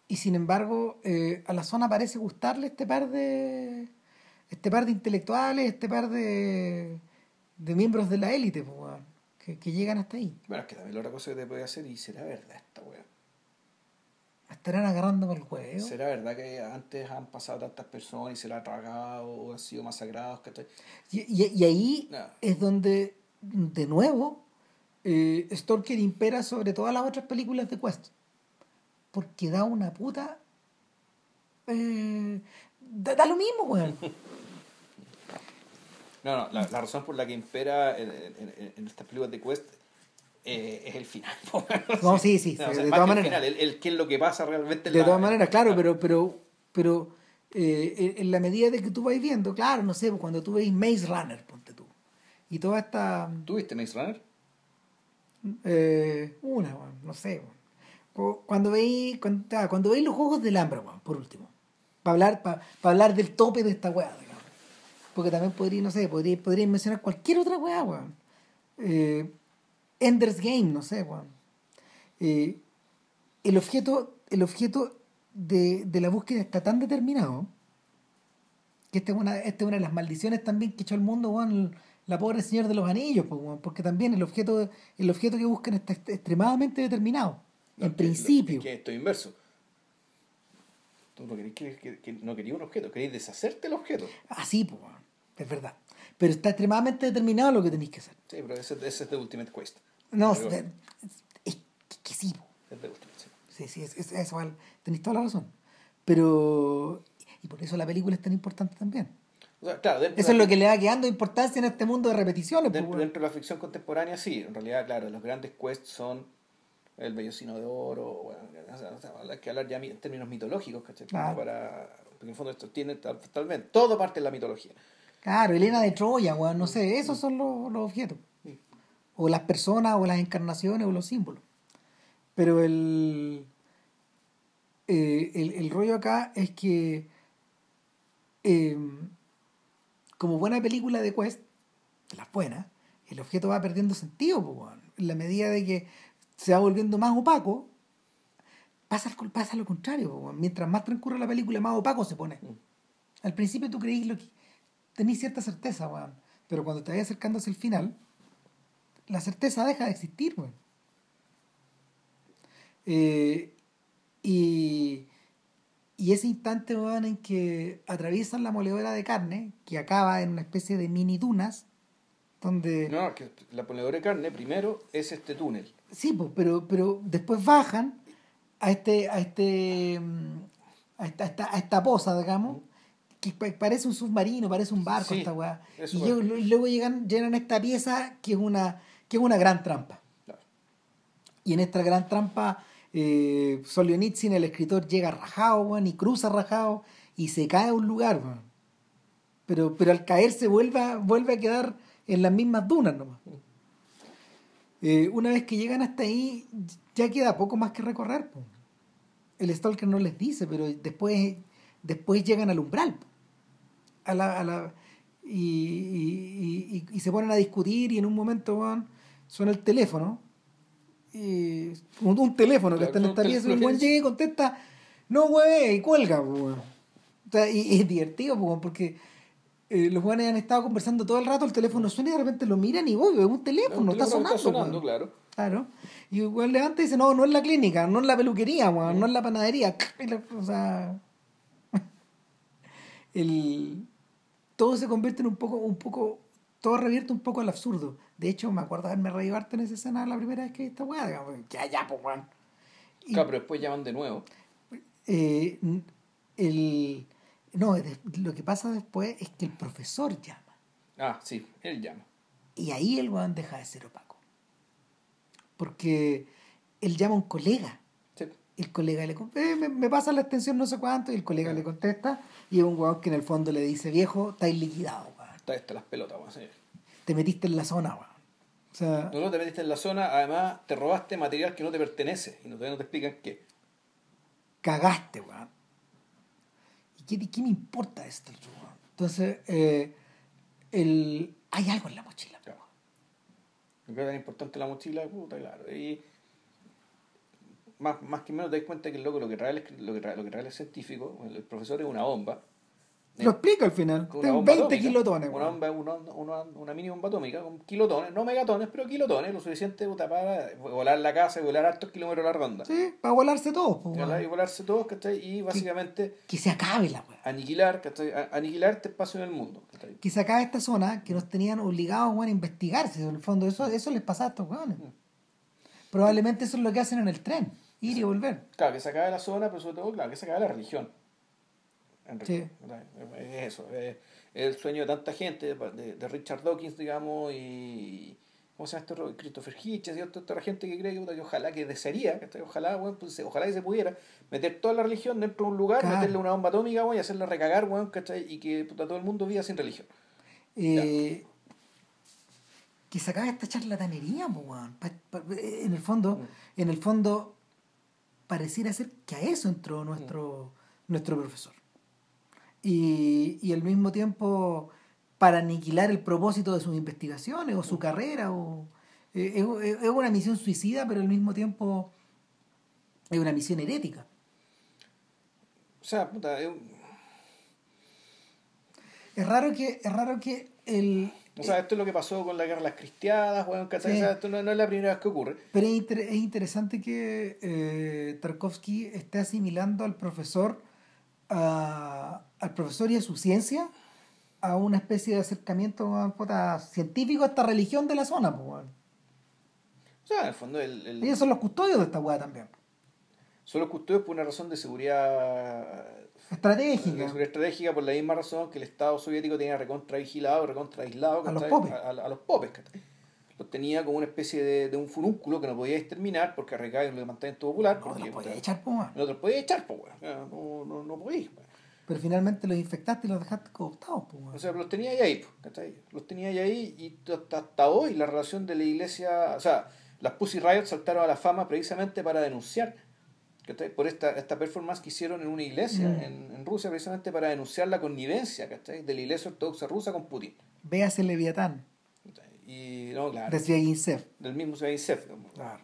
y sin embargo, eh, a la zona parece gustarle este par de. este par de intelectuales, este par de. de miembros de la élite, po, weón, que, que llegan hasta ahí. Bueno, es que también la otra cosa que te puede hacer, y será verdad esta weón. Estarán agarrándome el huevo. ¿Será verdad que antes han pasado tantas personas y se la han tragado o han sido masacrados? ¿cachai? Y, y- y ahí No. es donde, de nuevo, eh, Stalker impera sobre todas las otras películas de Quest. Porque da una puta. eh, da, da lo mismo, weón. [laughs] No, no, la, la razón por la que impera en, en, en- en estas películas de Quest eh, es el final. [laughs] No, sí, sí, No, sí, o sea, de todas el maneras. final, el, el qué es lo que pasa realmente en De la- todas maneras, claro, pero, pero, pero eh, en- la medida de que tú vas viendo, claro, no sé, pues, cuando tú veis Maze Runner, ponte tú. Y toda esta. ¿Tú viste Maze Runner? Eh, una, no sé. Cuando veis cuando, ah, cuando veis los juegos del hambre, por último. Para hablar, para hablar del tope de esta weá. Porque también podría, no sé, podría, podría mencionar cualquier otra weá, weón. Eh, Ender's Game, no sé, weón. Eh, el objeto, el objeto de, de la búsqueda está tan determinado que esta es una, esta es una de las maldiciones también que echó el mundo, weón, la pobre señor de los anillos, pues, weón, porque también el objeto, el objeto que buscan está est- extremadamente determinado. No, en que- principio. Es que esto es inverso. Tú no querías, que, no querías un objeto, querías deshacerte el objeto. Así, pues, weón, es verdad. Pero está extremadamente determinado lo que tenéis que hacer. Sí, pero ese, ese es de Ultimate Quest. No, es, es- es que sí. Es sí. sí, es, es- vale, tenéis toda la razón. Pero, y por eso la película es tan importante también. O sea, claro, dentro Eso es lo que le va quedando importancia en este mundo de repeticiones, pues, Dentro, weón. dentro de la ficción contemporánea, sí. En realidad, claro, los grandes quests son el vellocino de oro, bueno, o sea, hay que hablar ya en términos mitológicos, ¿cachai? Claro. Para, porque en el fondo esto tiene tal- totalmente, todo parte de la mitología. Claro, Elena de Troya, weón, no sé, esos son los, los objetos. O las personas, o las encarnaciones, o los símbolos. Pero el, eh, el, el rollo acá es que, eh, como buena película de Quest, de las buenas, el objeto va perdiendo sentido, po, en la medida de que se va volviendo más opaco, pasa, pasa lo contrario. po. Mientras más transcurre la película, más opaco se pone. Al principio tú creís lo que tenés cierta certeza, weón. Pero cuando te vas acercando hacia el final, la certeza deja de existir, weón. Eh, y, y ese instante, weón, en que atraviesan la moledora de carne, que acaba en una especie de mini dunas, donde... No, que la ponedora de carne primero es este túnel. Sí, pues, pero, pero después bajan a este, a este, mm, a esta, a esta, a esta poza, digamos, que pa- parece un submarino, parece un barco Sí, esta weá. Y luego, luego llegan, llegan a esta pieza que es una, que es una gran trampa. Y en esta gran trampa, eh, Solzhenitsyn, el escritor, llega rajado, y cruza rajado, y se cae a un lugar. Pero, pero al caerse vuelve vuelve a quedar en las mismas dunas nomás. Eh, una vez que llegan hasta ahí, ya queda poco más que recorrer. El Stalker no les dice, pero después, después llegan al umbral. A la, a la, y, y- y- se ponen a discutir y en un momento suena el teléfono. Y, un, un teléfono que está en esta pieza y el llega y contesta, no hueve, y cuelga. O sea, y, y es divertido porque eh, los weones han estado conversando todo el rato, el teléfono suena y de repente lo miran y obvio, es un teléfono, Un está sonando. está sonando, weón. claro. Claro. Y el levanta y dice, no, no es la clínica, no es la peluquería, no es la panadería. [laughs] O sea, [laughs] el, todo se convierte en un poco, un poco, todo revierte un poco al absurdo. De hecho, me acuerdo haberme reído harto en esa escena la primera vez que vi esta weá, digamos, ya, ya, pues weón. Claro, pero después llaman de nuevo. eh, el, no, lo que pasa después es que el profesor llama. Ah, sí, él llama. Y ahí el weón deja de ser opaco. Porque él llama a un colega. Sí. El colega le eh, me, me pasa la extensión no sé cuánto y el colega le contesta y es un weón que en el fondo le dice, viejo, estáis liquidado, weón. Está esta las pelotas, weón, señor. Te metiste en la zona, weón. Sea, No solo te metiste en la zona, además te robaste material que no te pertenece. Y no, todavía no te explican qué. cagaste, weón. ¿Y qué, qué me importa esto, weón? Entonces, eh, el, hay algo en la mochila. Claro. Lo que es tan importante la mochila, puta, claro. Y más, más que menos te das cuenta que el loco lo que trae lo que trae, lo que trae es científico, el profesor es una bomba. Lo explica al final. Ten una bomba 20 atómica, kilotones, Una, bomba, una, una, una mini bomba atómica con kilotones, no megatones, pero kilotones, lo suficiente para volar la casa y volar hartos kilómetros a la redonda. Sí, para volarse todos, pues, ¿Cachai? Y volarse todos, ¿cachai? Y básicamente Que se acabe la weón. aniquilar, ¿cachai? Aniquilar este espacio en el mundo. ¿cachai? que se acabe esta zona que nos tenían obligados weón, a investigarse. En el fondo, eso, eso les pasa a estos weones. Probablemente eso es lo que hacen en el tren, ir y volver. Claro, que se acabe la zona, pero sobre todo, claro, que se acabe la religión. Sí. Es eso, es el sueño de tanta gente, de, de Richard Dawkins, digamos, y. ¿Cómo se llama este? Christopher Hitchens y otra, otra gente que cree que, que ojalá que desearía, ¿cachai? ojalá, bueno, pues, ojalá que se pudiera meter toda la religión dentro de un lugar, Claro. meterle una bomba atómica y hacerla recagar, ¿cachai? y que puta, todo el mundo viva sin religión. Eh, que se acabe esta charlatanería, weón. En el fondo, Mm. en el fondo, pareciera ser que a eso entró nuestro, nuestro profesor. Y, y al mismo tiempo, para aniquilar el propósito de sus investigaciones o su Mm. carrera, o, eh, es, es- una misión suicida, pero al mismo tiempo es una misión herética. O sea, puta, es un- Es raro que, es raro que el, o sea, esto es lo que pasó con la guerra de las cristiadas, ¿cachai? Sí. O sea, esto no, no es la primera vez que ocurre. Pero es, inter- es interesante que eh, Tarkovsky esté asimilando al profesor a- al profesor y a su ciencia a una especie de acercamiento puta, científico a esta religión de la zona. pues. O sea, en el fondo, el, el- Ellos son los custodios de esta weá también. son los custodios por una razón de seguridad de Estratégica. seguridad estratégica por la misma razón que el Estado soviético tenía recontra vigilado, recontra aislado A los popes. A, a- a los popes. ¿cachai? Los tenía como una especie de, de un furúnculo que no podía exterminar porque arraigaba el levantamiento popular. No, porque, los podía echar, weón. No los podía echar, weón. No, no, no podía. weón. Pero finalmente los infectaste y los dejaste cooptados. pues. O sea, los tenía ahí, ¿cachai? Los tenía ahí y hasta, hasta hoy la relación de la iglesia, o sea, las Pussy Riot saltaron a la fama precisamente para denunciar, ¿cachai? Por esta, esta performance que hicieron en una iglesia Mm. en, en Rusia, precisamente para denunciar la connivencia, ¿cachai? De la iglesia ortodoxa rusa con Putin. Véase Leviatán. Y, no, claro, de Sviagintsev. del mismo digamos. Claro.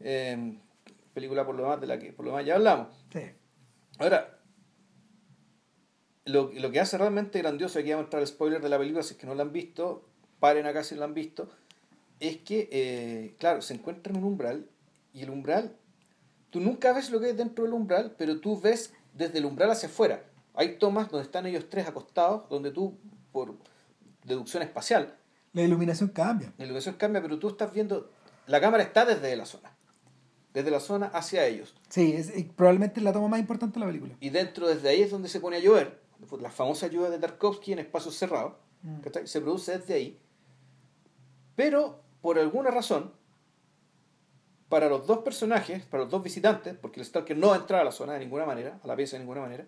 Eh, película por lo demás de la que por lo demás ya hablamos. Sí. Ahora, lo, lo que hace realmente grandioso, aquí voy a mostrar el spoiler de la película, si es que no la han visto, paren acá si lo han visto, es que, eh, claro, se encuentra en un umbral y el umbral, tú nunca ves lo que hay dentro del umbral, pero tú ves desde el umbral hacia afuera. Hay tomas donde están ellos tres acostados, donde tú, por deducción espacial, La iluminación cambia. la iluminación cambia, pero tú estás viendo, la cámara está desde la zona. desde la zona hacia ellos. Sí, es, es probablemente la toma más importante de la película. Y dentro, desde ahí es donde se pone a llover. La famosa lluvia de Tarkovsky en espacios cerrados. Mm. Se produce desde ahí. Pero, por alguna razón, para los dos personajes, para los dos visitantes, porque el Stalker no va a la zona de ninguna manera, a la pieza de ninguna manera,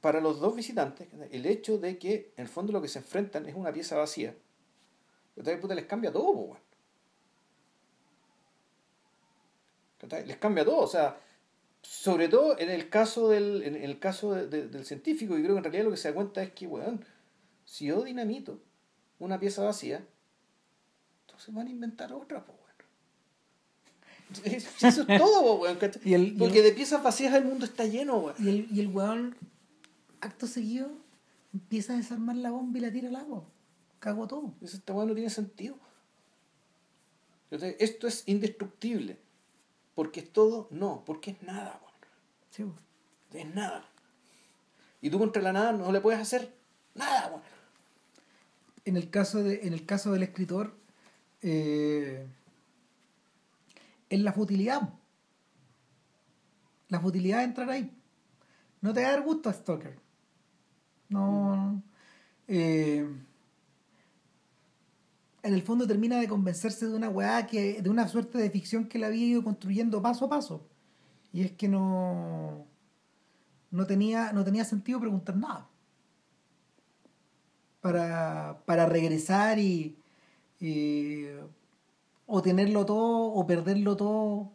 para los dos visitantes, el hecho de que en el fondo lo que se enfrentan es una pieza vacía, les cambia todo. Les cambia todo, o sea, sobre todo en el caso del, en el caso de- de- del científico, y creo que en realidad lo que se da cuenta es que, weón, si yo dinamito una pieza vacía, entonces van a inventar otra, po, weón. Eso es todo, weón, ¿cachai? Y el- y el- Porque de piezas vacías el mundo está lleno, weón. Y el, y el weón, acto seguido, empieza a desarmar la bomba y la tira al agua. Cago todo. Eso esta weá no tiene sentido. Entonces, esto es indestructible. Porque es todo, no, porque es nada. Sí. Es nada. Y tú contra la nada no le puedes hacer nada, weón. en el caso de en el caso del escritor eh, es la futilidad la futilidad de entrar ahí no te va a dar gusto a Stalker no eh, en el fondo termina de convencerse de una weá que de una suerte de ficción que la había ido construyendo paso a paso. Y es que no no tenía no tenía sentido preguntar nada. Para, para regresar y, o tenerlo todo o perderlo todo.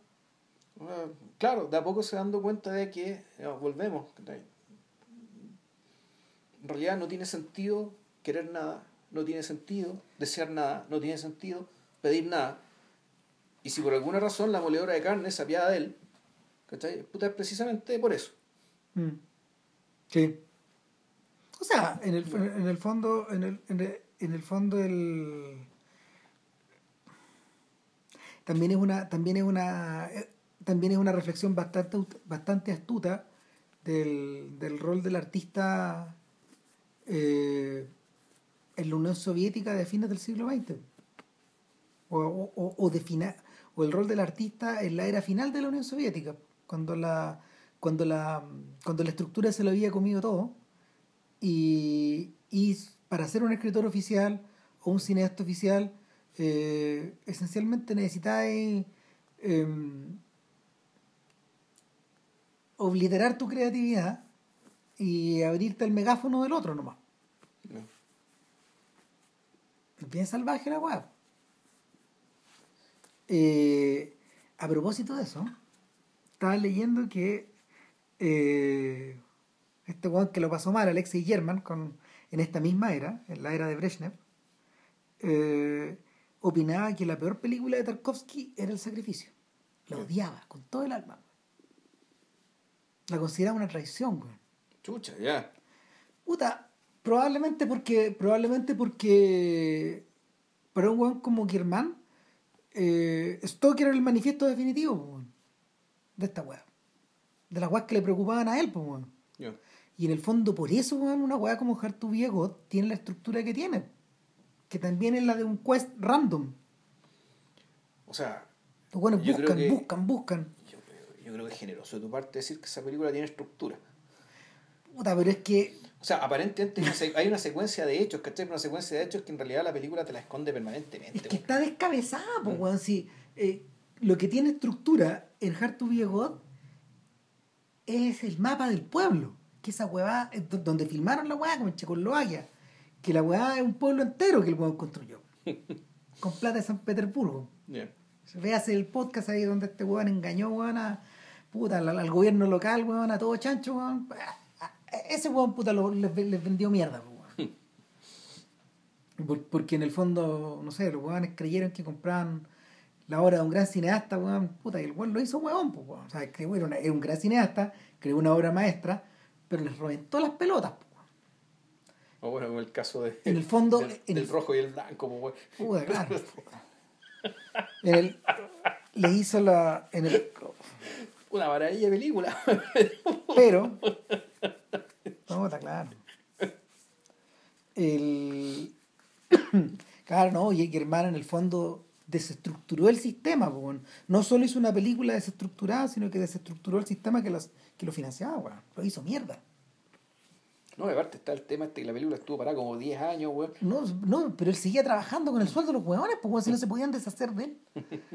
Ah, Claro, de a poco se dando cuenta de que, ya, volvemos, en realidad no tiene sentido querer nada, no tiene sentido desear nada, no tiene sentido pedir nada. Y si por alguna razón la moledora de carne se apiada de él, ¿cachai? Puta, es precisamente por eso. Mm. Sí. O sea, en el, en el fondo, en el, en el, en el fondo el también es una, también es una eh, también es una reflexión bastante bastante astuta del, del rol del artista eh, en la Unión Soviética de fines del siglo XX. O, o- o- de fina- o el rol del artista en la era final de la Unión Soviética, cuando la, cuando la, cuando la estructura se lo había comido todo. Y, y para ser un escritor oficial o un cineasta oficial, eh, esencialmente necesitas eh, em, obliterar tu creatividad y abrirte el megáfono del otro nomás. ¿no? Es bien salvaje la weá. Eh, a propósito de eso, estaba leyendo que eh, este weón que lo pasó mal, Alexei German, con, en esta misma era, en la era de Brezhnev, eh, opinaba que la peor película de Tarkovsky era El Sacrificio. La odiaba con todo el alma. La consideraba una traición, weón. Chucha, ya. Puta, probablemente porque, probablemente porque para un weón como Germán, eh, Stoker era el manifiesto definitivo, po, de esta weá. De las weas que le preocupaban a él, pues, weón. Y en el fondo, por eso, weón, una weá como Hartu Viejo tiene la estructura que tiene. Que también es la de un quest random. O sea, Los weones Yo creo buscan, que- buscan, buscan. yo yo creo que es generoso de tu parte decir que esa película tiene estructura. Puta, pero es que O sea, aparentemente hay una, secuencia de hechos, ¿cachai? Una secuencia de hechos que en realidad la película te la esconde permanentemente. Es que está descabezada, pues, weón. Si, eh, lo que tiene estructura en Hard to Be a God es el mapa del pueblo. Que esa weá, es do- donde filmaron la weá, como en Checoslovaquia. Que la weá es un pueblo entero que el weón construyó. [laughs] con plata de San Petersburgo. Ya. Véase el podcast ahí donde este weón engañó, weón, a, puta, al, al gobierno local, weón, a todo chancho, weón. A- a- Ese weón, puta, lo- les, les vendió mierda, weón. [laughs] Por- porque en el fondo, no sé, los weones creyeron que compraban la obra de un gran cineasta, weón, puta, y el weón lo hizo weón, pues, weón. O sea, que bueno, era un gran cineasta, creó una obra maestra, pero les reventó las pelotas, pues, weón. O bueno, como el caso de, En el fondo, del, en del el- rojo y el blanco. pues, weón. Puta, claro. [laughs] En el, le hizo la. En el, Una maravilla de película. pero. [laughs] No, está claro. El. [clears throat] Claro, no, y Germán en el fondo desestructuró el sistema. weón. No solo hizo una película desestructurada, sino que desestructuró el sistema que, las, que lo financiaba. weón. Lo hizo mierda. No, aparte está el tema este que la película estuvo parada como 10 años, weón. No, no, pero él seguía trabajando con el sueldo de los huevones, pues weón, si no se podían deshacer de él.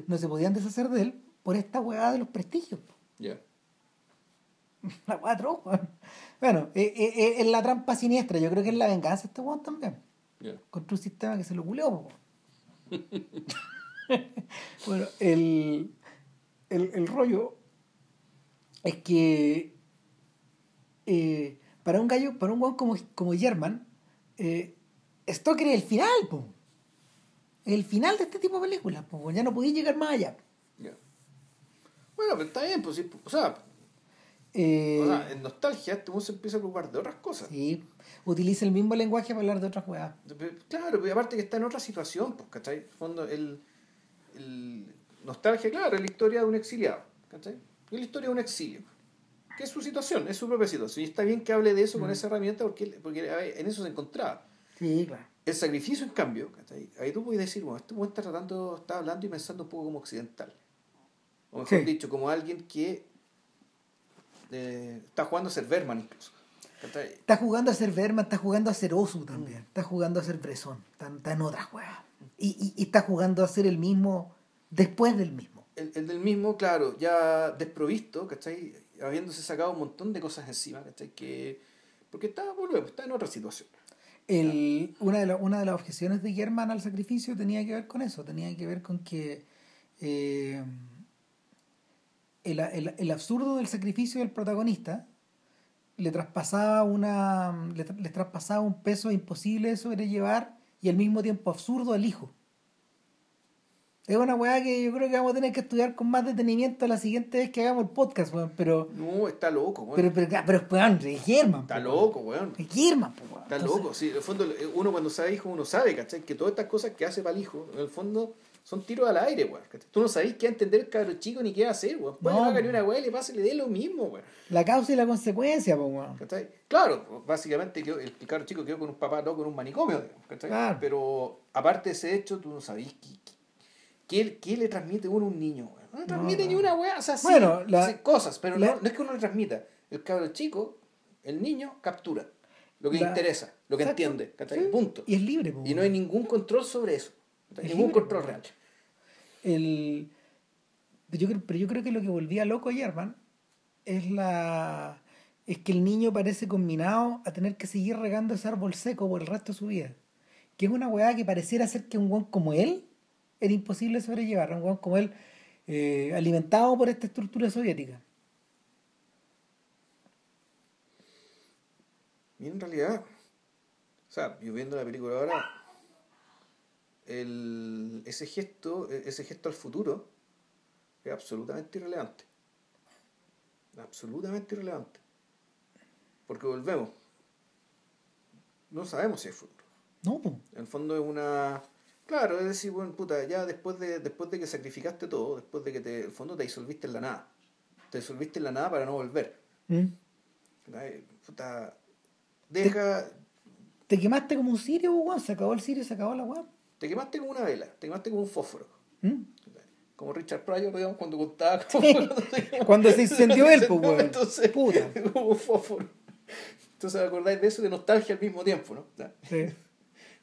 No se podían deshacer de él por esta hueá de los prestigios. Ya. [laughs] La weón. Bueno, eh, eh, eh, es la trampa siniestra. Yo creo que es la venganza de este weón también. Ya. Contra un sistema que se lo culeó, [laughs] bueno, el, el, el rollo es que eh, para un gallo, para un weón como, como German, eh, Stoker es el final, po. El final de este tipo de películas, po. Ya no podía llegar más allá. Bueno, pero está bien, pues sí. O sea, Eh, o sea, en nostalgia este mundo se empieza a preocupar de otras cosas. sí, utiliza el mismo lenguaje para hablar de otras weas. Claro, pero aparte que está en otra situación, pues, ¿cachai? Fondo, el, el nostalgia, claro, es la historia de un exiliado, ¿cachai? Y es la historia de un exilio. Que es su situación, es su propia situación. Y está bien que hable de eso con esa herramienta porque, porque en eso se encontraba. Sí, claro. El sacrificio, en cambio, ¿cachai? ahí tú puedes decir, bueno, este hombre está tratando, está hablando y pensando un poco como occidental. O mejor Sí. dicho, como alguien que eh, está jugando a ser Berman incluso. Está jugando a ser Berman, está jugando a ser Osu también, está jugando a ser Bresson, está, está en otras weas. Y, y, y está jugando a ser el mismo después del mismo. El, el del mismo, claro, ya desprovisto, ¿cachai? Habiéndose sacado un montón de cosas encima, ¿cachai? Que, porque está, volvemos, está en otra situación. El, una, de la- una de las objeciones de German al sacrificio tenía que ver con eso, tenía que ver con que eh, el, el- el absurdo del sacrificio del protagonista le traspasaba una le, tra- le traspasaba un peso imposible de sobrellevar y al mismo tiempo absurdo al hijo. Es una weá que yo creo que vamos a tener que estudiar con más detenimiento la siguiente vez que hagamos el podcast, weón, pero No, está loco, weón. pero pero, pero, weón, es German. está loco, weón. Es German, po, weón. Está Entonces, loco, sí. En el fondo, eh, uno cuando sabe hijo, uno sabe, ¿cachai? Que todas estas cosas que hace para el hijo, en el fondo, son tiros al aire, weón. Tú no sabés qué va a entender el cabro chico ni qué va a hacer, weón. Puede No, que una weá y le pase y le dé lo mismo, weón. La causa y la consecuencia, weón. ¿Cachai? Claro, básicamente quedó- el, el cabro chico quedó con un papá loco en un manicomio. Claro. Pero aparte de ese hecho, tú no sabés qué, qué, qué le transmite uno a un niño, weón. No le transmite No, ni una weá, o sea, sí, Bueno, la- sí, cosas, pero la- no, es que uno le transmita. El cabro chico, el niño, captura lo que le La- interesa, lo que Exacto. entiende, ¿cachai? Sí. Punto. Y es libre, po, Y no hay ningún control sobre eso. Ningún libre, control real. el yo creo, pero yo creo que lo que volvía loco a German es la es que el niño parece combinado a tener que seguir regando ese árbol seco por el resto de su vida. Que es una weá que pareciera ser que un weón como él era imposible sobrellevar un weón como él eh, alimentado por esta estructura soviética. Y en realidad, o sea, yo viendo la película ahora, el, ese gesto, e- ese gesto al futuro es absolutamente irrelevante. Absolutamente irrelevante. Porque volvemos. No sabemos si es futuro. no. En el fondo es una. Claro, es decir, bueno, puta, ya después de, después de que sacrificaste todo, después de que te, en el fondo te disolviste en la nada. Te disolviste en la nada para no volver. ¿Mm? Puta, deja, te quemaste como un sirio weón se acabó el sirio se acabó la weá Te quemaste como una vela, te quemaste como un fósforo. ¿Mm? Como Richard Pryor, digamos, cuando contaba como... cuando se incendió él pues weón Entonces, puta [laughs] como un fósforo. Entonces, acordáis de eso de nostalgia al mismo tiempo, ¿no? Sí.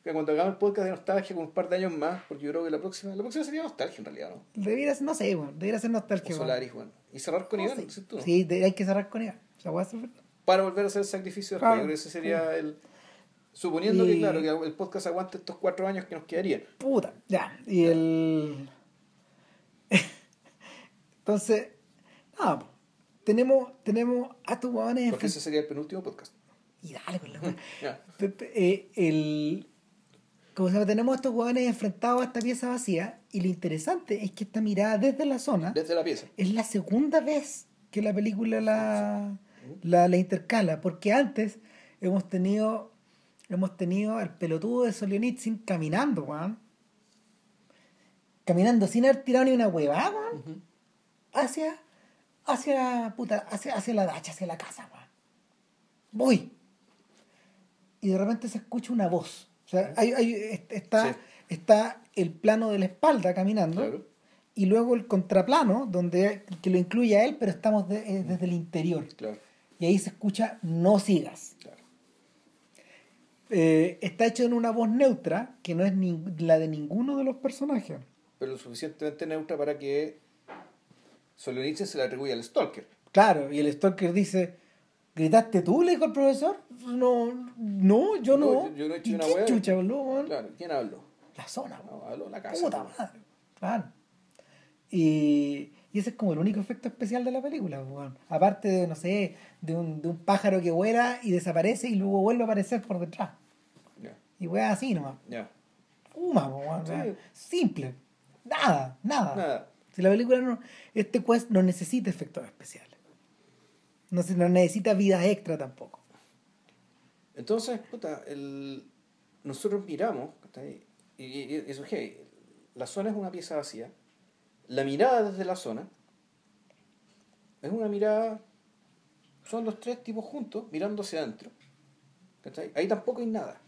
Cuando hagamos el podcast de nostalgia con un par de años más, porque yo creo que la próxima, la próxima sería nostalgia en realidad, ¿no? debiera ser no sé weón debiera ser O nostalgia weón. Solaris, bueno. Y cerrar con No, Iván, sí. tú, ¿no? Sí, de- hay que cerrar con weá es verdad. Para volver a hacer el sacrificio después. Claro. Yo creo que ese sería el... Suponiendo que, claro, que el podcast aguante estos cuatro años que nos quedarían. Puta, ya. Y el. [laughs] Entonces, nada, po. tenemos, tenemos a estos huevones Porque ese sería el penúltimo podcast. Y dale con la. [laughs] Ya. Pe- pe- eh, el. Como se llama, tenemos a estos huevones enfrentados a esta pieza vacía. Y lo interesante es que esta mirada desde la zona Desde la pieza. es la segunda vez que la película la, la, la intercala, porque antes hemos tenido hemos tenido al pelotudo de Solionitsin caminando, weón. Caminando sin haber tirado ni una huevada, weón. Hacia, hacia, puta, hacia, hacia la dacha, hacia la casa, weón. Voy. Y de repente se escucha una voz. O sea, hay, hay, está, Sí. está el plano de la espalda caminando Claro. y luego el contraplano, donde que lo incluye a él, pero estamos de- eh, desde el interior. Claro, Y ahí se escucha no sigas. claro. Eh, está hecho en una voz neutra, que no es ni- la de ninguno de los personajes. Pero lo suficientemente neutra para que Solzhenitsyn se la atribuya al Stalker. Claro, y el stalker dice, ¿gritaste tú? Le dijo el profesor. No, no, yo no. No, yo- no he hecho ¿Y una quién chucha habló? Claro, ¿quién habló? La zona. No, habló la casa. Puta madre. Claro. Y, y ese es como el único efecto especial de la película, weón. Aparte de, no sé, de un, de un pájaro que vuela y desaparece y luego vuelve a aparecer por detrás. Y weón así nomás. Fuma, Sí. Simple. Nada, nada. Nada. Si la película no. Este quest no necesita efectos especiales. No, se, no necesita vida extra tampoco. Entonces, puta, el... nosotros miramos, y, y- y eso es heavy. La zona es una pieza vacía. La mirada desde la zona es una mirada. Son los tres tipos juntos mirando hacia adentro. ¿cachai? Ahí tampoco hay nada.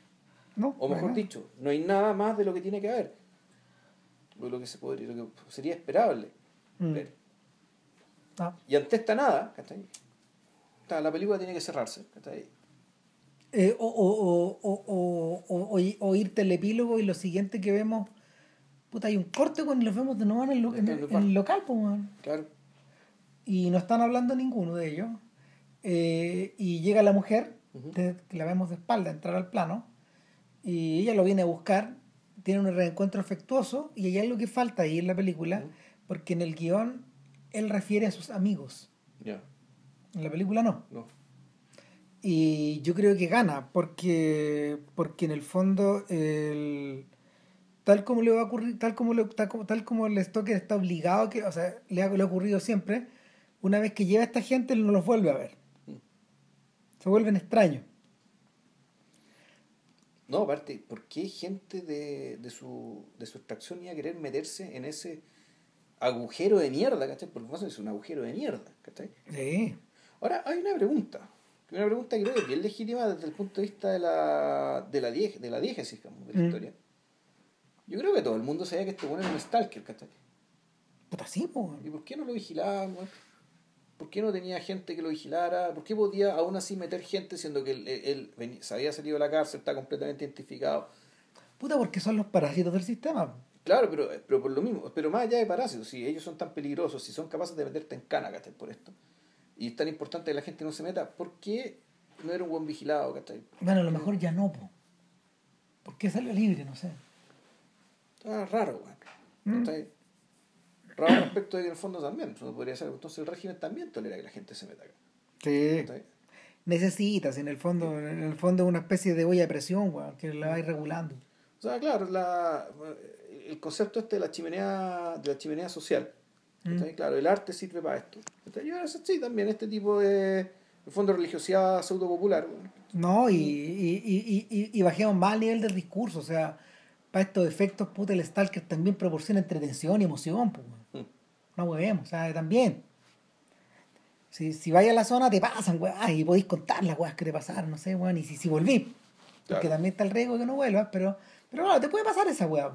¿no? O mejor dicho, no hay nada más de lo que tiene que haber. Lo que, se podría, lo que sería esperable. Mm. ver. Ah. Y ante esta nada, ¿cachai? La película tiene que cerrarse. ¿cachai? Eh, o, o, o, o, o, o, o- o irte el epílogo y lo siguiente que vemos. Puta, hay un corte cuando los vemos de nuevo en el, lo- en el- en el local, pues, weón. Claro. y no están hablando ninguno de ellos. Eh, y llega la mujer, de- que la vemos de espalda, entrar al plano, y ella lo viene a buscar, tiene un reencuentro afectuoso, y hay algo que falta ahí en la película, porque en el guion él refiere a sus amigos, Ya, en la película no. no. Y yo creo que gana, porque, porque en el fondo, el- tal como le va a ocurrir, tal como, le- tal como, tal como el Stoker está obligado, que, o sea, le ha, le ha ocurrido siempre, una vez que lleva a esta gente, él no los vuelve a ver. Se vuelven extraños. No, aparte, ¿por qué gente de, de, su, de su extracción iba a querer meterse en ese agujero de mierda, ¿cachai? Porque más es un agujero de mierda, ¿cachai? Sí. Ahora, hay una pregunta. Una pregunta que creo que es bien legítima desde el punto de vista de la, de la, die- de la diégesis, digamos, de la Mm. historia. Yo creo que todo el mundo sabía que este bueno era un stalker, ¿cachai? Puta, sí, po. ¿Y por qué no lo vigilaban, weón? ¿Por qué no tenía gente que lo vigilara? ¿Por qué podía aún así meter gente siendo que él, él- se había salido de la cárcel, está completamente identificado? Puta, porque son los parásitos del sistema. Claro, pero, pero por lo mismo, pero más allá de parásitos, si ellos son tan peligrosos, si son capaces de meterte en cana, ¿cachai? Por esto. Y es tan importante que la gente no se meta, ¿por qué no era un buen vigilado, ¿cachai? Bueno, a lo mejor ya no, po. ¿Por qué salió libre? No sé. Está raro, weón. Mm. Raro respecto de que en el fondo también, pues, podría ser, entonces el régimen también tolera que la gente se meta acá. Sí. Necesitas, en el fondo, en el fondo una especie de olla de presión, weón, que la vais regulando. O sea, claro, la, el concepto este de la chimenea, de la chimenea social. Mm. Claro, el arte sirve para esto. ahora sí, también este tipo de, de fondo religiosidad pseudo popular. No, y, y, y, y, y bajemos más al nivel del discurso, o sea, para estos efectos, puta, el Stalker también proporciona entretención y emoción, pues, weón. No huevemos, o sea, también. Si, si vais a la zona te pasan, weón, y podéis contar las weas que te pasaron, no sé, weón, y si, si volví. Porque también está el riesgo de que no vuelvas, pero, pero claro, te puede pasar esa wea.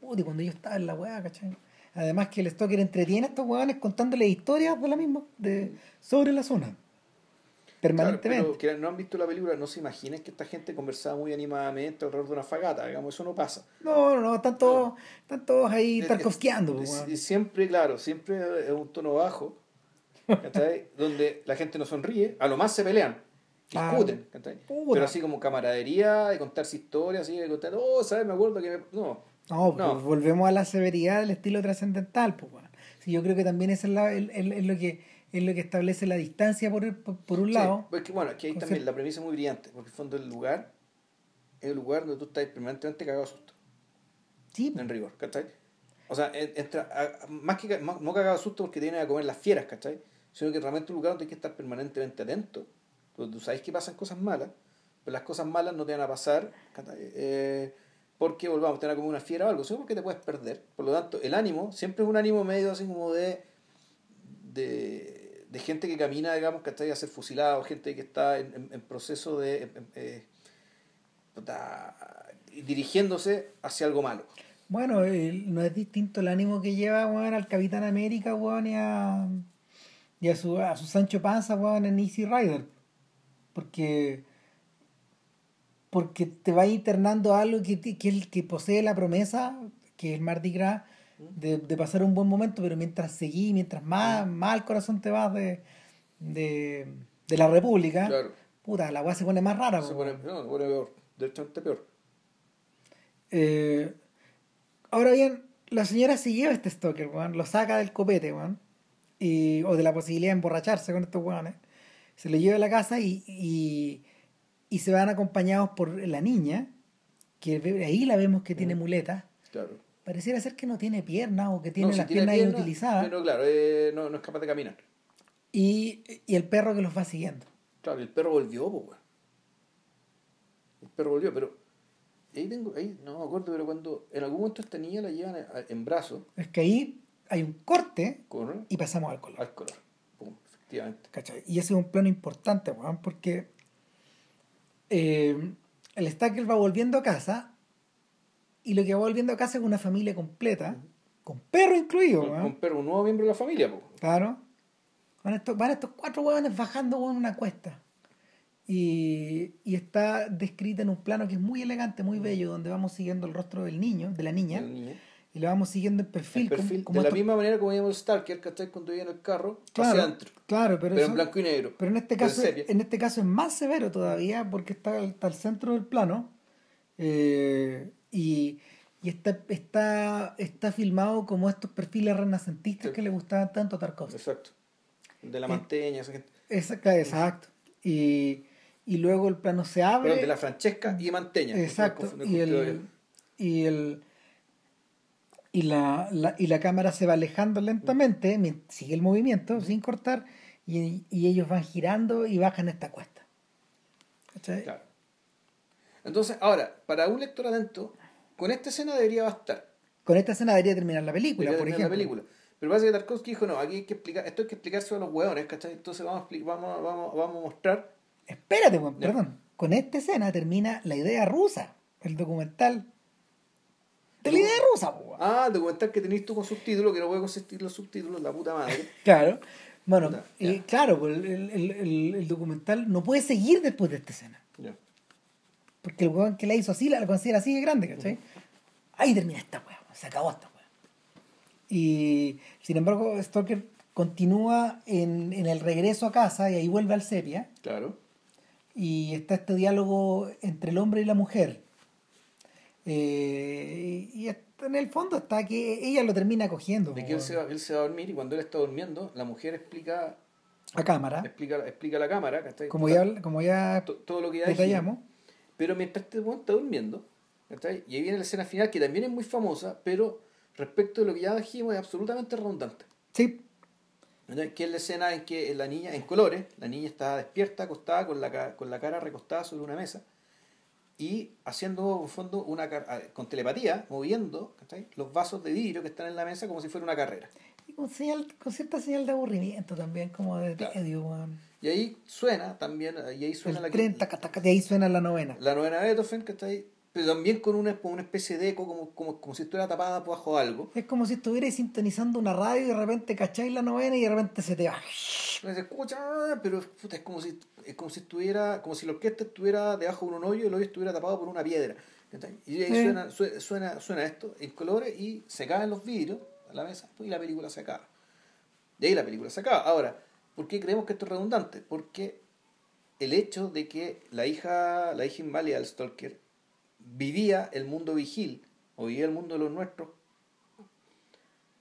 Puta, y cuando yo estaba en la wea, ¿cachai? Además que el Stalker entretiene a estos weones contándole historias de la misma, de, sobre la zona. Claro, Permanentemente. pero que no han visto la película, no se imaginen que esta gente conversaba muy animadamente alrededor de una fagata, digamos, eso no pasa. No, no, no, están todos, están todos ahí Es- tarkovskiando, es- pues, es siempre, claro, siempre es un tono bajo, [laughs] donde la gente no sonríe, a lo más se pelean, Claro. discuten. Puta. pero así como camaradería, de contarse historias, así, de contar, oh, ¿sabes? Me acuerdo que... me-". No, No, No. pues volvemos a la severidad del estilo trascendental, pues, weón. Sí, yo creo que también eso es, la- el- el- es lo que es lo que establece la distancia por, por, por un Sí, lado. pues que, bueno, aquí hay también la premisa es muy brillante, porque en el fondo el lugar es el lugar donde tú estás permanentemente cagado de susto, Sí, en rigor, ¿cachai? O sea, en- entra, a- más que más- no cagado de susto porque te vienen a comer las fieras, ¿cachai? Sino que realmente un lugar donde hay que estar permanentemente atento, donde tú sabes que pasan cosas malas, pero las cosas malas no te van a pasar, ¿cachai? Eh, porque volvamos, te van a comer una fiera o algo, sino porque te puedes perder. Por lo tanto, el ánimo siempre es un ánimo medio así como de de, de gente que camina, digamos, que está a ser fusilado, gente que está en, en- proceso de... en- en- eh, dirigiéndose hacia algo malo. Bueno, el- no es distinto el ánimo que lleva weón, al Capitán América weón, y, a, y a, su, a su Sancho Panza weón, en Easy Rider. Porque, porque te va internando algo que, que, que posee la promesa, que es el Mardi Gras, de, de pasar un buen momento, pero mientras seguí, mientras más, más al corazón te vas de, de, de la República, Claro. puta, la weá se pone más rara. Se pone, no, se pone peor, peor. Eh, ahora bien, la señora se lleva este stalker, weón, lo saca del copete, weón, y, o de la posibilidad de emborracharse con estos weones. Se lo lleva a la casa y, y, y se van acompañados por la niña, que ahí la vemos que tiene muletas. Claro. Pareciera ser que no tiene piernas o que tiene No, si las tiene piernas piernas, inutilizadas. Pero claro, eh, no, no es capaz de caminar. Y, y el perro que los va siguiendo. Claro, el perro volvió, pues, weón. El perro volvió, pero. Ahí tengo, ahí no me acuerdo, pero cuando en algún momento esta niña la llevan en brazos Es que ahí hay un corte y pasamos al color. al color. Pum, efectivamente. ¿cachai? Y ese es un plano importante, weón, porque eh, el Stacker va volviendo a casa y lo que va volviendo a casa es una familia completa, con perro incluido, Con, con perro, un nuevo miembro de la familia, pues. Claro. Van estos, van estos cuatro huevones bajando weón, una cuesta. Y, y está descrita en un plano que es muy elegante, muy bello, donde vamos siguiendo el rostro del niño, de la niña, La niña. y lo vamos siguiendo en perfil. Como- perfil, como de la misma manera como veíamos el Stalker, ¿cachai? Cuando iba en el carro, claro, hacia adentro. claro, pero, Pero, eso- en blanco y negro. Pero en este caso, en este caso es más severo todavía porque está, está al centro del plano eh, y, y está, está, está filmado como estos perfiles renacentistas Sí. que le gustaban tanto a Tarkovsky. Exacto. De la Eh, manteña, esa gente. Exacto, exacto. Y, y luego el plano se abre. Perdón, de la Francesca y Manteña. Exacto. Y el, y el y la, la- y la cámara se va alejando lentamente, sigue el movimiento sin cortar, y, y ellos van girando y bajan esta cuesta. ¿Cachai? Claro. Entonces, ahora, para un lector atento, con esta escena debería bastar. Con esta escena debería terminar la película, Debería por ejemplo. la película. Pero parece que Tarkovsky dijo, no, aquí hay que explicar, esto hay que explicárselo a los hueones, ¿cachai? Entonces vamos a, vamos, vamos, vamos a mostrar Espérate, perdón. Con esta escena termina la idea rusa, el documental de la idea rusa, po. Ah, el documental que tenéis tú con subtítulos, que no puede consistir los subtítulos, la puta madre. [laughs] Claro. Bueno, claro, pues, el, el- el- el documental no puede seguir después de esta escena. Ya. Porque el weón que la hizo así, la, la considera así de grande, ¿cachai? Ahí termina esta weá, se acabó esta weá. Y sin embargo, Stalker continúa en, en el regreso a casa y ahí vuelve al sepia. Claro. Y está este diálogo entre el hombre y la mujer. Eh, y en el fondo está que ella lo termina cogiendo De que él se, va, él se va a dormir y cuando él está durmiendo, la mujer explica a cámara, explica, explica la cámara, como ya, como ya To- todo lo que ya detallamos. dijimos. Pero mientras este weón está durmiendo, y ahí viene la escena final que también es muy famosa, pero respecto de lo que ya dijimos es absolutamente redundante. Sí. Que es la escena en que la niña, en colores, la niña está despierta, acostada, con la, con la cara recostada sobre una mesa y haciendo, en fondo, una ah, con telepatía, moviendo los vasos de vidrio que están en la mesa como si fuera una carrera. y con, señal, con cierta señal de aburrimiento también, como de Claro. Y ahí suena también, y ahí suena El la, tren, taca, taca, de ahí suena la novena. la novena Beethoven, ¿cachai? Pero también con una, una especie de eco, como, como, como si estuviera tapada por bajo algo. Es como si estuvierais sintonizando una radio y de repente cacháis la novena y de repente se te va. Se escucha, pero puta, es como si es como si estuviera, como si la orquesta estuviera debajo de un hoyo y el hoyo estuviera tapado por una piedra. Y ahí Sí. suena, sue- suena, suena esto en colores y se caen los vidrios a la mesa y la película se acaba. De ahí la película se acaba. Ahora, ¿por qué creemos que esto es redundante? Porque el hecho de que la hija, la hija inválida del Stalker vivía el mundo vigil o vivía el mundo de los nuestros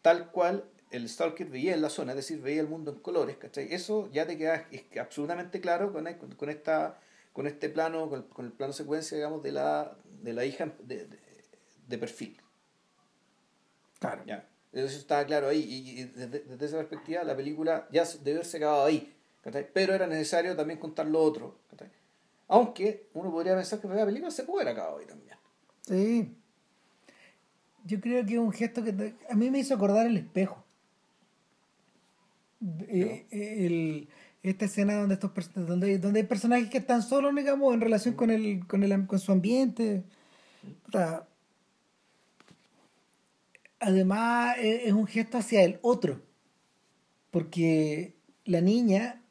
tal cual el Stalker veía en la zona, es decir, veía el mundo en colores, ¿cachai? Eso ya te queda absolutamente claro con, con, con esta con este plano, con el, con el plano secuencia, digamos, de la, de la hija de, de, de perfil. Claro. ¿ya? Eso estaba claro ahí, y, desde, desde esa perspectiva la película ya debe haberse acabado ahí, ¿cachai? pero era necesario también contar lo otro. ¿cachai? Aunque uno podría pensar que la película se puede haber acabado ahí también. Sí. Yo creo que es un gesto que a mí me hizo acordar el espejo. Eh, eh, el- esta escena donde estos donde, donde hay personajes que están solos, digamos, en relación con el, con el con su ambiente. Además es un gesto hacia el otro, porque la niña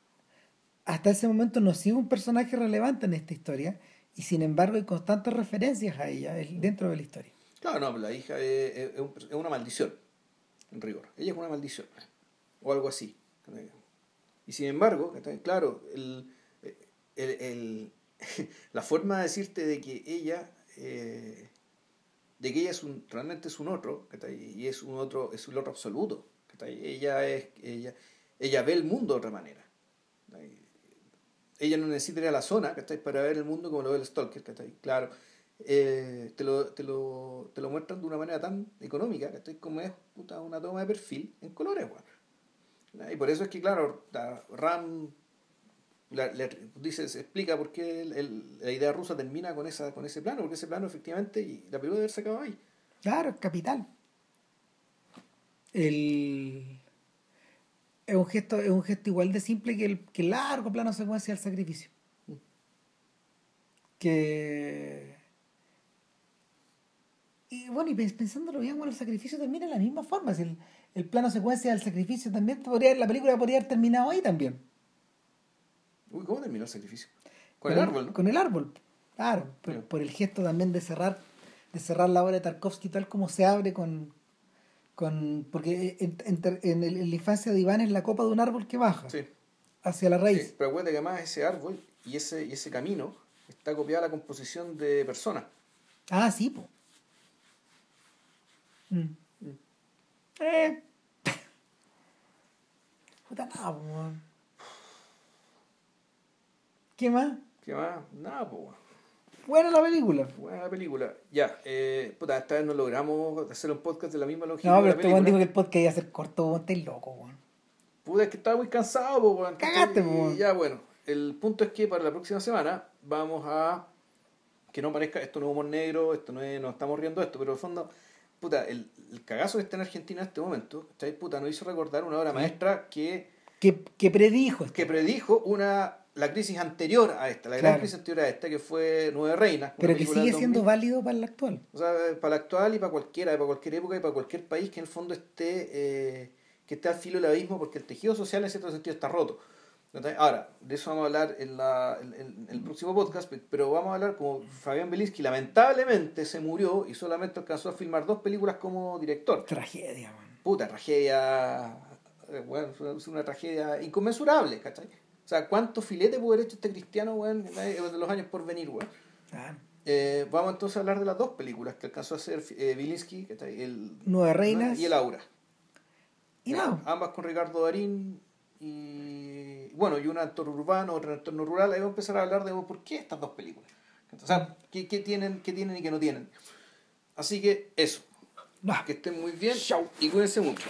hasta ese momento no ha sido un personaje relevante en esta historia y sin embargo hay constantes referencias a ella dentro de la historia. Claro, no, la hija es, una maldición, en rigor. Ella es una maldición, o algo así. Y sin embargo, claro, el, [laughs] la forma de decirte de que ella, eh, de que ella es un, realmente es un otro, y es un otro, es un otro absoluto. Ella es, ella, ella ve el mundo de otra manera ella no necesita ir a la zona para ver el mundo como lo ve el Stalker. Claro, eh, te, lo, te, lo, te, lo, muestran de una manera tan económica como es puta, una toma de perfil en colores. Y por eso es que, claro, Ram dice, se explica por qué la idea rusa termina con, esa, con ese plano, porque ese plano efectivamente, y la película debe haber sacado ahí. Claro, es capital. El es un gesto, es un gesto igual de simple que el, que largo plano secuencia del sacrificio. Que. Y bueno, y pensándolo bien, bueno, el sacrificio termina de la misma forma. el, el plano secuencia del sacrificio también podría, la película podría haber terminado ahí también. Uy, ¿cómo terminó el sacrificio? Con, el, árbol, Con el árbol, claro, por, el gesto también de cerrar, de cerrar la obra de Tarkovsky tal como se abre con, con porque en, en, la infancia de Iván es la copa de un árbol que baja hacia la raíz. Sí, pero acuérdate que además ese árbol y ese, y ese camino está copiada la composición de personas. Ah, sí, pues. Eh. [laughs] Puta nada, ¿Qué más? ¿Qué más? Nada, pues. Buena la película. Buena la película. Ya, eh, puta, esta vez no logramos hacer un podcast de la misma longitud. No, pero este weón dijo que el podcast iba a ser corto, estás loco, weón. Puta, es que estaba muy cansado, weón. Cagaste, weón. Ya, bueno. El punto es que para la próxima semana vamos a. Que no parezca, esto no es humor negro, esto no es, no estamos riendo de esto, pero en el fondo, puta, el, el cagazo que está en Argentina en este momento, ¿cachai? Puta, nos hizo recordar una obra maestra que. Que, que predijo. Que predijo una la crisis anterior a esta, la gran crisis anterior a esta, que fue Nueve Reinas. Pero que sigue siendo válido para la actual. O sea, para la actual y para cualquiera, para cualquier época y para cualquier país que en el fondo esté, eh, que esté al filo del abismo, porque el tejido social en cierto sentido está roto. Ahora, de eso vamos a hablar en, la, en, el próximo podcast, pero vamos a hablar como Fabián Belinsky lamentablemente se murió y solamente alcanzó a filmar dos películas como director. Tragedia, man. Puta, tragedia. Eh, bueno, es una tragedia inconmensurable, ¿cachai? O sea, ¿cuánto filete puede haber hecho este cristiano, weón, de los años por venir, weón? Eh, vamos entonces a hablar de las dos películas que alcanzó a hacer eh, Bilinski, que está ahí, el Nueve Reinas y el Aura. Y no. Ambas con Ricardo Darín y bueno, y una en entorno urbano, otra en entorno rural. Ahí vamos a empezar a hablar de por qué estas dos películas. O sea, qué, qué tienen, qué tienen y qué no tienen. Así que eso. Que estén muy bien. Chao. Y cuídense mucho.